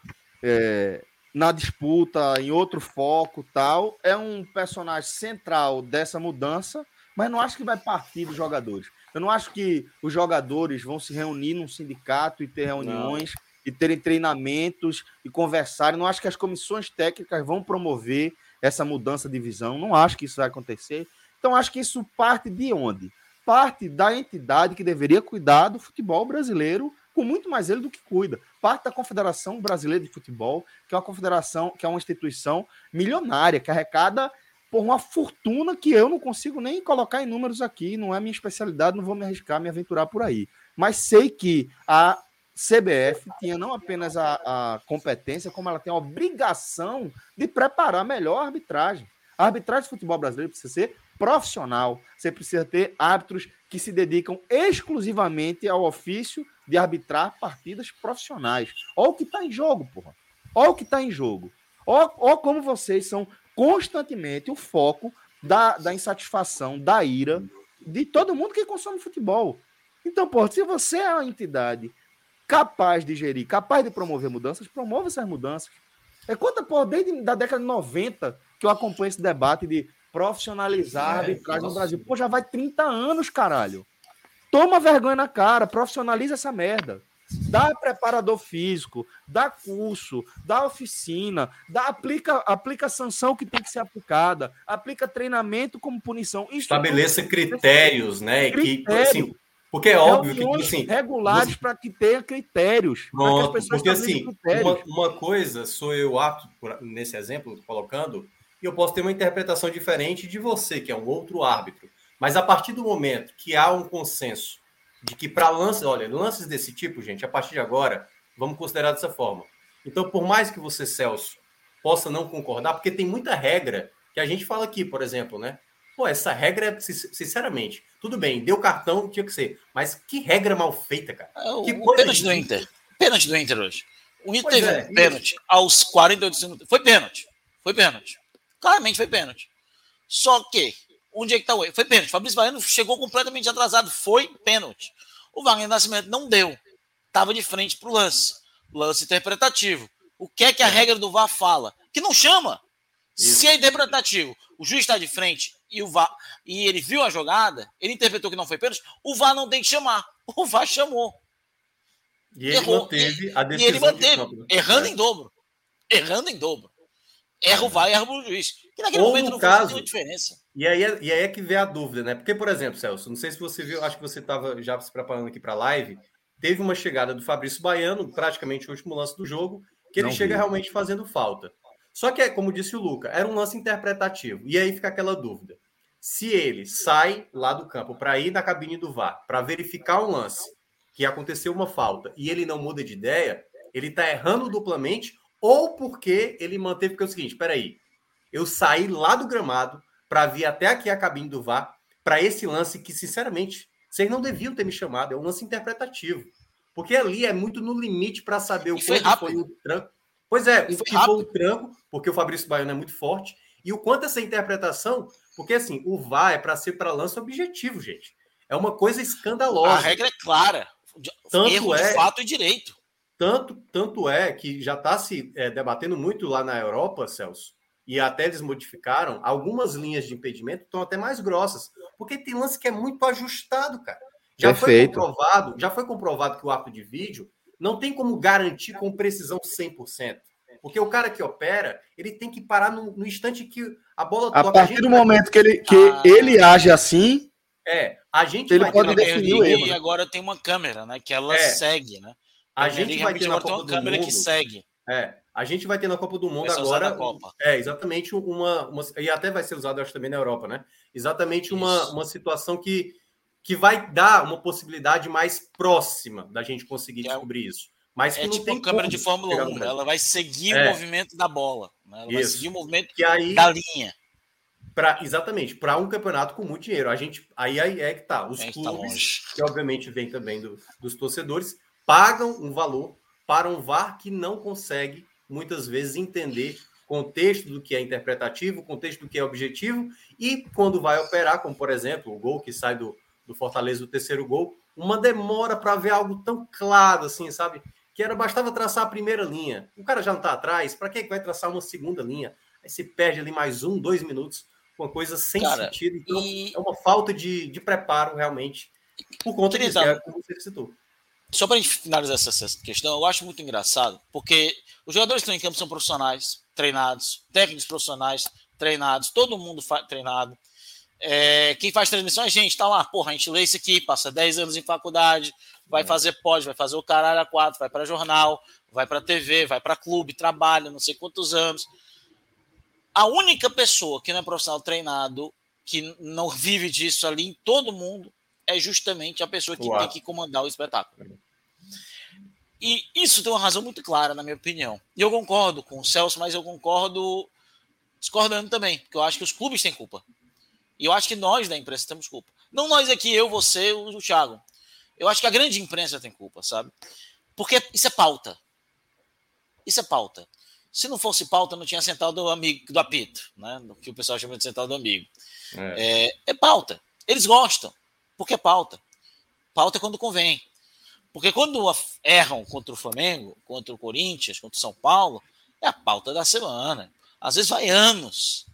é, na disputa, em outro foco tal. É um personagem central dessa mudança, mas não acho que vai partir dos jogadores. Eu não acho que os jogadores vão se reunir num sindicato e ter reuniões não. e terem treinamentos e conversarem. Não acho que as comissões técnicas vão promover essa mudança de visão. Não acho que isso vai acontecer. Então, acho que isso parte de onde? Parte da entidade que deveria cuidar do futebol brasileiro com muito mais ele do que cuida. Parte da Confederação Brasileira de Futebol, que é uma confederação, que é uma instituição milionária, que arrecada por uma fortuna que eu não consigo nem colocar em números aqui, não é minha especialidade, não vou me arriscar, me aventurar por aí. Mas sei que a CBF tinha não apenas a, a competência, como ela tem a obrigação de preparar melhor a arbitragem. A arbitragem de futebol brasileiro precisa ser profissional. Você precisa ter árbitros que se dedicam exclusivamente ao ofício de arbitrar partidas profissionais. Olha o que está em jogo, porra. Olha o que está em jogo. Olha, olha como vocês são constantemente o foco da, da insatisfação, da ira de todo mundo que consome futebol. Então, pô, se você é uma entidade capaz de gerir, capaz de promover mudanças, promova essas mudanças. É quanta, pô, desde a década de 90 que eu acompanho esse debate de profissionalizar a é, arbitragem no Brasil. Pô, já vai 30 anos, caralho. Toma vergonha na cara, profissionaliza essa merda. Dá preparador físico, dá curso, dá oficina, dá aplica, aplica sanção que tem que ser aplicada, aplica treinamento como punição. Isso Estabeleça critérios, né? Critério. Que, assim, porque é óbvio que assim, regulares você... para que tenha critérios. Pronto, porque assim, uma, uma, coisa sou eu apto nesse exemplo colocando, e eu posso ter uma interpretação diferente de você, que é um outro árbitro. Mas a partir do momento que há um consenso de que para lances, olha, lances desse tipo, gente, a partir de agora, vamos considerar dessa forma. Então, por mais que você, Celso, possa não concordar, porque tem muita regra que a gente fala aqui, por exemplo, né? Pô, essa regra, sinceramente, tudo bem, deu cartão, tinha que ser. Mas que regra mal feita, cara. É, que o pênalti do Inter. Pênalti do Inter hoje. O Inter teve é, pênalti isso. aos 48 segundos. Foi pênalti. Foi pênalti. Claramente foi pênalti. Só que, onde é que tá o erro? Foi pênalti. Fabrício Baiano chegou completamente atrasado. Foi pênalti. O Wagner Nascimento não deu. Tava de frente pro lance. Lance interpretativo. O que é que a é. regra do VAR fala? Que não chama. Isso. Se é interpretativo, o juiz está de frente e o VAR e ele viu a jogada, ele interpretou que não foi pênalti, o VAR não tem que chamar. O VAR chamou. E ele Errou. manteve a decisão. E ele manteve, de campo, errando é. em dobro. Errando em dobro. Erra o VAR e erra o juiz. Que naquele Ou momento não caso, faz diferença. E aí, é, e aí é que vem a dúvida, né? Porque, por exemplo, Celso, não sei se você viu, acho que você estava já se preparando aqui para a live. Teve uma chegada do Fabrício Baiano, praticamente o último lance do jogo, que ele não chega vi. realmente fazendo falta. Só que, como disse o Luca, era um lance interpretativo. E aí fica aquela dúvida. Se ele sai lá do campo para ir na cabine do VAR, para verificar um lance que aconteceu uma falta e ele não muda de ideia, ele está errando duplamente ou porque ele manteve, porque é o seguinte, peraí, eu saí lá do gramado para vir até aqui a cabine do VAR para esse lance que, sinceramente, vocês não deviam ter me chamado, é um lance interpretativo. Porque ali é muito no limite para saber o quanto foi o tranco. Pois é, o que foi o tranco, porque o Fabrício Baiano é muito forte, e o quanto essa interpretação, porque assim, o VAR é para ser para lance objetivo, gente. É uma coisa escandalosa. A regra é clara. Tanto Erro é, de fato e direito. Tanto, tanto é que já está se é, debatendo muito lá na Europa, Celso, e até eles modificaram, algumas linhas de impedimento estão até mais grossas, porque tem lance que é muito ajustado, cara. Já Perfeito. foi comprovado, já foi comprovado que o ato de vídeo não tem como garantir com precisão 100%. Porque o cara que opera, ele tem que parar no, no instante que a bola toca. A partir a do momento que ele, que ah, ele age assim, é, a gente ele pode definir o erro. E agora tem uma câmera, né, que ela é, segue, né? A gente vai ter uma câmera mundo, que segue. É, a gente vai ter na Copa do Mundo agora. É, exatamente uma, uma, E até vai ser usado, acho, também na Europa, né? Exatamente uma, uma situação que, que vai dar uma possibilidade mais próxima da gente conseguir é, descobrir isso. Mas é tipo câmera de Fórmula 1, ela vai seguir é. o movimento da bola. Né? Ela isso. vai seguir o movimento que aí, da linha. Pra, exatamente, para um campeonato com muito dinheiro. A gente, aí, aí é que tá. Os clubes, tá que obviamente vem também do, dos torcedores, pagam um valor para um VAR que não consegue, muitas vezes, entender contexto do que é interpretativo, contexto do que é objetivo, e quando vai operar, como por exemplo, o gol que sai do, do Fortaleza, o terceiro gol, uma demora para ver algo tão claro assim, sabe? Que era bastava traçar a primeira linha. O cara já não está atrás, para que vai traçar uma segunda linha? Aí se perde ali mais um, dois minutos, uma coisa sem cara, sentido. Então, e... é uma falta de, de preparo, realmente, por conta disso, é, como você citou só para a gente finalizar essa questão, eu acho muito engraçado, porque os jogadores que estão em campo são profissionais, treinados, técnicos profissionais, treinados, todo mundo treinado. É, quem faz transmissão é a gente, tá lá, porra, a gente lê isso aqui, passa 10 anos em faculdade, vai fazer pós, vai fazer o caralho a quatro, vai para jornal, vai para TV, vai para clube, trabalha, não sei quantos anos. A única pessoa que não é profissional treinado, que não vive disso ali em todo mundo, é justamente a pessoa que Uau. tem que comandar o espetáculo. E isso tem uma razão muito clara, na minha opinião. E eu concordo com o Celso, mas eu concordo discordando também, porque eu acho que os clubes têm culpa. E eu acho que nós da imprensa temos culpa. Não nós aqui, eu, você, o, o Thiago. Eu acho que a grande imprensa tem culpa, sabe? Porque isso é pauta. Isso é pauta. Se não fosse pauta, não tinha central do amigo do apito, né? Que o pessoal chama de central do amigo. É. É, é pauta. Eles gostam, porque é pauta. Pauta é quando convém. Porque quando erram contra o Flamengo, contra o Corinthians, contra o São Paulo, é a pauta da semana. Às vezes vai anos.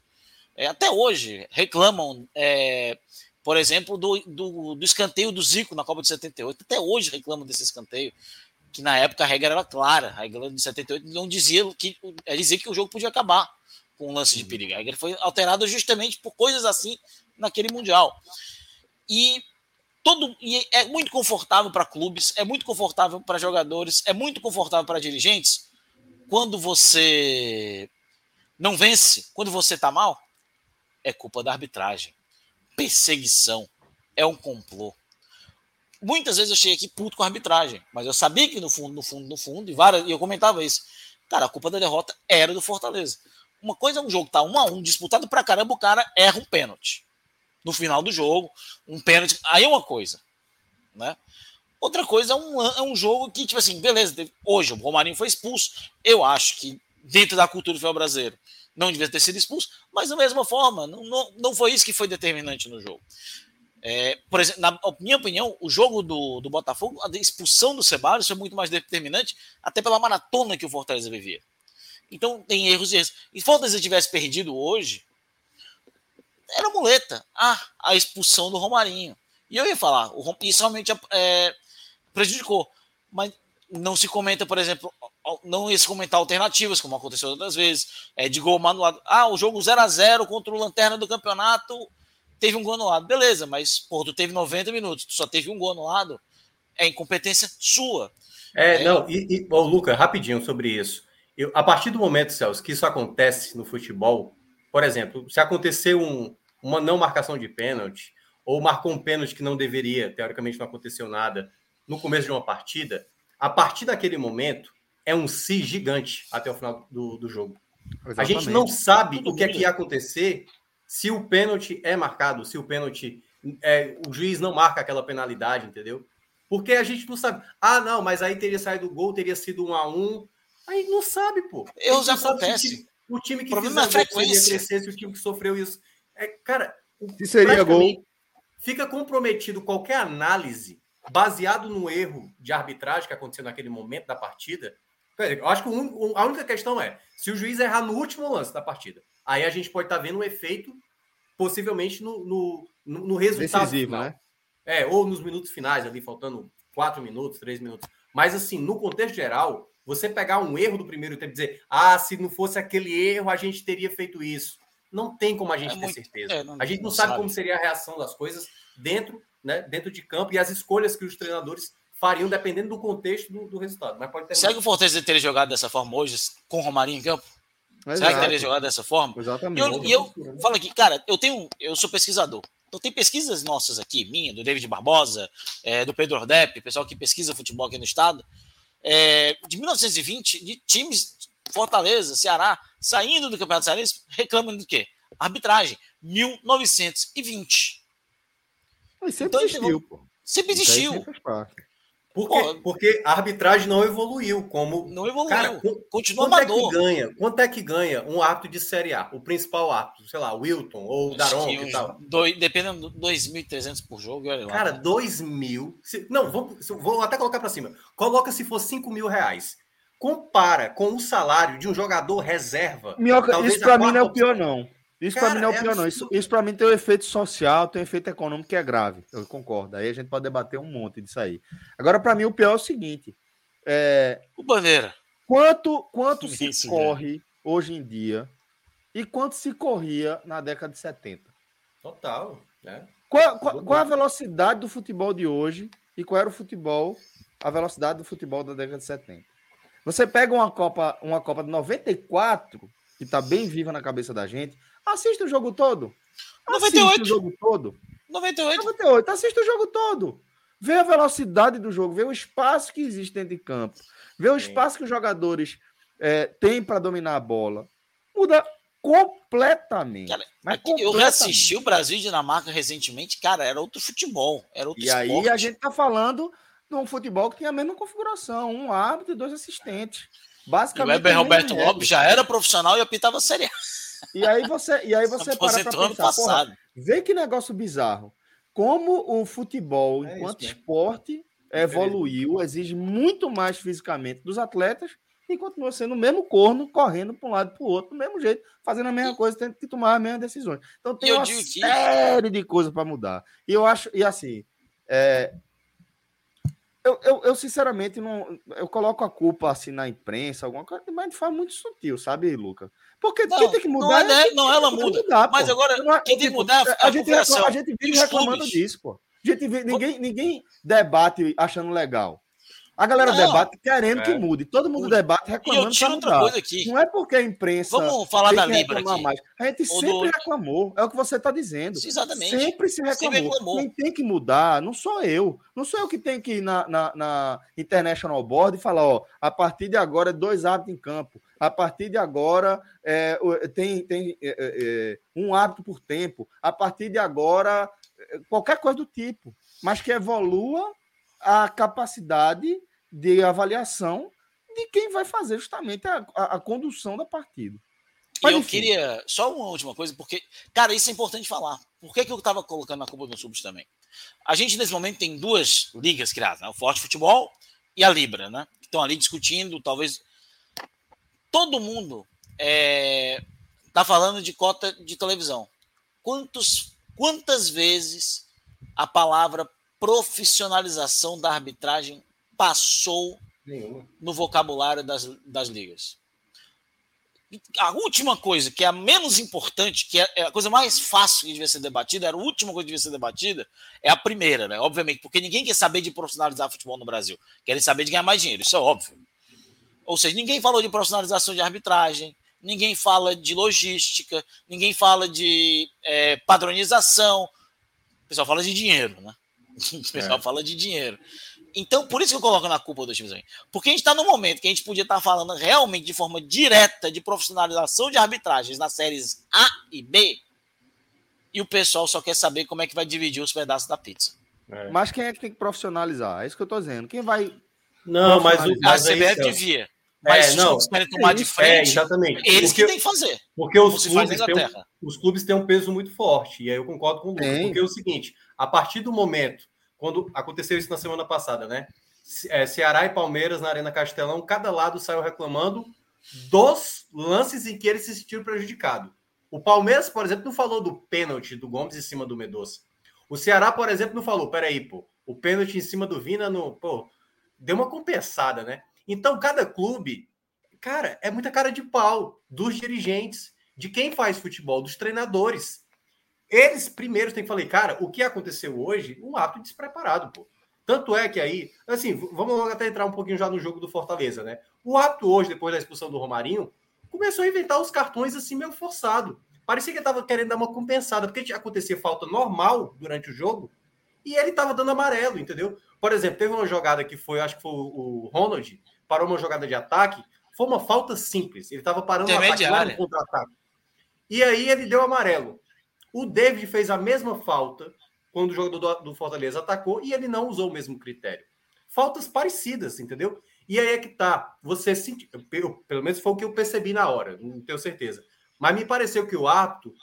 É, até hoje reclamam, é, por exemplo, do, do, do, escanteio do Zico na Copa de 78. Até hoje reclamam desse escanteio, que na época a regra era clara. A regra de 78 não dizia que, dizia que o jogo podia acabar com um lance de perigo. A regra foi alterada justamente por coisas assim naquele Mundial. E todo e é muito confortável para clubes, é muito confortável para jogadores, é muito confortável para dirigentes quando você não vence, quando você está mal, é culpa da arbitragem. Perseguição é um complô. Muitas vezes eu cheguei aqui puto com a arbitragem, mas eu sabia que no fundo, no fundo, no fundo, e, várias, e eu comentava isso. Cara, a culpa da derrota era do Fortaleza. Uma coisa é um jogo tá um a um, disputado pra caramba, o cara erra um pênalti no final do jogo, um pênalti. Aí é uma coisa, né? Outra coisa é um, é um jogo que, tipo assim, beleza, hoje o Romarinho foi expulso. Eu acho que dentro da cultura do futebol brasileiro não devia ter sido expulso, mas da mesma forma, não, não, não foi isso que foi determinante no jogo. É, por exemplo, na minha opinião, o jogo do, do Botafogo, a expulsão do Ceballos foi muito mais determinante, até pela maratona que o Fortaleza vivia. Então tem erros e erros. E se o Fortaleza tivesse perdido hoje, era muleta. Ah, a expulsão do Romarinho. E eu ia falar, o, isso realmente é, prejudicou. Mas não se comenta, por exemplo, não ia se comentar alternativas, como aconteceu outras vezes, é, de gol anulado. Ah, o jogo 0 a 0 contra o Lanterna do campeonato teve um gol anulado. Beleza, mas pô, tu teve 90 minutos, tu só teve um gol anulado. É incompetência sua. É, é não, e, e oh, Luca, rapidinho sobre isso. Eu, a partir do momento, Celso, que isso acontece no futebol, por exemplo, se acontecer um, uma não marcação de pênalti, ou marcou um pênalti que não deveria, teoricamente não aconteceu nada, no começo de uma partida, a partir daquele momento é um si gigante até o final do, do jogo. Exatamente. A gente não sabe o que é que ia acontecer se o pênalti é marcado, se o pênalti. É, o juiz não marca aquela penalidade, entendeu? Porque a gente não sabe. Ah, não, mas aí teria saído o gol, teria sido um a um. Aí não sabe, pô. Eu já acontece. O time que fez a frequência. crescer se o time que sofreu isso. É, cara, se seria gol. Fica comprometido qualquer análise baseado no erro de arbitragem que aconteceu naquele momento da partida. Eu acho que a única questão é se o juiz errar no último lance da partida. Aí a gente pode estar tá vendo um efeito, possivelmente, no, no, no resultado. Decisivo, final. né? É, ou nos minutos finais, ali, faltando quatro minutos, três minutos. Mas, assim, no contexto geral, você pegar um erro do primeiro tempo e dizer, ah, se não fosse aquele erro, a gente teria feito isso não tem como a gente é ter muito, certeza. É, não, a gente não, não sabe, sabe, como seria a reação das coisas dentro, né, dentro de campo e as escolhas que os treinadores fariam dependendo do contexto do, do resultado. Mas pode ter Será que o Fortaleza teria jogado dessa forma hoje com o Romarinho em campo? Exato. Será que teria jogado dessa forma? Exatamente. E eu, e eu falo aqui, cara, eu tenho, eu sou pesquisador. Então tem pesquisas nossas aqui, minha, do David Barbosa, é, do Pedro Ordep, pessoal que pesquisa futebol aqui no estado, é, de 1920, de times Fortaleza, Ceará, saindo do Campeonato Cearense, reclamando do quê? Arbitragem, 1920. Mas sempre então, existiu, pô. Sempre existiu. Porque, porque a arbitragem não evoluiu como. Não evoluiu. Cara, Continua quanto amador. É que ganha, quanto é que ganha um árbitro de Série A? O principal árbitro, sei lá, Wilton ou Daron e tal. Dois, dependendo de 2.300 por jogo, olha lá. Cara, 2 mil. Se, não, vou, vou até colocar para cima. Coloca se for 5 mil reais compara com o salário de um jogador reserva. Minhoca, isso para mim não é o pior, não. Isso para mim não é o é pior, é não. Isso, isso para mim tem um efeito social, tem um efeito econômico que é grave. Eu concordo. Aí a gente pode debater um monte disso aí. Agora, para mim, o pior é o seguinte: é... o Bandeira. Quanto, quanto se isso, corre hoje em dia e quanto se corria na década de 70? Total. Né? Qual, qual, qual a velocidade do futebol de hoje e qual era o futebol, a velocidade do futebol da década de 70? Você pega uma Copa, uma Copa de 94, que está bem viva na cabeça da gente, assista o jogo todo. Assiste 98. o jogo todo. 98. 98. Assista o jogo todo. Vê a velocidade do jogo, vê o espaço que existe dentro de campo, vê o espaço que os jogadores é, têm para dominar a bola. Muda completamente. Cara, completamente. Eu reassisti o Brasil e Dinamarca recentemente, cara, era outro futebol, era outro E esporte. aí a gente tá falando de um futebol que tinha a mesma configuração, um árbitro e dois assistentes. Basicamente. E o Weber Roberto Lopes já era profissional e apitava Série E aí você, e aí você para pra pensar, porra, vê que negócio bizarro. Como o futebol, é enquanto isso, né? esporte, evoluiu, exige muito mais fisicamente dos atletas e continua sendo o mesmo corno, correndo para um lado e para o outro, do mesmo jeito, fazendo a mesma coisa, tendo que tomar as mesmas decisões. Então tem uma série de coisas para mudar. E eu acho, e assim, é, eu, eu, eu, sinceramente não. Eu coloco a culpa assim na imprensa, alguma coisa, mas de forma muito sutil, sabe, Luca? Porque não, quem tem que mudar. Não, é, não ela muda. Mudar, mas agora, não, quem tem que mudar é a, a, gente, a gente vive reclamando disso, pô. A gente vive, ninguém, ninguém debate achando legal. A galera não, debate querendo é. que mude. Todo mundo debate reclamando que outra coisa aqui. Não é porque a imprensa. Vamos falar da Libra aqui. Mais. A gente sempre do... reclamou. É o que você está dizendo. Exatamente. Sempre se reclamou. Sempre reclamou. Quem tem que mudar não sou eu. Não sou eu que tenho que ir na, na, na International Board e falar: ó, a partir de agora é dois hábitos em campo. A partir de agora é, tem, tem é, é, é, um hábito por tempo. A partir de agora, é, qualquer coisa do tipo. Mas que evolua a capacidade de avaliação de quem vai fazer justamente a, a, a condução da partida. Mas, eu enfim. queria só uma última coisa, porque, cara, isso é importante falar. Por que, que eu estava colocando na Copa do Subs também? A gente, nesse momento, tem duas ligas criadas, né? o Forte Futebol e a Libra, né? Que estão ali discutindo, talvez. Todo mundo está é... Tá falando de cota de televisão. Quantos, quantas vezes a palavra profissionalização da arbitragem passou Nenhuma. no vocabulário das, das ligas. A última coisa, que é a menos importante, que é, é a coisa mais fácil que devia ser debatida, era a última coisa que devia ser debatida, é a primeira, né? Obviamente, porque ninguém quer saber de profissionalizar futebol no Brasil. Querem saber de ganhar mais dinheiro, isso é óbvio. Ou seja, ninguém falou de profissionalização de arbitragem, ninguém fala de logística, ninguém fala de é, padronização. O pessoal fala de dinheiro, né? O pessoal é. fala de dinheiro. Então, por isso que eu coloco na culpa dos times. Porque a gente está no momento que a gente podia estar tá falando realmente de forma direta de profissionalização de arbitragens nas séries A e B, e o pessoal só quer saber como é que vai dividir os pedaços da pizza. É. Mas quem é que tem que profissionalizar? É isso que eu estou dizendo. Quem vai. Não, mas o. A CBF devia. Mas é, não, os querem tomar de frente, é, exatamente. eles porque, que têm que fazer. Porque os clubes, têm um, os clubes têm um peso muito forte. E aí eu concordo com o Lucas. Porque é o seguinte: a partir do momento quando aconteceu isso na semana passada, né? É, Ceará e Palmeiras na Arena Castelão, cada lado saiu reclamando dos lances em que eles se sentiram prejudicados. O Palmeiras, por exemplo, não falou do pênalti do Gomes em cima do Medoça. O Ceará, por exemplo, não falou, peraí, pô, o pênalti em cima do Vina, no, pô, deu uma compensada, né? Então, cada clube, cara, é muita cara de pau dos dirigentes, de quem faz futebol, dos treinadores. Eles primeiros têm que falar, cara, o que aconteceu hoje, um ato despreparado, pô. Tanto é que aí, assim, vamos até entrar um pouquinho já no jogo do Fortaleza, né? O ato hoje, depois da expulsão do Romarinho, começou a inventar os cartões assim meio forçado. Parecia que ele estava querendo dar uma compensada, porque acontecia falta normal durante o jogo e ele estava dando amarelo, entendeu? Por exemplo, teve uma jogada que foi, acho que foi o Ronald, parou uma jogada de ataque, foi uma falta simples. Ele estava parando o ataque lá no contra-ataque. E aí ele deu amarelo. O David fez a mesma falta quando o jogador do Fortaleza atacou e ele não usou o mesmo critério. Faltas parecidas, entendeu? E aí é que tá. Você sentiu, pelo menos foi o que eu percebi na hora, não tenho certeza. Mas me pareceu que o ato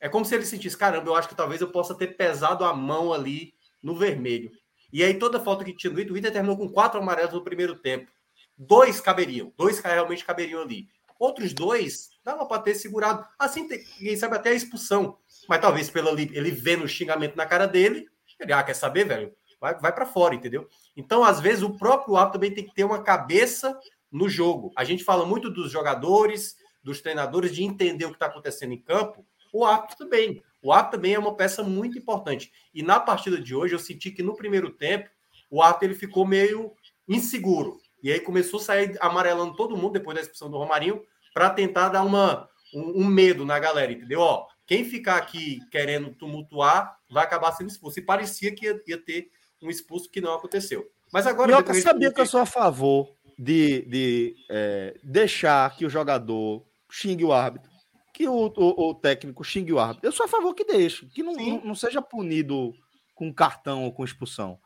é como se ele sentisse: caramba, eu acho que talvez eu possa ter pesado a mão ali no vermelho. E aí toda falta que tinha no Inter terminou com quatro amarelos no primeiro tempo. Dois caberiam, dois realmente caberiam ali. Outros dois dava para ter segurado. Assim, quem sabe até a expulsão. Mas talvez pelo ali, ele vendo o xingamento na cara dele, ele, ah, quer saber, velho? Vai, vai para fora, entendeu? Então, às vezes, o próprio árbitro também tem que ter uma cabeça no jogo. A gente fala muito dos jogadores, dos treinadores, de entender o que está acontecendo em campo. O árbitro também. O árbitro também é uma peça muito importante. E na partida de hoje, eu senti que no primeiro tempo, o árbitro ele ficou meio inseguro. E aí começou a sair amarelando todo mundo depois da expulsão do Romarinho para tentar dar uma, um, um, medo na galera, entendeu? Ó, quem ficar aqui querendo tumultuar vai acabar sendo expulso. E parecia que ia, ia ter um expulso que não aconteceu. Mas agora. Eu sabia que eu sou a favor de, de é, deixar que o jogador xingue o árbitro, que o, o, o, técnico xingue o árbitro. Eu sou a favor que deixe, que não, não, não, seja punido com cartão ou com expulsão.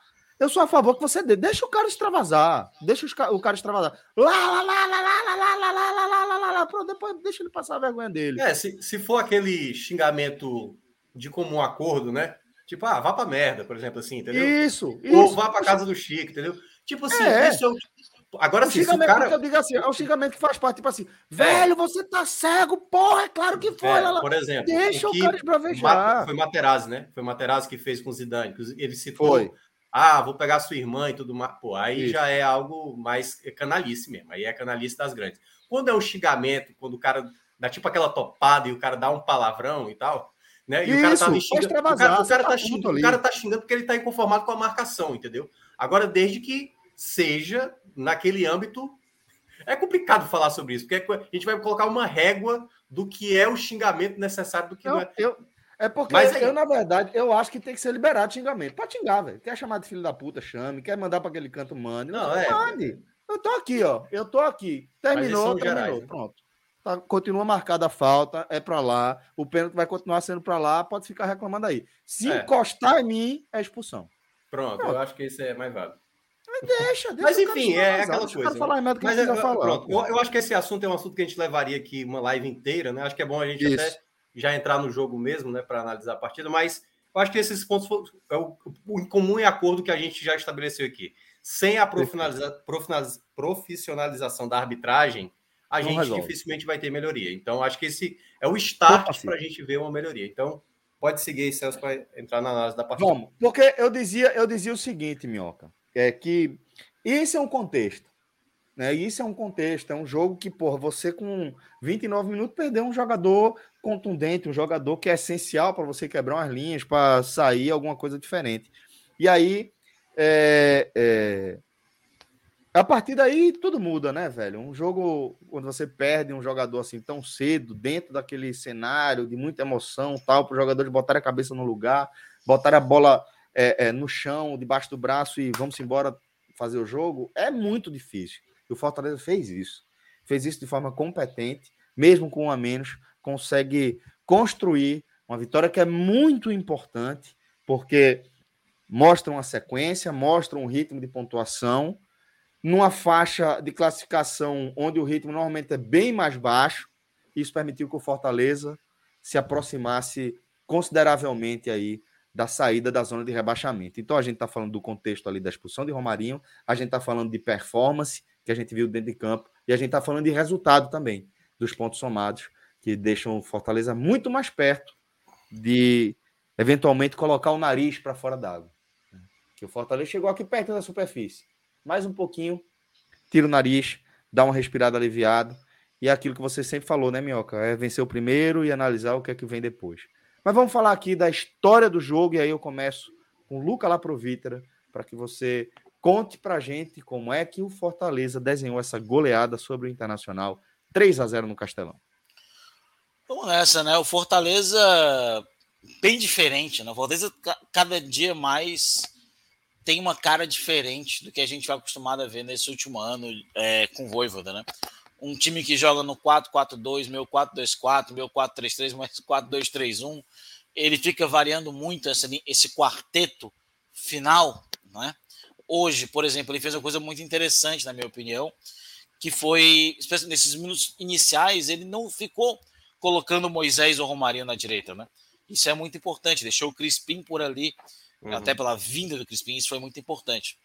Eu sou a favor que você dê. Deixa o cara extravasar. Deixa o cara extravasar. Lá, lá, lá, lá, lá, lá, lá, lá, lá, lá, lá, lá, lá, lá. Pronto, depois deixa ele passar a vergonha dele. É, se, se for aquele xingamento de comum acordo, né? Tipo, ah, vá pra merda, por exemplo, assim, entendeu? Isso. Ou isso, vá pra casa do Chico, entendeu? Tipo assim, é. isso é o Agora sim, o cara... que eu digo assim, é o xingamento que faz parte, tipo assim, velho, você tá cego, porra, é claro que foi. É, por exemplo, deixa o, o cara esbravejar. Foi Materazzi, né? Foi Materazzi que fez com o Zidane. Ele citou, foi. Ah, vou pegar sua irmã e tudo mais. Pô, aí Isso. já é algo mais canalice mesmo. Aí é canalice das grandes. Quando é um xingamento, quando o cara dá tipo aquela topada e o cara dá um palavrão e tal, né? E Isso, o cara tá me xingando. O cara, o cara, tá, tá xingando, o cara tá xingando porque ele tá inconformado com a marcação, entendeu? Agora, desde que seja naquele âmbito. É complicado falar sobre isso, porque a gente vai colocar uma régua do que é o xingamento necessário do que não, não é. Eu, é porque Mas eu, na verdade, eu acho que tem que ser liberado xingamento. Pode xingar, velho. Quer chamar de filho da puta, chame. Quer mandar para aquele canto, mande. Não, não é. Mande. Eu tô aqui, ó. Eu tô aqui. Terminou, terminou. Gerais, né? Pronto. Tá, continua marcada a falta, é para lá. O pênalti vai continuar sendo para lá. Pode ficar reclamando aí. Se é. encostar em mim, é expulsão. Pronto, Pronto, eu acho que isso é mais válido. Deixa, deixa Mas enfim, é aquela coisa. Falar mais que Mas, é, falar. Pronto, eu, eu, acho que esse assunto é um assunto que a gente levaria aqui uma live inteira, né? Acho que é bom a gente Isso. até já entrar no jogo mesmo, né, para analisar a partida, mas eu acho que esses pontos foram, é o, o comum e acordo que a gente já estabeleceu aqui. Sem a profissionalização da arbitragem, a Não gente resolve. dificilmente vai ter melhoria. Então, acho que esse é o start para a gente ver uma melhoria. Então, pode seguir aí, Celso, para entrar na análise da partida. Vamos, porque eu dizia, eu dizia o seguinte, Minhoca é que isso é um contexto. Né? Isso é um contexto, é um jogo que, por você com 29 minutos perdeu um jogador contundente, um jogador que é essencial para você quebrar umas linhas, para sair alguma coisa diferente. E aí, é, é, a partir daí tudo muda, né, velho? Um jogo quando você perde um jogador assim tão cedo, dentro daquele cenário de muita emoção, tal, para o jogador de botar a cabeça no lugar, botar a bola é, é, no chão, debaixo do braço e vamos embora fazer o jogo, é muito difícil. O Fortaleza fez isso. Fez isso de forma competente, mesmo com um a menos, consegue construir uma vitória que é muito importante, porque mostra uma sequência, mostra um ritmo de pontuação, numa faixa de classificação onde o ritmo normalmente é bem mais baixo. Isso permitiu que o Fortaleza se aproximasse consideravelmente aí da saída da zona de rebaixamento. Então a gente está falando do contexto ali da expulsão de Romarinho, a gente está falando de performance que a gente viu dentro de campo e a gente está falando de resultado também dos pontos somados que deixam o Fortaleza muito mais perto de eventualmente colocar o nariz para fora d'água. Que o Fortaleza chegou aqui perto da superfície, mais um pouquinho, tira o nariz, dá uma respirada aliviado e é aquilo que você sempre falou, né, Minhoca? É vencer o primeiro e analisar o que é que vem depois. Mas vamos falar aqui da história do jogo, e aí eu começo com o Luca Laprovítera, para que você conte para gente como é que o Fortaleza desenhou essa goleada sobre o Internacional 3 a 0 no Castelão. Vamos nessa, né? O Fortaleza bem diferente, né? O Fortaleza cada dia mais tem uma cara diferente do que a gente vai acostumado a ver nesse último ano é, com o Voivoda, né? um time que joga no 4-4-2, meu 4-2-4, meu 4-3-3, mais 4-2-3-1. Ele fica variando muito essa, esse quarteto final. Né? Hoje, por exemplo, ele fez uma coisa muito interessante, na minha opinião, que foi, nesses minutos iniciais, ele não ficou colocando Moisés ou Romarinho na direita. Né? Isso é muito importante, deixou o Crispim por ali, uhum. até pela vinda do Crispim, isso foi muito importante.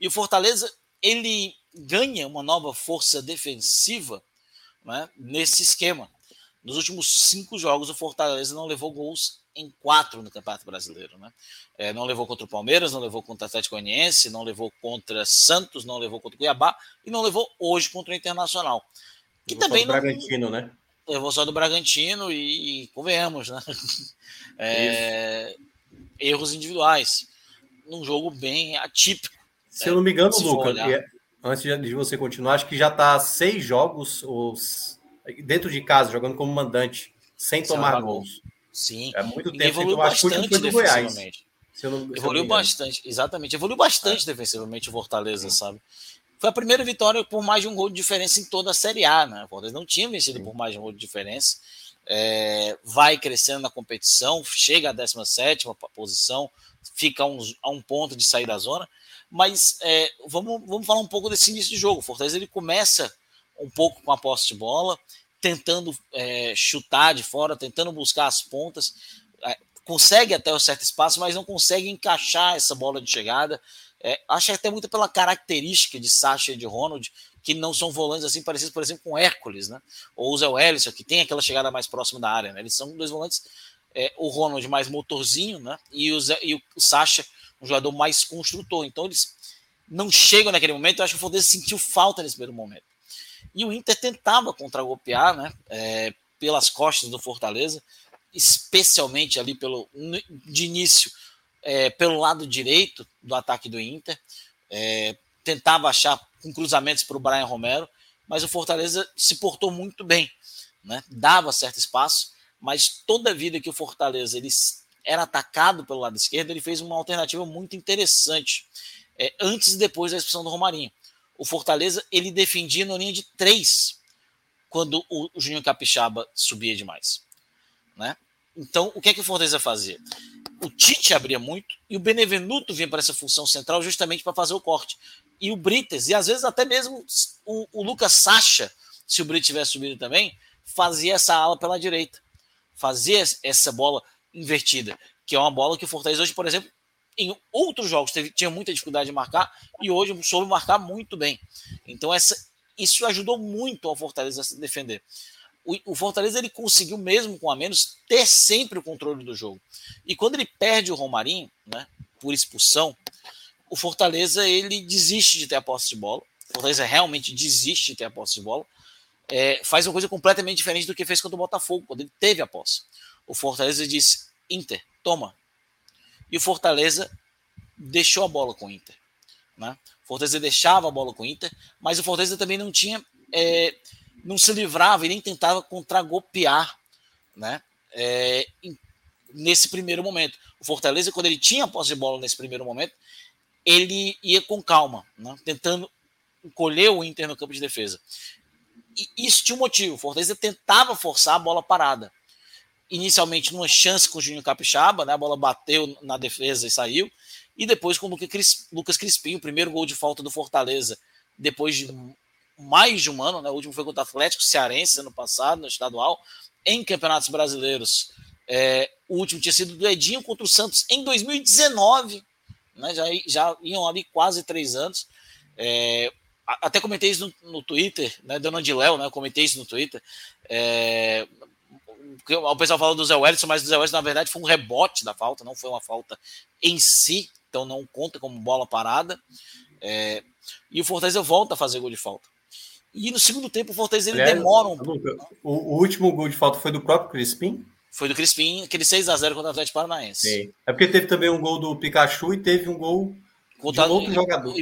E o Fortaleza, ele ganha uma nova força defensiva né, nesse esquema. Nos últimos cinco jogos, o Fortaleza não levou gols em quatro no Campeonato Brasileiro. Né? É, não levou contra o Palmeiras, não levou contra o Atlético Goianiense, não levou contra Santos, não levou contra o Cuiabá e não levou hoje contra o Internacional. Que levou também só do não, Bragantino, né? Levou só do Bragantino e, e convenhamos, né? É, erros individuais. Num jogo bem atípico. Se eu não me engano, Lucas, antes de você continuar, acho que já está seis jogos os, dentro de casa, jogando como mandante, sem tomar gols. Sim. É muito tempo sem tomar. Acho que foi do Goiás. Não, evoluiu bastante, exatamente. Evoluiu bastante é. defensivamente o Fortaleza, sabe? foi a primeira vitória por mais de um gol de diferença em toda a Série A, né? O Fortaleza não tinha vencido por mais de um gol de diferença. É, vai crescendo na competição, chega à 17 posição, fica a um, a um ponto de sair da zona. Mas é, vamos, vamos falar um pouco desse início de jogo. O Fortaleza ele começa um pouco com a posse de bola, tentando é, chutar de fora, tentando buscar as pontas, é, consegue até um certo espaço, mas não consegue encaixar essa bola de chegada. É, acho até muito pela característica de Sacha e de Ronald, que não são volantes assim parecidos, por exemplo, com Hércules, né? Ou o Zé Wellison, que tem aquela chegada mais próxima da área, né? Eles são dois volantes, é, o Ronald mais motorzinho, né? E o, Zé, e o Sacha, um jogador mais construtor. Então eles não chegam naquele momento. Eu acho que o Fortaleza sentiu falta nesse primeiro momento. E o Inter tentava contragolpear, né? É, pelas costas do Fortaleza, especialmente ali pelo de início é, pelo lado direito do ataque do Inter. É, tentava achar com cruzamentos para o Brian Romero, mas o Fortaleza se portou muito bem, né? dava certo espaço, mas toda a vida que o Fortaleza ele era atacado pelo lado esquerdo, ele fez uma alternativa muito interessante é, antes e depois da expulsão do Romarinho. O Fortaleza ele defendia na linha de três quando o, Juninho Capixaba subia demais, né? Então, o que é que o Fortaleza fazia? O Tite abria muito e o Benevenuto vinha para essa função central justamente para fazer o corte. E o Brites, e às vezes até mesmo o, o Lucas Sacha, se o Brites tivesse subido também, fazia essa ala pela direita. Fazia essa bola invertida, que é uma bola que o Fortaleza hoje, por exemplo, em outros jogos teve, tinha muita dificuldade de marcar e hoje soube marcar muito bem. Então essa, isso ajudou muito ao Fortaleza a se defender o, o Fortaleza ele conseguiu, mesmo com a menos, ter sempre o controle do jogo. E quando ele perde o Romarinho, né, por expulsão, o Fortaleza ele desiste de ter a posse de bola. O Fortaleza realmente desiste de ter a posse de bola. É, faz uma coisa completamente diferente do que fez contra o Botafogo, quando ele teve a posse. O Fortaleza disse: Inter, toma. E o Fortaleza deixou a bola com o Inter. Né? O Fortaleza deixava a bola com o Inter, mas o Fortaleza também não tinha é, não se livrava e nem tentava contragolpear, né? É, nesse primeiro momento. O Fortaleza, quando ele tinha a posse de bola nesse primeiro momento, ele ia com calma, né? tentando colher o Inter no campo de defesa. E isso tinha um motivo. O Fortaleza tentava forçar a bola parada. Inicialmente, numa chance com o Juninho Capixaba, né? a bola bateu na defesa e saiu. E depois com o Lucas Crispim, o primeiro gol de falta do Fortaleza, depois de mais de um ano, né? O último foi contra o Atlético Cearense ano passado, no estadual, em campeonatos brasileiros. É, o último tinha sido do Edinho contra o Santos em 2019, né? Já, já iam ali quase três anos. É, até comentei isso no, no Twitter, né? Dona de Léo, né? Comentei isso no Twitter. É, o pessoal fala do Zé Wellison, mas o Zé Wellison, na verdade, foi um rebote da falta, não foi uma falta em si, então não conta como bola parada. É, e o Fortaleza volta a fazer gol de falta. E no segundo tempo o Fortaleza ele Aliás, demora um pouco. O, o, último gol de falta foi do próprio Crispim? Foi do Crispim, aquele 6 a 0 contra o Atlético Paranaense. Sim. É porque teve também um gol do Pikachu e teve um gol contra de outro jogador.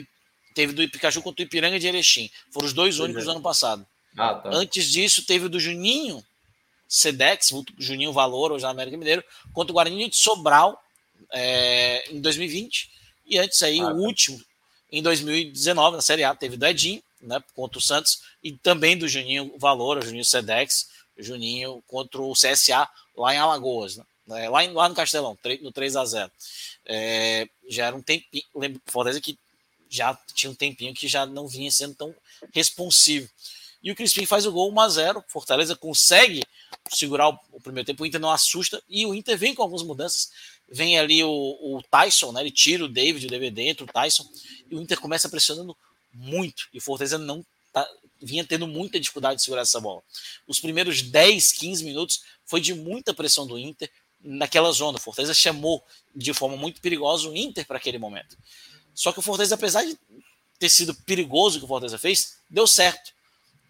Teve do Pikachu contra o Ipiranga de Erechim. Foram os dois pois únicos é. do ano passado. Ah, tá. Antes disso, teve o do Juninho Sedex, Juninho Valor, hoje na América Mineiro, contra o Guarani de Sobral é, em 2020. E antes aí, ah, o tá. último, em 2019, na Série A, teve do Edinho né, contra o Santos, e também do Juninho Valor, o Juninho Sedex, Juninho contra o CSA lá em Alagoas, né, é, lá, em, lá no Castelão, no 3 a 0 é, Já era um tempinho, lembro, Fortaleza que já tinha um tempinho que já não vinha sendo tão responsivo. E o Crispim faz o gol 1 a 0 Fortaleza consegue segurar o, o, primeiro tempo, o Inter não assusta, e o Inter vem com algumas mudanças. Vem ali o, o Tyson, né? Ele tira o David, o DVD, entra o Tyson, e o Inter começa pressionando muito. E o Fortaleza não tá, vinha tendo muita dificuldade de segurar essa bola. Os primeiros 10, 15 minutos foi de muita pressão do Inter naquela zona. O Fortaleza chamou de forma muito perigosa o Inter para aquele momento. Só que o Fortaleza, apesar de ter sido perigoso o que o Fortaleza fez, deu certo.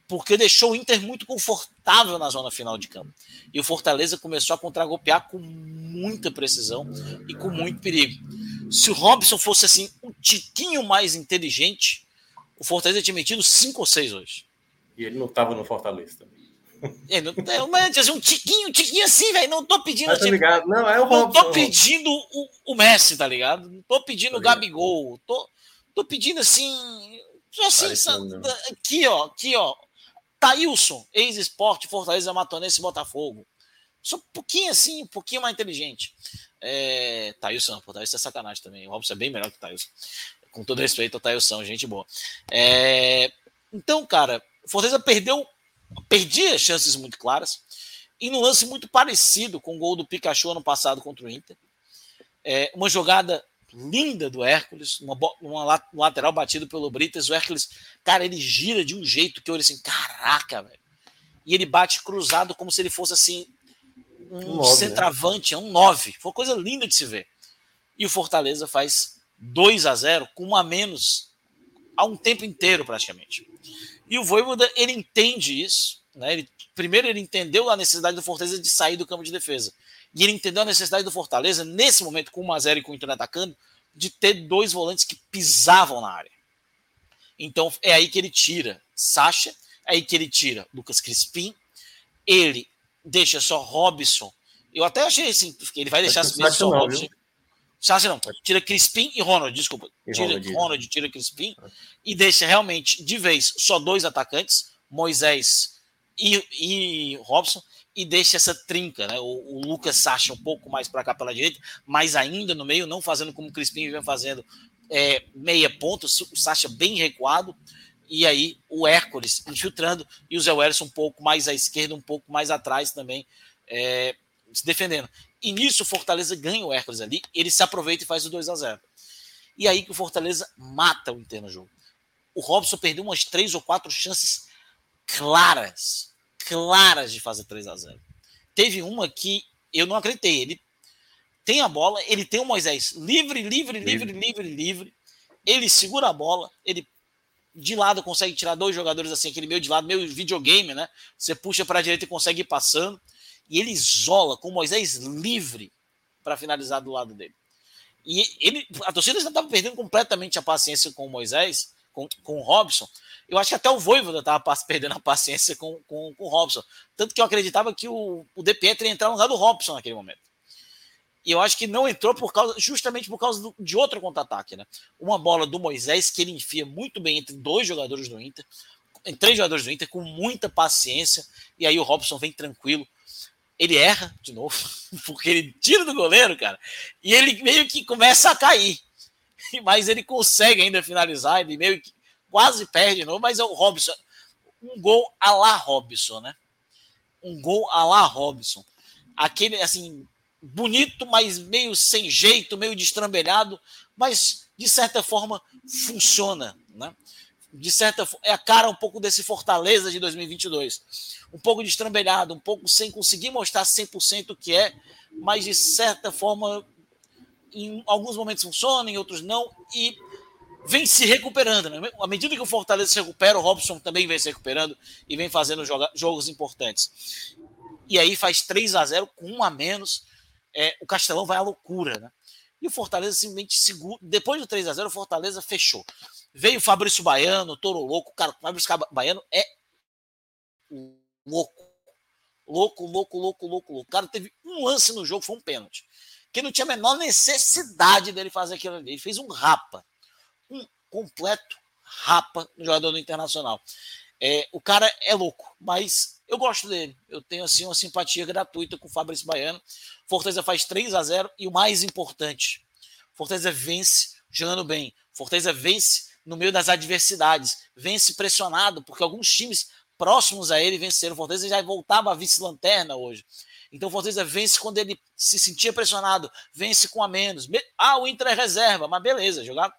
Porque deixou o Inter muito confortável na zona final de campo. E o Fortaleza começou a contragolpear com muita precisão e com muito perigo. Se o Robson fosse assim um tiquinho mais inteligente, o Fortaleza tinha metido 5 ou 6 hoje. E ele não estava no Fortaleza também. É, não, é, mas, um tiquinho, um tiquinho assim, velho. Não tô pedindo. Tá ligado? Não, é o Não tô pedindo o, o Messi, tá ligado? Não tô pedindo tá o Gabigol. Tô, tô pedindo assim. Assim, aqui, ó, aqui, ó. Thailson, ex-esporte, Fortaleza, Matonense Botafogo. Só um pouquinho assim, um pouquinho mais inteligente. É, Thailson, pô, Thailson é sacanagem também. O Robson é bem melhor que o Thailson. Com todo respeito ao Thailson, gente boa. É, então, cara, Fortaleza perdeu, perdia chances muito claras. E no lance muito parecido com o gol do Pikachu ano passado contra o Inter. É, uma jogada linda do Hércules, uma, uma, um lateral batido pelo Brites. O Hércules, cara, ele gira de um jeito que eu olho assim, caraca, velho. E ele bate cruzado como se ele fosse assim, um, um centroavante, né? um 9. Foi uma coisa linda de se ver. E o Fortaleza faz 2 a 0 com um a menos há um tempo inteiro, praticamente. E o Voivoda, ele entende isso. Né? Ele, primeiro, ele entendeu a necessidade do Fortaleza de sair do campo de defesa. E ele entendeu a necessidade do Fortaleza, nesse momento, com 1x0 e com o Inter atacando, de ter dois volantes que pisavam na área. Então é aí que ele tira Sacha, é aí que ele tira Lucas Crispim, ele deixa só Robson. Eu até achei assim, ele vai deixar mesmo só não, Robson. Sacha não, tira Crispim e Ronald, desculpa. E tira Ronald, Ronald, tira Crispim e deixa realmente de vez só dois atacantes, Moisés e, e Robson e deixa essa trinca, né? O, o Lucas Sacha um pouco mais para cá pela direita, mas ainda no meio, não fazendo como o Crispim vem fazendo é, meia ponta, o Sacha bem recuado, e aí o Hércules infiltrando, e o Zé Welles um pouco mais à esquerda, um pouco mais atrás também, é, se defendendo. E nisso o Fortaleza ganha o Hércules ali, ele se aproveita e faz o 2 a 0 E aí que o Fortaleza mata o Inter no jogo. O Robson perdeu umas três ou quatro chances claras claras de fazer 3 a 0 Teve uma que eu não acreditei. Ele tem a bola, ele tem o Moisés livre, livre, livre, livre, livre. Ele segura a bola, ele de lado consegue tirar dois jogadores assim, aquele meio de lado, meio videogame, né? Você puxa para a direita e consegue ir passando. E ele isola com o Moisés livre para finalizar do lado dele. E ele, a torcida já estava perdendo completamente a paciência com o Moisés, com, com o Robson, eu acho que até o Voivoda estava perdendo a paciência com, com, com, o Robson. Tanto que eu acreditava que o, o De Pietro ia entrar no lugar do Robson naquele momento. E eu acho que não entrou por causa, justamente por causa do, de outro contra-ataque, né? Uma bola do Moisés que ele enfia muito bem entre dois jogadores do Inter, em três jogadores do Inter, com muita paciência. E aí o Robson vem tranquilo. Ele erra de novo, porque ele tira do goleiro, cara, e ele meio que começa a cair. Mas ele consegue ainda finalizar, ele meio que quase perde de novo, mas é o Robson. Um gol a lá Robson, né? Um gol a lá Robson. Aquele, assim, bonito, mas meio sem jeito, meio destrambelhado, mas de certa forma funciona, né? De certa é a cara um pouco desse Fortaleza de 2022. Um pouco destrambelhado, um pouco sem conseguir mostrar 100% o que é, mas de certa forma em alguns momentos funciona, em outros não, e vem se recuperando. Né? À medida que o Fortaleza se recupera, o Robson também vem se recuperando e vem fazendo joga, jogos importantes. E aí faz 3 a 0 com um a menos. É, o Castelão vai à loucura. Né? E o Fortaleza simplesmente segura. Depois do 3 a 0 o Fortaleza fechou. Veio o Fabrício Baiano, Toro Louco. Cara, o Fabrício Baiano é louco. Louco, louco, louco, louco, louco. O cara teve um lance no jogo, foi um pênalti. Que não tinha a menor necessidade dele fazer aquilo ali. Ele fez um rapa um completo rapa no jogador do Internacional. É, o cara é louco, mas eu gosto dele. Eu tenho assim uma simpatia gratuita com o Fabrício Baiano. Fortaleza faz 3 a 0 e o mais importante, Fortaleza vence jogando bem. Fortaleza vence no meio das adversidades, vence pressionado, porque alguns times próximos a ele venceram. Fortaleza já voltava a vice-lanterna hoje. Então o Fortaleza vence quando ele se sentia pressionado, vence com a menos. Ah, o Inter é reserva, mas beleza, jogar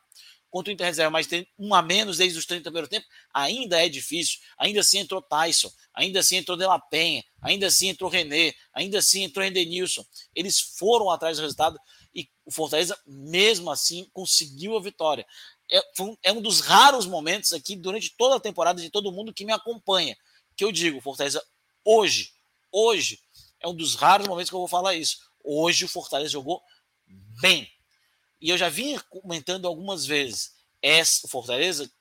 contra o Inter reserva, mas tem um a menos desde os 30 do primeiro tempo, ainda é difícil. Ainda assim entrou Tyson, ainda assim entrou De La Penha, ainda assim entrou René, ainda assim entrou Endenilson. Eles foram atrás do resultado e o Fortaleza, mesmo assim, conseguiu a vitória. É, um, é um dos raros momentos aqui durante toda a temporada de todo mundo que me acompanha. Que eu digo, Fortaleza, hoje, hoje, é um dos raros momentos que eu vou falar isso. Hoje o Fortaleza jogou bem e eu já vinha comentando algumas vezes, essa Fortaleza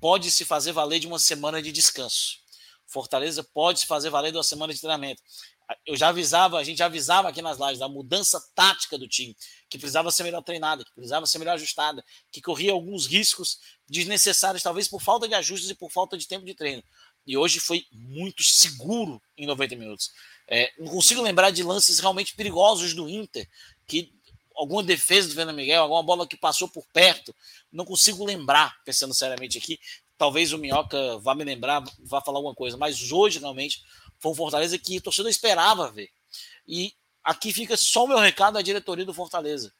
pode se fazer valer de uma semana de descanso. Fortaleza pode se fazer valer de uma semana de treinamento. Eu já avisava, a gente já avisava aqui nas lives da mudança tática do time, que precisava ser melhor treinada, que precisava ser melhor ajustada, que corria alguns riscos desnecessários, talvez por falta de ajustes e por falta de tempo de treino. E hoje foi muito seguro em 90 minutos. É, não consigo lembrar de lances realmente perigosos do Inter, que alguma defesa do Fernando Miguel, alguma bola que passou por perto, não consigo lembrar, pensando seriamente aqui. Talvez o Minhoca vá me lembrar, vá falar alguma coisa, mas hoje realmente foi um Fortaleza que o torcedor esperava ver. E aqui fica só o meu recado à diretoria do Fortaleza.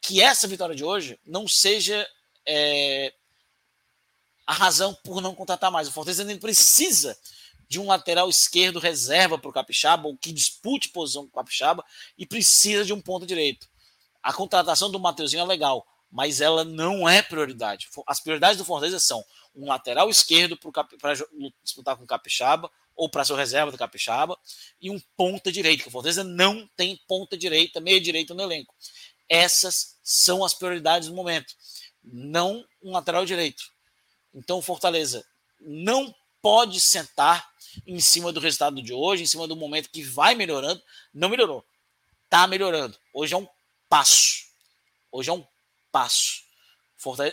Que essa vitória de hoje não seja é, a razão por não contratar mais. O Fortaleza ainda precisa de um lateral esquerdo reserva para o Capixaba, ou que dispute posição com o Capixaba, e precisa de um ponto direito. A contratação do Mateuzinho é legal, mas ela não é prioridade. As prioridades do Fortaleza são um lateral esquerdo para disputar com o Capixaba, ou para ser reserva do Capixaba, e um ponta direito, que o Fortaleza não tem ponta direita, meia direita no elenco. Essas são as prioridades do momento, não um lateral direito. Então o Fortaleza não pode sentar em cima do resultado de hoje, em cima do momento que vai melhorando. Não melhorou. Está melhorando. Hoje é um passo. Hoje é um passo.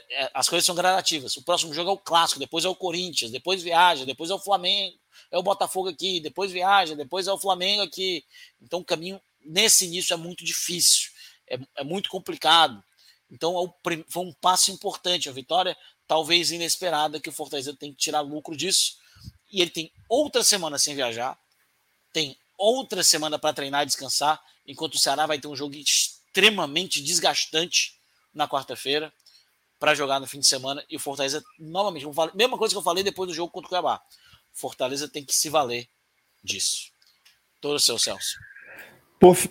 É, as coisas são gradativas. O próximo jogo é o clássico, depois é o Corinthians, depois viaja, depois é o Flamengo, é o Botafogo aqui, depois viaja, depois é o Flamengo aqui. Então o caminho nesse início é muito difícil, é, é muito complicado. Então é foi um passo importante. A vitória, talvez inesperada, que o Fortaleza tem que tirar lucro disso. E ele tem outra semana sem viajar, tem outra semana para treinar e descansar, enquanto o Ceará vai ter um jogo extremamente desgastante na quarta-feira para jogar no fim de semana. E o Fortaleza, novamente, mesma coisa que eu falei depois do jogo contra o Cuiabá. Fortaleza tem que se valer disso. Todo o seu Celso.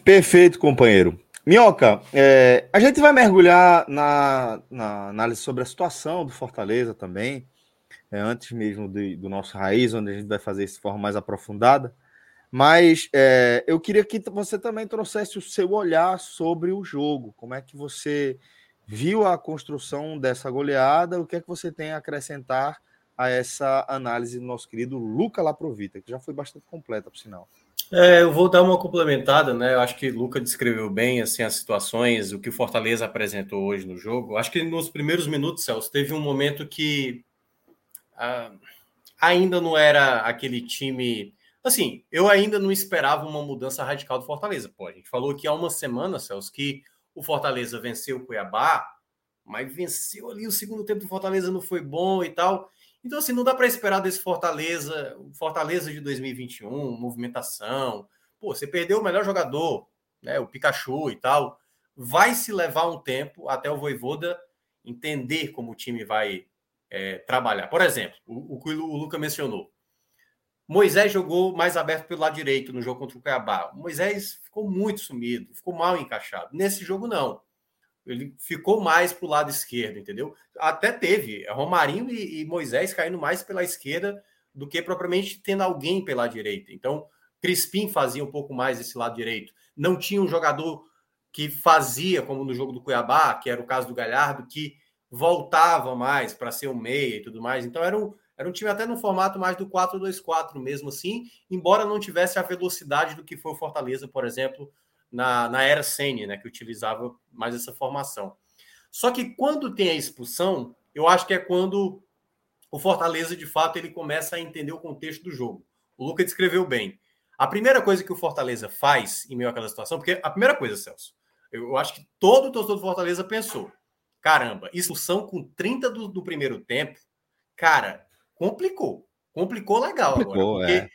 Perfeito, companheiro. Minhoca, é, a gente vai mergulhar na, na, análise sobre a situação do Fortaleza também, é, antes mesmo do, do, nosso raiz, onde a gente vai fazer isso de forma mais aprofundada. Mas é, eu queria que você também trouxesse o seu olhar sobre o jogo. Como é que você viu a construção dessa goleada? O que é que você tem a acrescentar a essa análise do nosso querido Luca Laprovita, que já foi bastante completa, por sinal? É, eu vou dar uma complementada, né? Eu acho que Luca descreveu bem assim as situações, o que o Fortaleza apresentou hoje no jogo. Acho que nos primeiros minutos, Celso, teve um momento que ah, ainda não era aquele time Assim, eu ainda não esperava uma mudança radical do Fortaleza. Pô, a gente falou que há uma semana, Celso, que o Fortaleza venceu o Cuiabá, mas venceu ali o segundo tempo do Fortaleza não foi bom e tal. Então, assim, não dá para esperar desse Fortaleza, Fortaleza de 2021, movimentação. Pô, você perdeu o melhor jogador, né, o Pikachu e tal. Vai se levar um tempo até o Voivoda entender como o time vai é, trabalhar. Por exemplo, o, o que o Luca mencionou. Moisés jogou mais aberto pelo lado direito no jogo contra o Cuiabá. O Moisés ficou muito sumido, ficou mal encaixado. Nesse jogo, não. Ele ficou mais para o lado esquerdo, entendeu? Até teve Romarinho e, e, Moisés caindo mais pela esquerda do que propriamente tendo alguém pela direita. Então, Crispim fazia um pouco mais esse lado direito. Não tinha um jogador que fazia, como no jogo do Cuiabá, que era o caso do Galhardo, que voltava mais para ser o meia e tudo mais. Então, era um, era um time até no formato mais do 4-2-4 mesmo assim, embora não tivesse a velocidade do que foi o Fortaleza, por exemplo, na, na era Sene, né, que utilizava mais essa formação. Só que quando tem a expulsão, eu acho que é quando o Fortaleza, de fato, ele começa a entender o contexto do jogo. O Lucas descreveu bem. A primeira coisa que o Fortaleza faz em meio àquela situação, porque a primeira coisa, Celso, eu acho que todo o torcedor do Fortaleza pensou: caramba, expulsão com 30 do, do primeiro tempo, cara, complicou. Complicou legal complicou, agora. Porque é.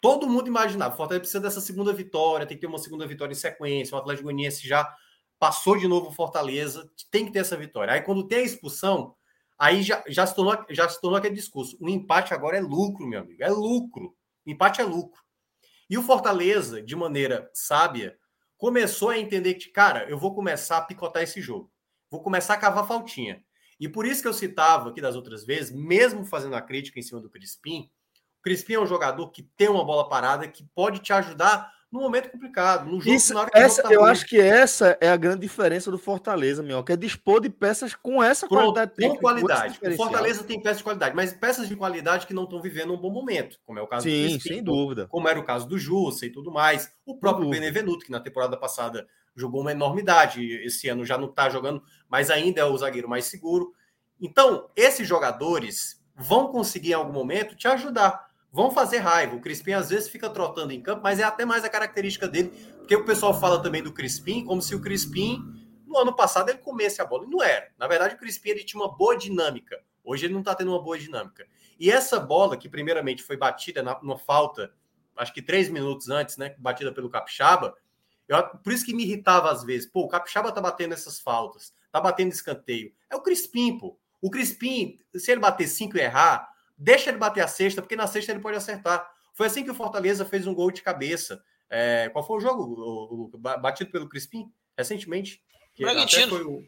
todo mundo imaginava, o Fortaleza precisa dessa segunda vitória, tem que ter uma segunda vitória em sequência. O Atlético Goianiense já passou de novo o Fortaleza, tem que ter essa vitória. Aí quando tem a expulsão, aí já, já, se, tornou, já se tornou aquele discurso. O empate agora é lucro, meu amigo. É lucro. O empate é lucro. E o Fortaleza, de maneira sábia, começou a entender que, cara, eu vou começar a picotar esse jogo. Vou começar a cavar faltinha. E por isso que eu citava aqui das outras vezes, mesmo fazendo a crítica em cima do Crispim, o Crispim é um jogador que tem uma bola parada que pode te ajudar no momento complicado, no jogo, Isso, essa, tá Eu acho que essa é a grande diferença do Fortaleza, meu, que é dispor de peças com essa Pronto, qualidade. Com qualidade. O Fortaleza tem peças de qualidade, mas peças de qualidade que não estão vivendo um bom momento, como é o caso Sim, do Crispim, sem dúvida. Como era o caso do Jussa e tudo mais. O próprio Benevenuto, que na temporada passada jogou uma enormidade, esse ano já não está jogando, mas ainda é o zagueiro mais seguro. Então, esses jogadores vão conseguir em algum momento te ajudar vão fazer raiva. O Crispim às vezes fica trotando em campo, mas é até mais a característica dele, porque o pessoal fala também do Crispim como se o Crispim no ano passado ele comesse a bola. E não era. Na verdade, o Crispim ele tinha uma boa dinâmica. Hoje ele não está tendo uma boa dinâmica. E essa bola, que primeiramente foi batida na, numa falta, acho que três minutos antes, né? Batida pelo Capixaba, eu, por isso que me irritava às vezes. Pô, o Capixaba tá batendo essas faltas, tá batendo escanteio. É o Crispim, pô. O Crispim, se ele bater cinco e errar, deixa ele bater a sexta, porque na sexta ele pode acertar. Foi assim que o Fortaleza fez um gol de cabeça. É, qual foi o jogo? O, o, batido pelo Crispim, recentemente. Bragantino. O...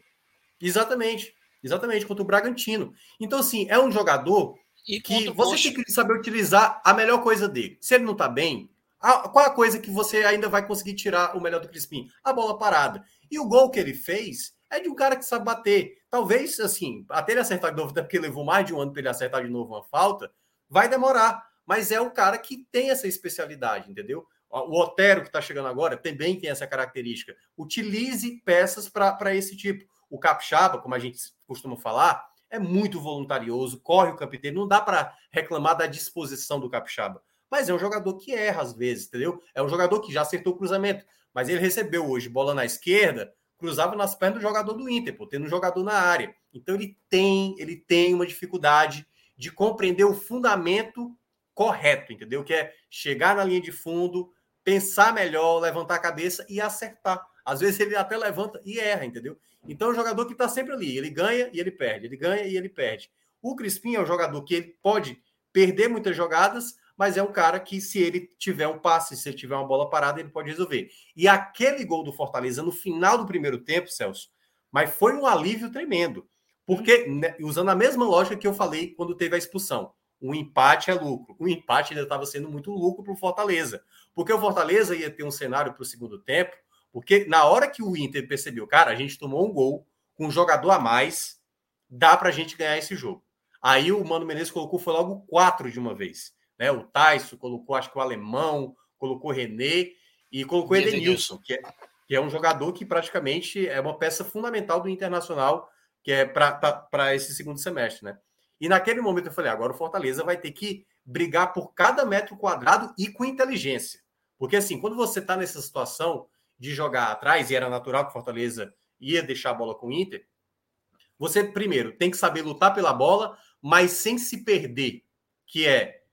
Exatamente. Exatamente, contra o Bragantino. Então, assim, é um jogador e que você tem que saber utilizar a melhor coisa dele. Se ele não tá bem, a, qual a coisa que você ainda vai conseguir tirar o melhor do Crispim? A bola parada. E o gol que ele fez é de um cara que sabe bater. Talvez, assim, até ele acertar de novo, até porque levou mais de um ano para ele acertar de novo uma falta, vai demorar. Mas é um cara que tem essa especialidade, entendeu? O Otero, que está chegando agora, também tem essa característica. Utilize peças para esse tipo. O Capixaba, como a gente costuma falar, é muito voluntarioso, corre o campo inteiro. Não dá para reclamar da disposição do Capixaba. Mas é um jogador que erra às vezes, entendeu? É um jogador que já acertou o cruzamento. Mas ele recebeu hoje bola na esquerda, cruzava nas pernas do jogador do Inter, pô, tendo um jogador na área. Então ele tem, ele tem uma dificuldade de compreender o fundamento correto, entendeu? Que é chegar na linha de fundo, pensar melhor, levantar a cabeça e acertar. Às vezes ele até levanta e erra, entendeu? Então é um jogador que está sempre ali, ele ganha e ele perde, ele ganha e ele perde. O Crispim é um jogador que ele pode perder muitas jogadas, mas é um cara que, se ele tiver um passe, se ele tiver uma bola parada, ele pode resolver. E aquele gol do Fortaleza no final do primeiro tempo, Celso, mas foi um alívio tremendo. Porque, né, usando a mesma lógica que eu falei quando teve a expulsão, o empate é lucro. O empate ainda estava sendo muito lucro para o Fortaleza. Porque o Fortaleza ia ter um cenário para o segundo tempo, porque na hora que o Inter percebeu, cara, a gente tomou um gol com um jogador a mais, dá para a gente ganhar esse jogo. Aí o Mano Menezes colocou, foi logo quatro de uma vez. Né? O Tyson colocou, acho que o alemão, colocou o René e colocou o Edenilson, que é, que é um jogador que praticamente é uma peça fundamental do Internacional, que é para esse segundo semestre, né? E naquele momento eu falei, agora o Fortaleza vai ter que brigar por cada metro quadrado e com inteligência. Porque assim, quando você está nessa situação de jogar atrás, e era natural que o Fortaleza ia deixar a bola com o Inter, você primeiro tem que saber lutar pela bola, mas sem se perder, que é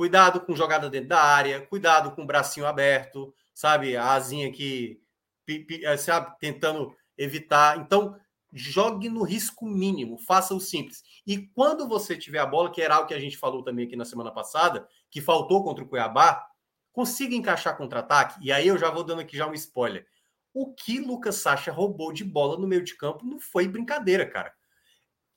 Cuidado com jogada dentro da área, cuidado com o bracinho aberto, sabe? A asinha que, eh, sabe, tentando evitar. Então, jogue no risco mínimo, faça o simples. E quando você tiver a bola, que era algo que a gente falou também aqui na semana passada, que faltou contra o Cuiabá, consiga encaixar contra-ataque. E aí eu já vou dando aqui já um spoiler. O que Lucas Sacha roubou de bola no meio de campo não foi brincadeira, cara.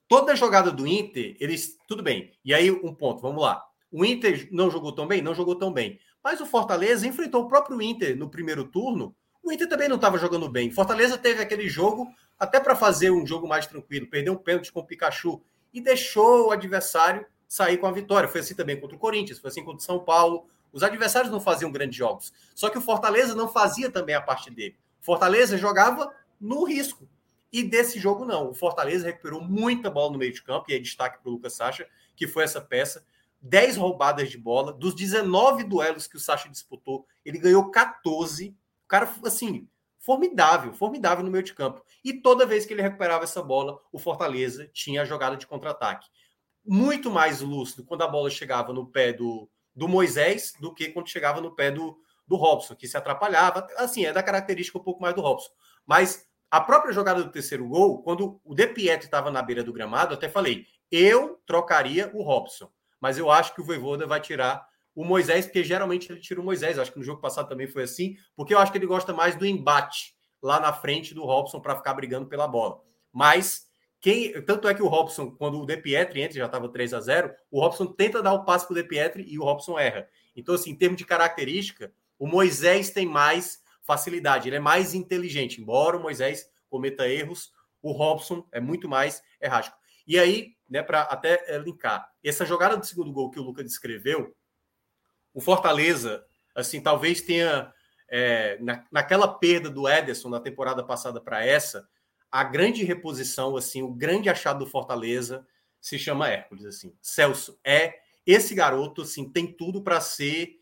Toda jogada do Inter, eles. Tudo bem. E aí, um ponto, vamos lá. O Inter não jogou tão bem? Não jogou tão bem. Mas o Fortaleza enfrentou o próprio Inter no primeiro turno. O Inter também não estava jogando bem. Fortaleza teve aquele jogo até para fazer um jogo mais tranquilo. Perdeu um pênalti com o Pikachu e deixou o adversário sair com a vitória. Foi assim também contra o Corinthians, foi assim contra o São Paulo. Os adversários não faziam grandes jogos. Só que o Fortaleza não fazia também a parte dele. Fortaleza jogava no risco. E desse jogo, não. O Fortaleza recuperou muita bola no meio de campo, e é destaque para o Lucas Sacha, que foi essa peça. 10 roubadas de bola. Dos 19 duelos que o Sacha disputou, ele ganhou 14. O cara, assim, formidável, formidável no meio de campo. E toda vez que ele recuperava essa bola, o Fortaleza tinha a jogada de contra-ataque. Muito mais lúcido quando a bola chegava no pé do, do Moisés do que quando chegava no pé do, do Robson, que se atrapalhava. Assim, é da característica um pouco mais do Robson. Mas a própria jogada do terceiro gol, quando o De Pietro estava na beira do gramado, até falei, eu trocaria o Robson mas eu acho que o Voivoda vai tirar o Moisés, porque geralmente ele tira o Moisés. Acho que no jogo passado também foi assim, porque eu acho que ele gosta mais do embate lá na frente do Robson para ficar brigando pela bola. Mas quem, tanto é que o Robson, quando o De Pietri entra, já estava 3 a 0 o Robson tenta dar o passe para o De Pietri e o Robson erra. Então, assim, em termos de característica, O Moisés tem mais facilidade, ele é mais inteligente, embora o Moisés cometa erros, o Robson é muito mais errático. E aí, né, para até é, linkar, essa jogada do segundo gol que o Lucas descreveu, o Fortaleza, assim, talvez tenha é, na, naquela perda do Ederson na temporada passada para essa, a grande reposição, assim, o grande achado do Fortaleza se chama Hércules, assim. Celso é esse garoto, assim, tem tudo para ser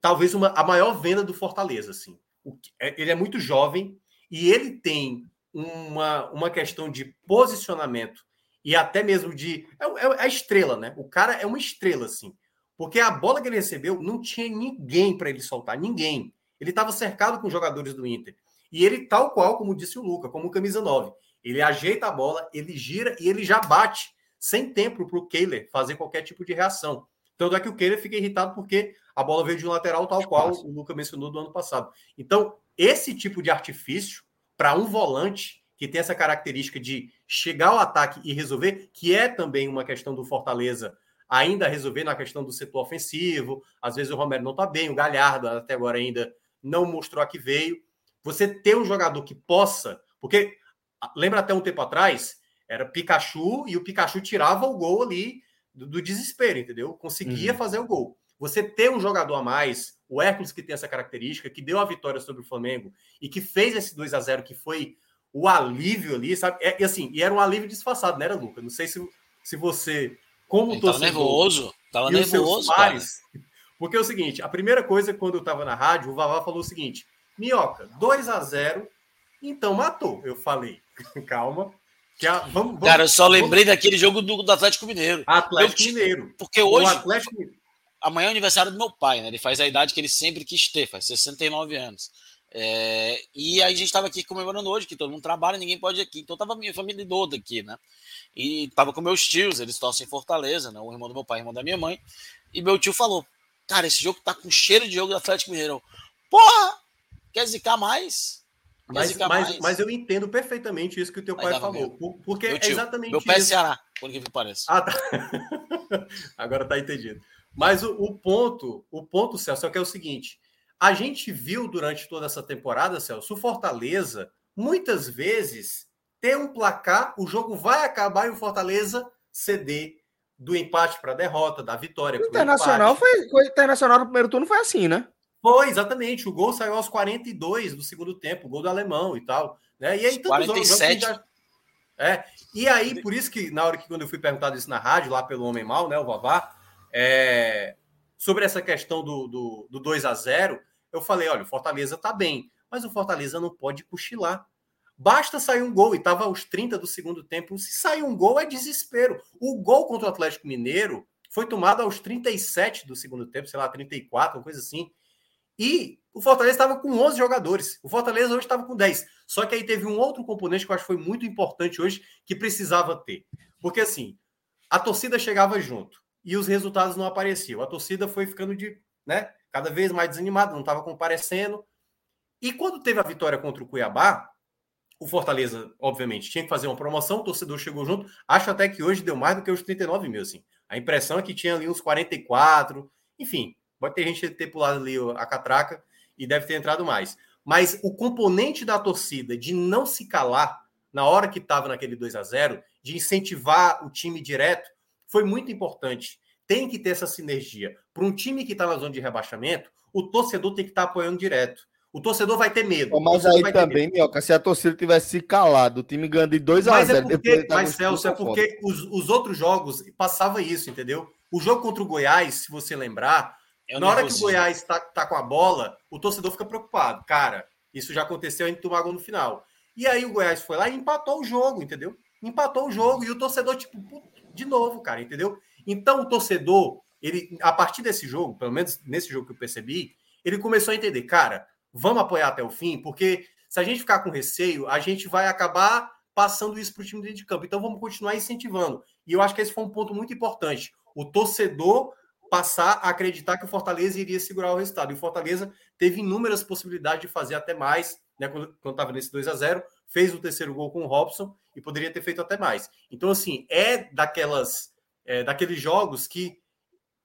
talvez uma, a maior venda do Fortaleza, assim. O, é, ele é muito jovem e ele tem uma, uma questão de posicionamento e até mesmo de é, é, é a estrela, né? O cara é uma estrela, assim. Porque a bola que ele recebeu não tinha ninguém para ele soltar, ninguém. Ele estava cercado com jogadores do Inter. E ele, tal qual, como disse o Luca, como camisa 9, ele ajeita a bola, ele gira e ele já bate sem tempo para o Kehler fazer qualquer tipo de reação. Tanto é que o Kehler fica irritado porque a bola veio de um lateral, tal qual o Luca mencionou do ano passado. Então, esse tipo de artifício, para um volante que tem essa característica de chegar ao ataque e resolver, que é também uma questão do Fortaleza ainda resolver na questão do setor ofensivo. Às vezes o Romero não está bem, o Galhardo até agora ainda não mostrou a que veio. Você ter um jogador que possa, porque lembra até um tempo atrás, era Pikachu e o Pikachu tirava o gol ali do, do desespero, entendeu? Conseguia uhum. fazer o gol. Você ter um jogador a mais, o Hércules que tem essa característica, que deu a vitória sobre o Flamengo e que fez esse 2 a 0 que foi o alívio ali, sabe? É, e assim, e era um alívio disfarçado, né, Luca? Não sei se, se você, como Ele torcedor... Tava nervoso, tava nervoso, pares, porque é o seguinte, a primeira coisa quando eu estava na rádio, o Vavá falou o seguinte: Minhoca, 2 a 0 então matou. Eu falei, calma. Que a, vamos, vamos, Cara, eu só lembrei vamos... daquele jogo do, do Atlético Mineiro. Atlético eu, Mineiro. Porque hoje. Atlético... Amanhã é o aniversário do meu pai, né? Ele faz a idade que ele sempre quis ter, faz 69 anos. É, e aí a gente estava aqui comemorando hoje, que todo mundo trabalha, ninguém pode ir aqui. Então tava minha família toda aqui, né? E tava com meus tios, eles torcem em Fortaleza, né? O irmão do meu pai, o irmão da minha mãe. E meu tio falou: Cara, esse jogo tá com cheiro de jogo do Atlético Mineiro. Porra! Quer zicar mais? Quer mas, zicar mas, mais? mas eu entendo perfeitamente isso que o teu mas pai falou. Porque meu tio, é exatamente meu isso. Meu pé é Ceará, por que parece. Ah, tá. Agora tá entendido. Mas o, o, ponto, o ponto, Celso, é que é o seguinte: a gente viu durante toda essa temporada, Celso, o Fortaleza, muitas vezes, ter um placar, o jogo vai acabar e o Fortaleza ceder do empate para a derrota, da vitória. O Internacional foi, foi Internacional no primeiro turno foi assim, né? Foi, exatamente. O gol saiu aos 42 do segundo tempo, o gol do alemão e tal. Né? E aí, 47. Já... É, e aí, por isso que na hora que quando eu fui perguntado isso na rádio, lá pelo Homem Mal, né, o Vavá, é... sobre essa questão do, do, do 2 a 0 eu falei, olha, o Fortaleza tá bem, mas o Fortaleza não pode cochilar. Basta sair um gol, e estava aos 30 do segundo tempo. Se sair um gol, é desespero. O gol contra o Atlético Mineiro foi tomado aos 37 do segundo tempo, sei lá, 34, uma coisa assim. E o Fortaleza estava com 11 jogadores. O Fortaleza hoje estava com 10. Só que aí teve um outro componente que eu acho que foi muito importante hoje, que precisava ter. Porque assim, a torcida chegava junto e os resultados não apareciam. A torcida foi ficando de, né, cada vez mais desanimada, não estava comparecendo. E quando teve a vitória contra o Cuiabá, o Fortaleza, obviamente, tinha que fazer uma promoção, o torcedor chegou junto. Acho até que hoje deu mais do que os 39 mil, assim. A impressão é que tinha ali uns 44, enfim, pode ter gente ter pulado ali a catraca e deve ter entrado mais. Mas o componente da torcida de não se calar na hora que estava naquele 2 a 0 de incentivar o time direto, foi muito importante. Tem que ter essa sinergia. Para um time que está na zona de rebaixamento, o torcedor tem que estar tá apoiando direto. O torcedor vai ter medo. Mas aí também, Mioca, se a torcida tivesse se calado, o time ganhando de 2 a 0 Mas, é porque, mas Celso, é porque os, os, outros jogos passava isso, entendeu? O jogo contra o Goiás, se você lembrar, é na hora que o Goiás tá, tá com a bola, o torcedor fica preocupado. Cara, isso já aconteceu em tomar gol no final. E aí o Goiás foi lá e empatou o jogo, entendeu? Empatou o jogo e o torcedor, tipo, de novo, cara, entendeu? Então o torcedor, ele, a partir desse jogo, pelo menos nesse jogo que eu percebi, ele começou a entender, cara, vamos apoiar até o fim, porque se a gente ficar com receio, a gente vai acabar passando isso para o time dentro de campo. Então vamos continuar incentivando. E eu acho que esse foi um ponto muito importante. O torcedor passar a acreditar que o Fortaleza iria segurar o resultado. E o Fortaleza teve inúmeras possibilidades de fazer até mais, né? Quando estava nesse 2 a 0 fez o terceiro gol com o Robson e poderia ter feito até mais. Então, assim, é daquelas é, daqueles jogos que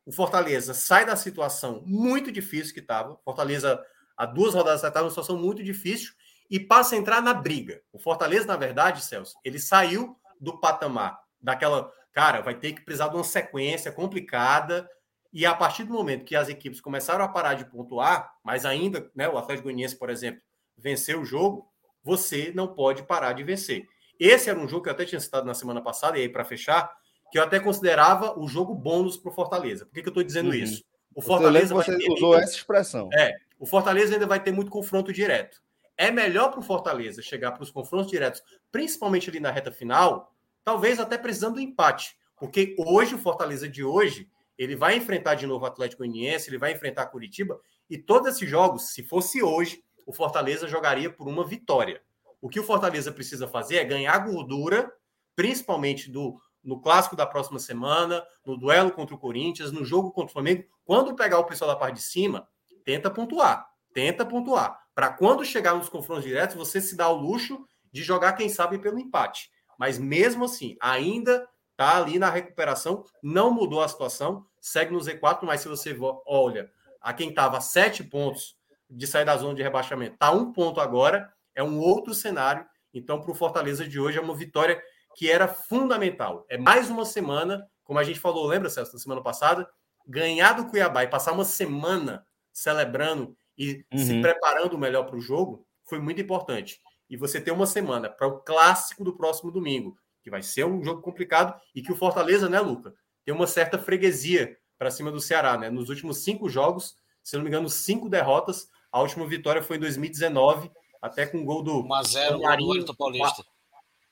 o Fortaleza sai da situação muito difícil que estava. Fortaleza, há duas rodadas estava numa situação muito difícil e passa a entrar na briga. O Fortaleza, na verdade, Celso, ele saiu do patamar daquela. Cara, vai ter que precisar de uma sequência complicada. E a partir do momento que as equipes começaram a parar de pontuar, mas ainda, né, o Atlético Goianiense, por exemplo, venceu o jogo, você não pode parar de vencer. Esse era um jogo que eu até tinha citado na semana passada, e aí para fechar, que eu até considerava o jogo bônus para o Fortaleza. Por que, que eu estou dizendo uhum. isso? O Fortaleza você usou essa expressão. É, o Fortaleza ainda vai ter muito confronto direto. É melhor para o Fortaleza chegar para os confrontos diretos, principalmente ali na reta final, talvez até precisando do empate, porque hoje o Fortaleza de hoje ele vai enfrentar de novo o Atlético Goianiense, ele vai enfrentar Curitiba e todos esses jogos, se fosse hoje, o Fortaleza jogaria por uma vitória. O que o Fortaleza precisa fazer é ganhar gordura, principalmente do no clássico da próxima semana, no duelo contra o Corinthians, no jogo contra o Flamengo, quando pegar o pessoal da parte de cima, tenta pontuar, tenta pontuar. Para quando chegar nos confrontos diretos, você se dá o luxo de jogar, quem sabe, pelo empate. Mas mesmo assim, ainda tá ali na recuperação, não mudou a situação, segue no Z4, mas se você olha a quem estava sete pontos de sair da zona de rebaixamento, tá um ponto agora, é um outro cenário. Então, para o Fortaleza de hoje, é uma vitória que era fundamental. É mais uma semana, como a gente falou, lembra, Celso, na semana passada? Ganhar do Cuiabá e passar uma semana celebrando e uhum. se preparando melhor para o jogo foi muito importante. E você ter uma semana para o clássico do próximo domingo, que vai ser um jogo complicado e que o Fortaleza, né, Luca, tem uma certa freguesia para cima do Ceará, né? Nos últimos cinco jogos, se não me engano, cinco derrotas. A última vitória foi em 2019, até com o gol do. 1x0 do Paulista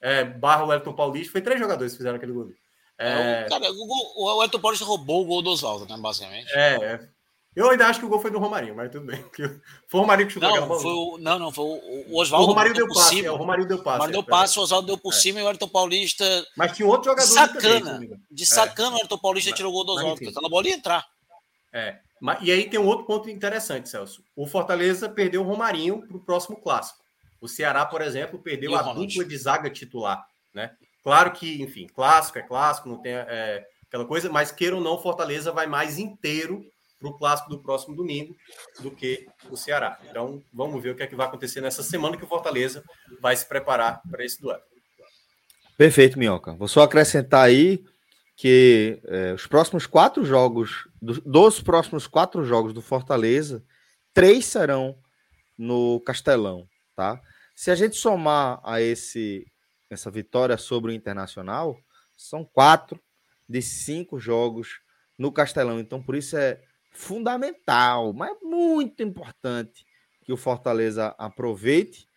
é, barra o Elton Paulista. Foi três jogadores que fizeram aquele gol. É, é... Cara, o, o Elton Paulista roubou o gol do Oswaldo, né, basicamente. É, é, eu ainda acho que o gol foi do Romarinho, mas tudo bem. Foi o Romarinho que chutou não, aquela foi o, Não, não, foi o, o Oswaldo. O Romarinho deu, deu passe, é, o Romarinho deu passe. Mas deu passe, o Oswaldo deu por é. cima e o Elton Paulista. Mas tinha outro jogador. Sacana. Também, de sacana, o Elton Paulista mas, tirou o gol do Oswaldo, porque tá na bola ia entrar. É. E aí tem um outro ponto interessante, Celso. O Fortaleza perdeu o Romarinho para o próximo clássico. O Ceará, por exemplo, perdeu a dupla de zaga titular né? Claro que, enfim, clássico é clássico, não tem é, aquela coisa, mas queira ou não, Fortaleza vai mais inteiro para o clássico do próximo domingo do que o Ceará. Então, vamos ver o que é que vai acontecer nessa semana que o Fortaleza vai se preparar para esse duelo. Perfeito, Minhoca. Vou só acrescentar aí que é, os próximos quatro jogos, do, dos próximos quatro jogos do Fortaleza, três serão no Castelão, tá? Se a gente somar a esse essa vitória sobre o Internacional, são quatro de cinco jogos no Castelão. Então, por isso é fundamental, mas muito importante que o Fortaleza aproveite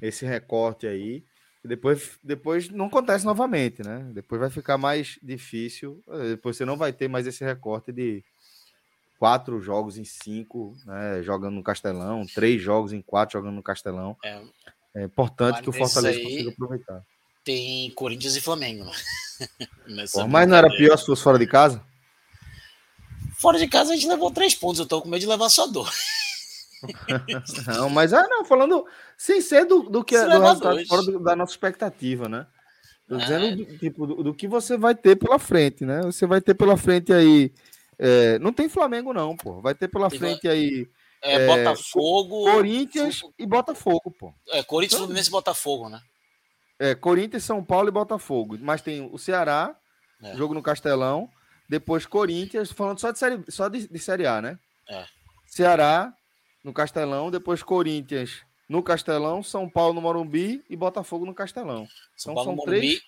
esse recorte aí. Depois, depois não acontece novamente, né? Depois vai ficar mais difícil. Depois você não vai ter mais esse recorte de quatro jogos em cinco, né, jogando no Castelão, três jogos em quatro jogando no Castelão. É, é importante que o Fortaleza consiga aproveitar tem Corinthians e Flamengo. Né? Pô, mas não era pior se fosse fora de casa? Fora de casa a gente levou três pontos, eu tô com medo de levar só dois. Não, mas ah, não, falando sem ser do, do que é do resultado fora do, da nossa expectativa, né? Tô dizendo é. do, tipo, do, do, que você vai ter pela frente, né? Você vai ter pela frente aí. É, não tem Flamengo, não, pô. Vai ter pela frente aí. É, é, Botafogo. Corinthians e Botafogo, pô. É, Corinthians, Fluminense e Botafogo, né? É, Corinthians, São Paulo e Botafogo. Mas tem o Ceará, é. jogo no Castelão. Depois Corinthians, falando só de série, só de, de série A, né? É. Ceará no Castelão, depois Corinthians no Castelão, São Paulo no Morumbi e Botafogo no Castelão. São então, Paulo no Morumbi três...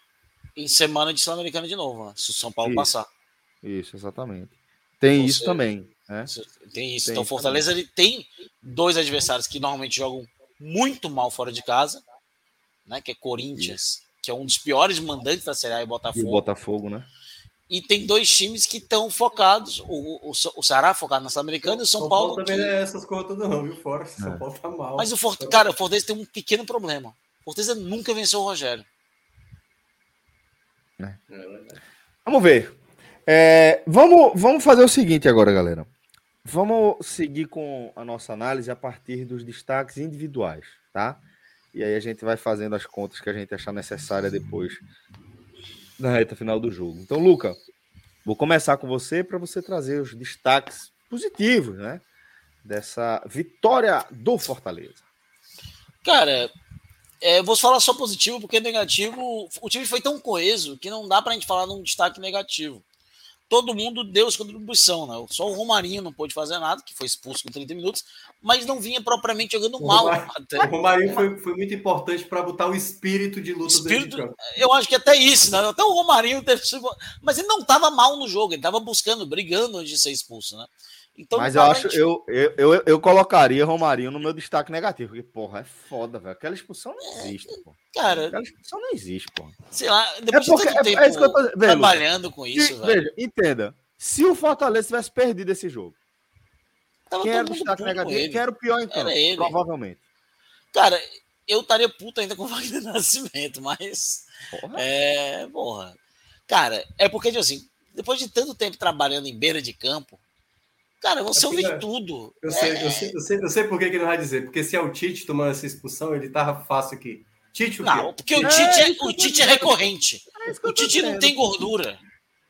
em semana de Sul-Americana de novo, né? se o São Paulo isso. passar. Isso, exatamente. Tem Você... isso também. Né? Tem isso. Tem então, Fortaleza ele tem dois adversários que normalmente jogam muito mal fora de casa né? Que é Corinthians, Isso. que é um dos piores mandantes da Série A e Botafogo. E Botafogo, né? E tem dois times que estão focados. O, o, o Ceará focado na Sul-Americana e o São, São Paulo. Paulo também que... é essas coisas não, viu? Fora. São é. Paulo tá mal. Mas o Fort... cara, o Fortaleza tem um pequeno problema. O Fortaleza nunca venceu o Rogério. É. É vamos ver. É, vamos, vamos fazer o seguinte agora, galera. Vamos seguir com a nossa análise a partir dos destaques individuais, tá? E aí a gente vai fazendo as contas que a gente achar necessária depois na reta final do jogo. Então, Luca, Vou começar com você para você trazer os destaques positivos, né? Dessa vitória do Fortaleza. Cara, é, vou falar só positivo, porque negativo. O time foi tão coeso que não dá para a gente falar de um destaque negativo todo mundo deu sua contribuição, né? Só o Romarinho não pôde fazer nada, que foi expulso com 30 minutos, mas não vinha propriamente jogando mal. O Romarinho foi, foi muito importante para botar o espírito de luta espírito, de Eu acho que até isso, né? Até o Romarinho teve. Mas ele não estava mal no jogo, ele estava buscando, brigando antes de ser expulso, né? Então, Mas eu acho, eu, eu, eu, eu, colocaria Romarinho no meu destaque negativo, porque, porra, é foda, velho. Aquela expulsão não é, existe, pô. Cara, aquela expulsão não existe, pô. Sei lá, depois é porque, de tanto é, tempo é que eu tô, trabalhando com isso, se, velho. Veja, entenda. Se o Fortaleza tivesse perdido esse jogo, Tava quem era o destaque negativo? Quem era o pior então? Provavelmente. Cara, eu estaria puto ainda com o Wagner Nascimento, mas. Porra. É, porra. Cara, é porque, tipo assim, depois de tanto tempo trabalhando em beira de campo, Cara, você é ouve é, tudo. Eu sei, é... eu, sei, eu, sei, eu sei por que ele não vai dizer. Porque se é o Tite tomando essa expulsão, ele tava fácil aqui. Tite o quê? Não, porque o é, Tite é, o Tite é recorrente. o Tite não tem gordura.